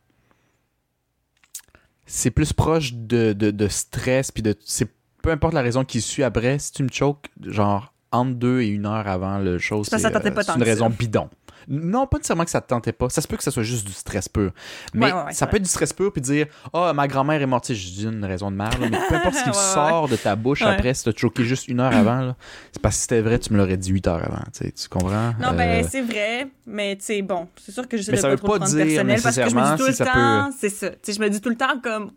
c'est plus proche de, de, de stress. Puis de. C'est peu importe la raison qui suit après, si tu me choques, genre entre deux et une heure avant le C'est tentait pas c'est une ça. raison bidon. Non, pas nécessairement que ça te tentait pas. Ça se peut que ça soit juste du stress pur. Mais Ouais, ouais, ouais, ça c'est peut être du stress pur puis dire Ah, ma grand-mère est morte. Je dis une raison de merde, mais peu importe ce qui sort de ta bouche après, si t'as choqué juste une heure avant, c'est parce que si c'était vrai, tu me l'aurais dit huit heures avant. Tu, comprends? Non, ben Euh, c'est vrai, mais tu sais, bon, c'est sûr que de ça pas trop pas prendre dire personnel parce que je me dis tout le si temps, c'est ça. Je me dis tout le temps comme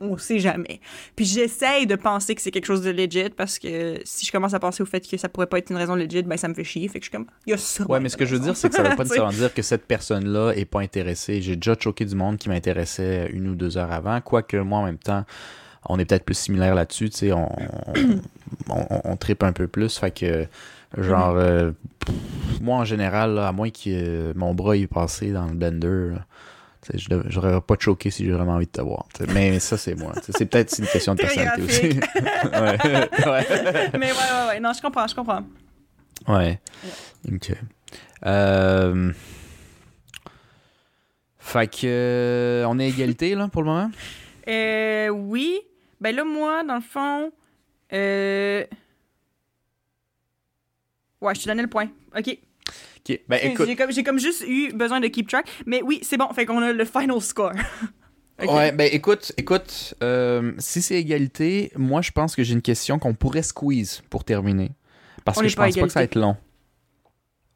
on sait jamais. Puis j'essaye de penser que c'est quelque chose de legit parce que si je commence à penser au fait que ça pourrait pas être une raison legit, ben ça me fait chier. Fait que je suis comme, il y a ça. Ouais, mais ce que je veux dire, c'est que ça veut pas nécessairement dire que cette personne-là est pas intéressée. J'ai déjà choqué du monde qui m'intéressait une ou deux heures avant, quoique moi, en même temps, on est peut-être plus similaires là-dessus, tu sais, on, on, on, on tripe un peu plus, fait que, genre, euh, moi, en général, là, à moins que euh, mon bras est passé dans le blender, là, je j'aurais pas choqué si j'ai vraiment envie de te voir. Mais ça, c'est moi. C'est peut-être une question de personnalité aussi. ouais. ouais. mais ouais, ouais, ouais. Non, je comprends, je comprends. Ouais. Ok. Euh... Fait que euh, on est égalité là pour le moment? Euh, oui. Ben là, moi, dans le fond, euh... Ouais, je te donnais le point. OK. Ben écoute. J'ai comme, juste eu besoin de keep track. Mais oui, c'est bon. Fait qu'on a le final score. Ok. Ouais, ben écoute, écoute, euh, si c'est égalité, moi je pense que j'ai une question qu'on pourrait squeeze pour terminer. Parce On que je pense pas que ça va être long.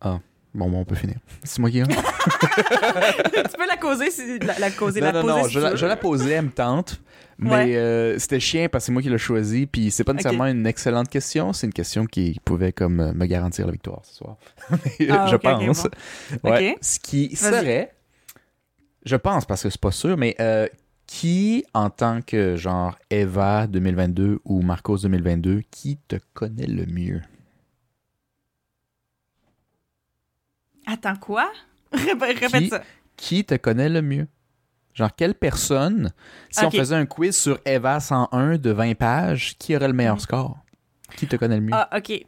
Ah. Bon, bon, on peut finir. C'est moi qui tu peux la causer, si, la, la causer, non, la non, poser non, si je la, je la posais, elle me tente. Mais Ouais. euh, c'était chiant parce que c'est moi qui l'ai choisi. Puis c'est pas nécessairement une excellente question. C'est une question qui pouvait comme euh, me garantir la victoire ce soir. Ah, je ok, ok, pense. bon. Ouais. Ce qui serait, je pense parce que c'est pas sûr, mais euh, qui en tant que genre Eva 2022 ou Marcos 2022, qui te connaît le mieux? Attends, quoi? Répète, répète Qui- ça. Qui te connaît le mieux? Genre, quelle personne, si on faisait un quiz sur Eva 101 de 20 pages, qui aurait le meilleur Mhm. score? Qui te connaît le mieux? Ah, ok.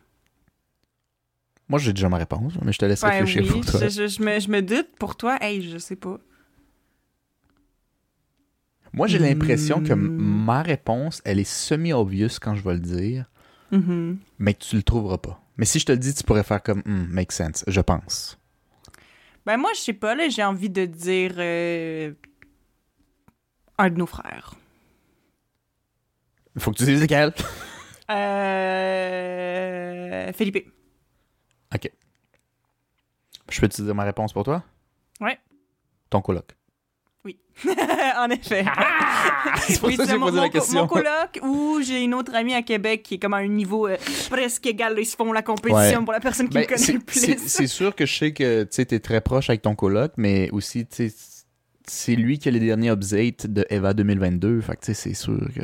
Moi, j'ai déjà ma réponse, mais je te laisse Ben réfléchir oui, pour toi. je, je- je me, je me doute pour toi. Hey, je sais pas. Moi, j'ai l'impression que m- Hmm. ma réponse, elle est semi-obvious quand je vais le dire, Mhm. mais que tu le trouveras pas. Mais si je te le dis, tu pourrais faire comme Hmm, make sense, je pense. Ben moi, je sais pas, là, j'ai envie de dire euh, un de nos frères. Il faut que tu dises lequel? Euh... Philippe. OK. Je peux te dire ma réponse pour toi? Ouais. Ton coloc. en effet. C'est pour Oui, ça que j'ai mon, posé la question. mon coloc ou j'ai une autre amie à Québec qui est comme à un niveau euh, presque égal. là, Ils se font la compétition Ouais. pour la personne qui Ben, le connaît le plus. c'est sûr que je sais que tu es très proche avec ton coloc, mais aussi, tu sais, c'est lui qui a les derniers updates de Eva 2022. Fait que, c'est sûr que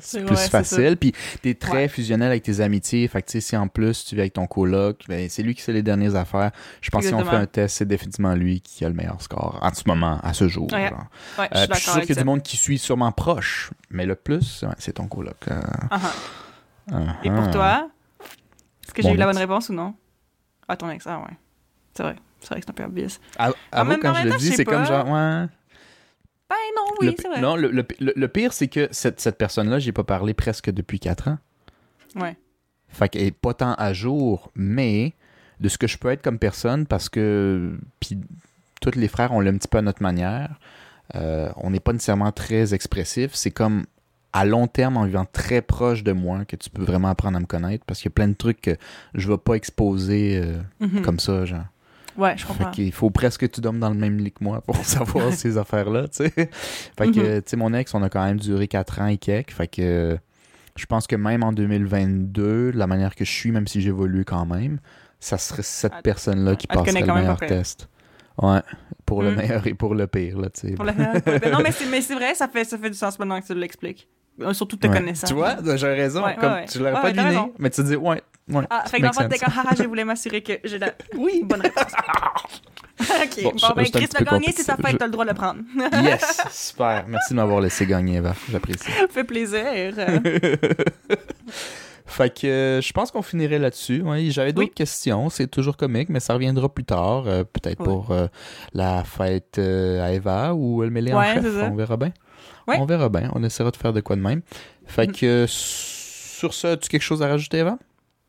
c'est plus facile. Puis, t'es très Ouais. fusionnel avec tes amitiés. Fait que, tu si en plus tu vis avec ton coloc, ben, c'est lui qui sait les dernières affaires. Je pense que si on fait un test, c'est définitivement lui qui a le meilleur score en ce moment, à ce jour. Ouais. Euh, je suis sûr qu'il y a ça. du monde qui suit sûrement proche, mais le plus, c'est ton coloc. Euh, Ah, ah. uh-huh. Et pour toi, est-ce que j'ai eu la bonne réponse ou non? Ah, ton ex, ah ouais. C'est vrai. C'est vrai que c'est un peu obvious. À- même- quand je le temps, dis, c'est comme genre, ouais. Ben non, oui, Le pi- c'est vrai. Non, le, le- pire, c'est que cette, cette personne-là, j'ai pas parlé presque depuis 4 ans. Ouais. Fait qu'elle est pas tant à jour, mais de ce que je peux être comme personne, parce que puis tous les frères, on l'a un petit peu à notre manière. Euh, on n'est pas nécessairement très expressif. C'est comme à long terme, en vivant très proche de moi, que tu peux vraiment apprendre à me connaître, parce qu'il y a plein de trucs que je vais pas exposer euh, Mhm. comme ça, genre. Ouais, je Fait comprends. qu'il faut presque que tu dormes dans le même lit que moi pour savoir ces affaires-là, tu sais. Fait que, Mhm. tu sais, mon ex, on a quand même duré 4 ans et quelques. Fait que je pense que même en 2022, la manière que je suis, même si j'évolue quand même, ça serait cette Elle- personne-là qui elle te passerait le meilleur test. Ouais, pour le Mhm. meilleur et pour le pire, là, tu sais. Pour la- Ben non, mais c'est, mais c'est vrai, ça fait, ça fait du sens maintenant que tu l'expliques. Euh, Surtout te Ouais. connaissant. Tu vois, j'ai raison. Ouais, comme, ouais. Tu l'aurais Ouais, pas deviné, mais tu dis, ouais, ouais. Ah, fait que dans le fond, t'es sense. comme, haha, je voulais m'assurer que j'ai la Oui. bonne réponse. ok, Bon, bon, ben Chris l'a gagné, c'est sa fête, Je- t'as le droit de le prendre. Yes, super. Merci de m'avoir laissé gagner, Eva. J'apprécie. Ça fait plaisir. Fait que euh, je pense qu'on finirait là-dessus. Ouais, J'avais d'autres Oui. questions. C'est toujours comique, mais ça reviendra plus tard. euh, Peut-être Oui. pour euh, la fête euh, à Eva ou le mêlé en Ouais, chef. c'est ça. On verra bien. Ouais. On verra bien. On essaiera de faire de quoi de même. Fait Mhm. que sur ça, as-tu quelque chose à rajouter, Eva?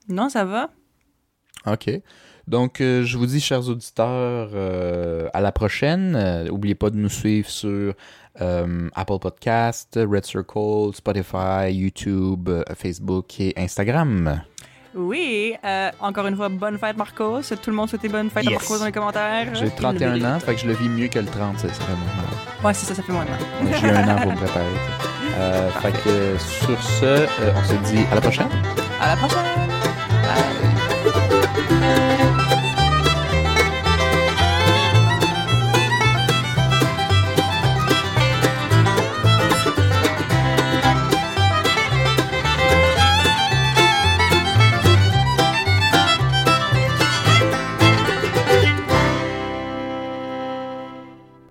Non, ça va. OK. Donc, euh, je vous dis, chers auditeurs, euh, à la prochaine. Euh, N'oubliez pas de nous suivre sur euh, Apple Podcast, Red Circle, Spotify, YouTube, euh, Facebook et Instagram. Oui, euh, encore une fois, bonne fête, Marcos. Tout le monde souhaite bonne fête à Yes. Marcos dans les commentaires. J'ai Il 31 le ans, fait que je le vis mieux que le 30, c'est vraiment mal. Ouais, c'est ça, ça fait moins mal. J'ai eu un an pour me préparer. Euh, fait que euh, sur ce, euh, on se dit à la prochaine. À la prochaine! 아!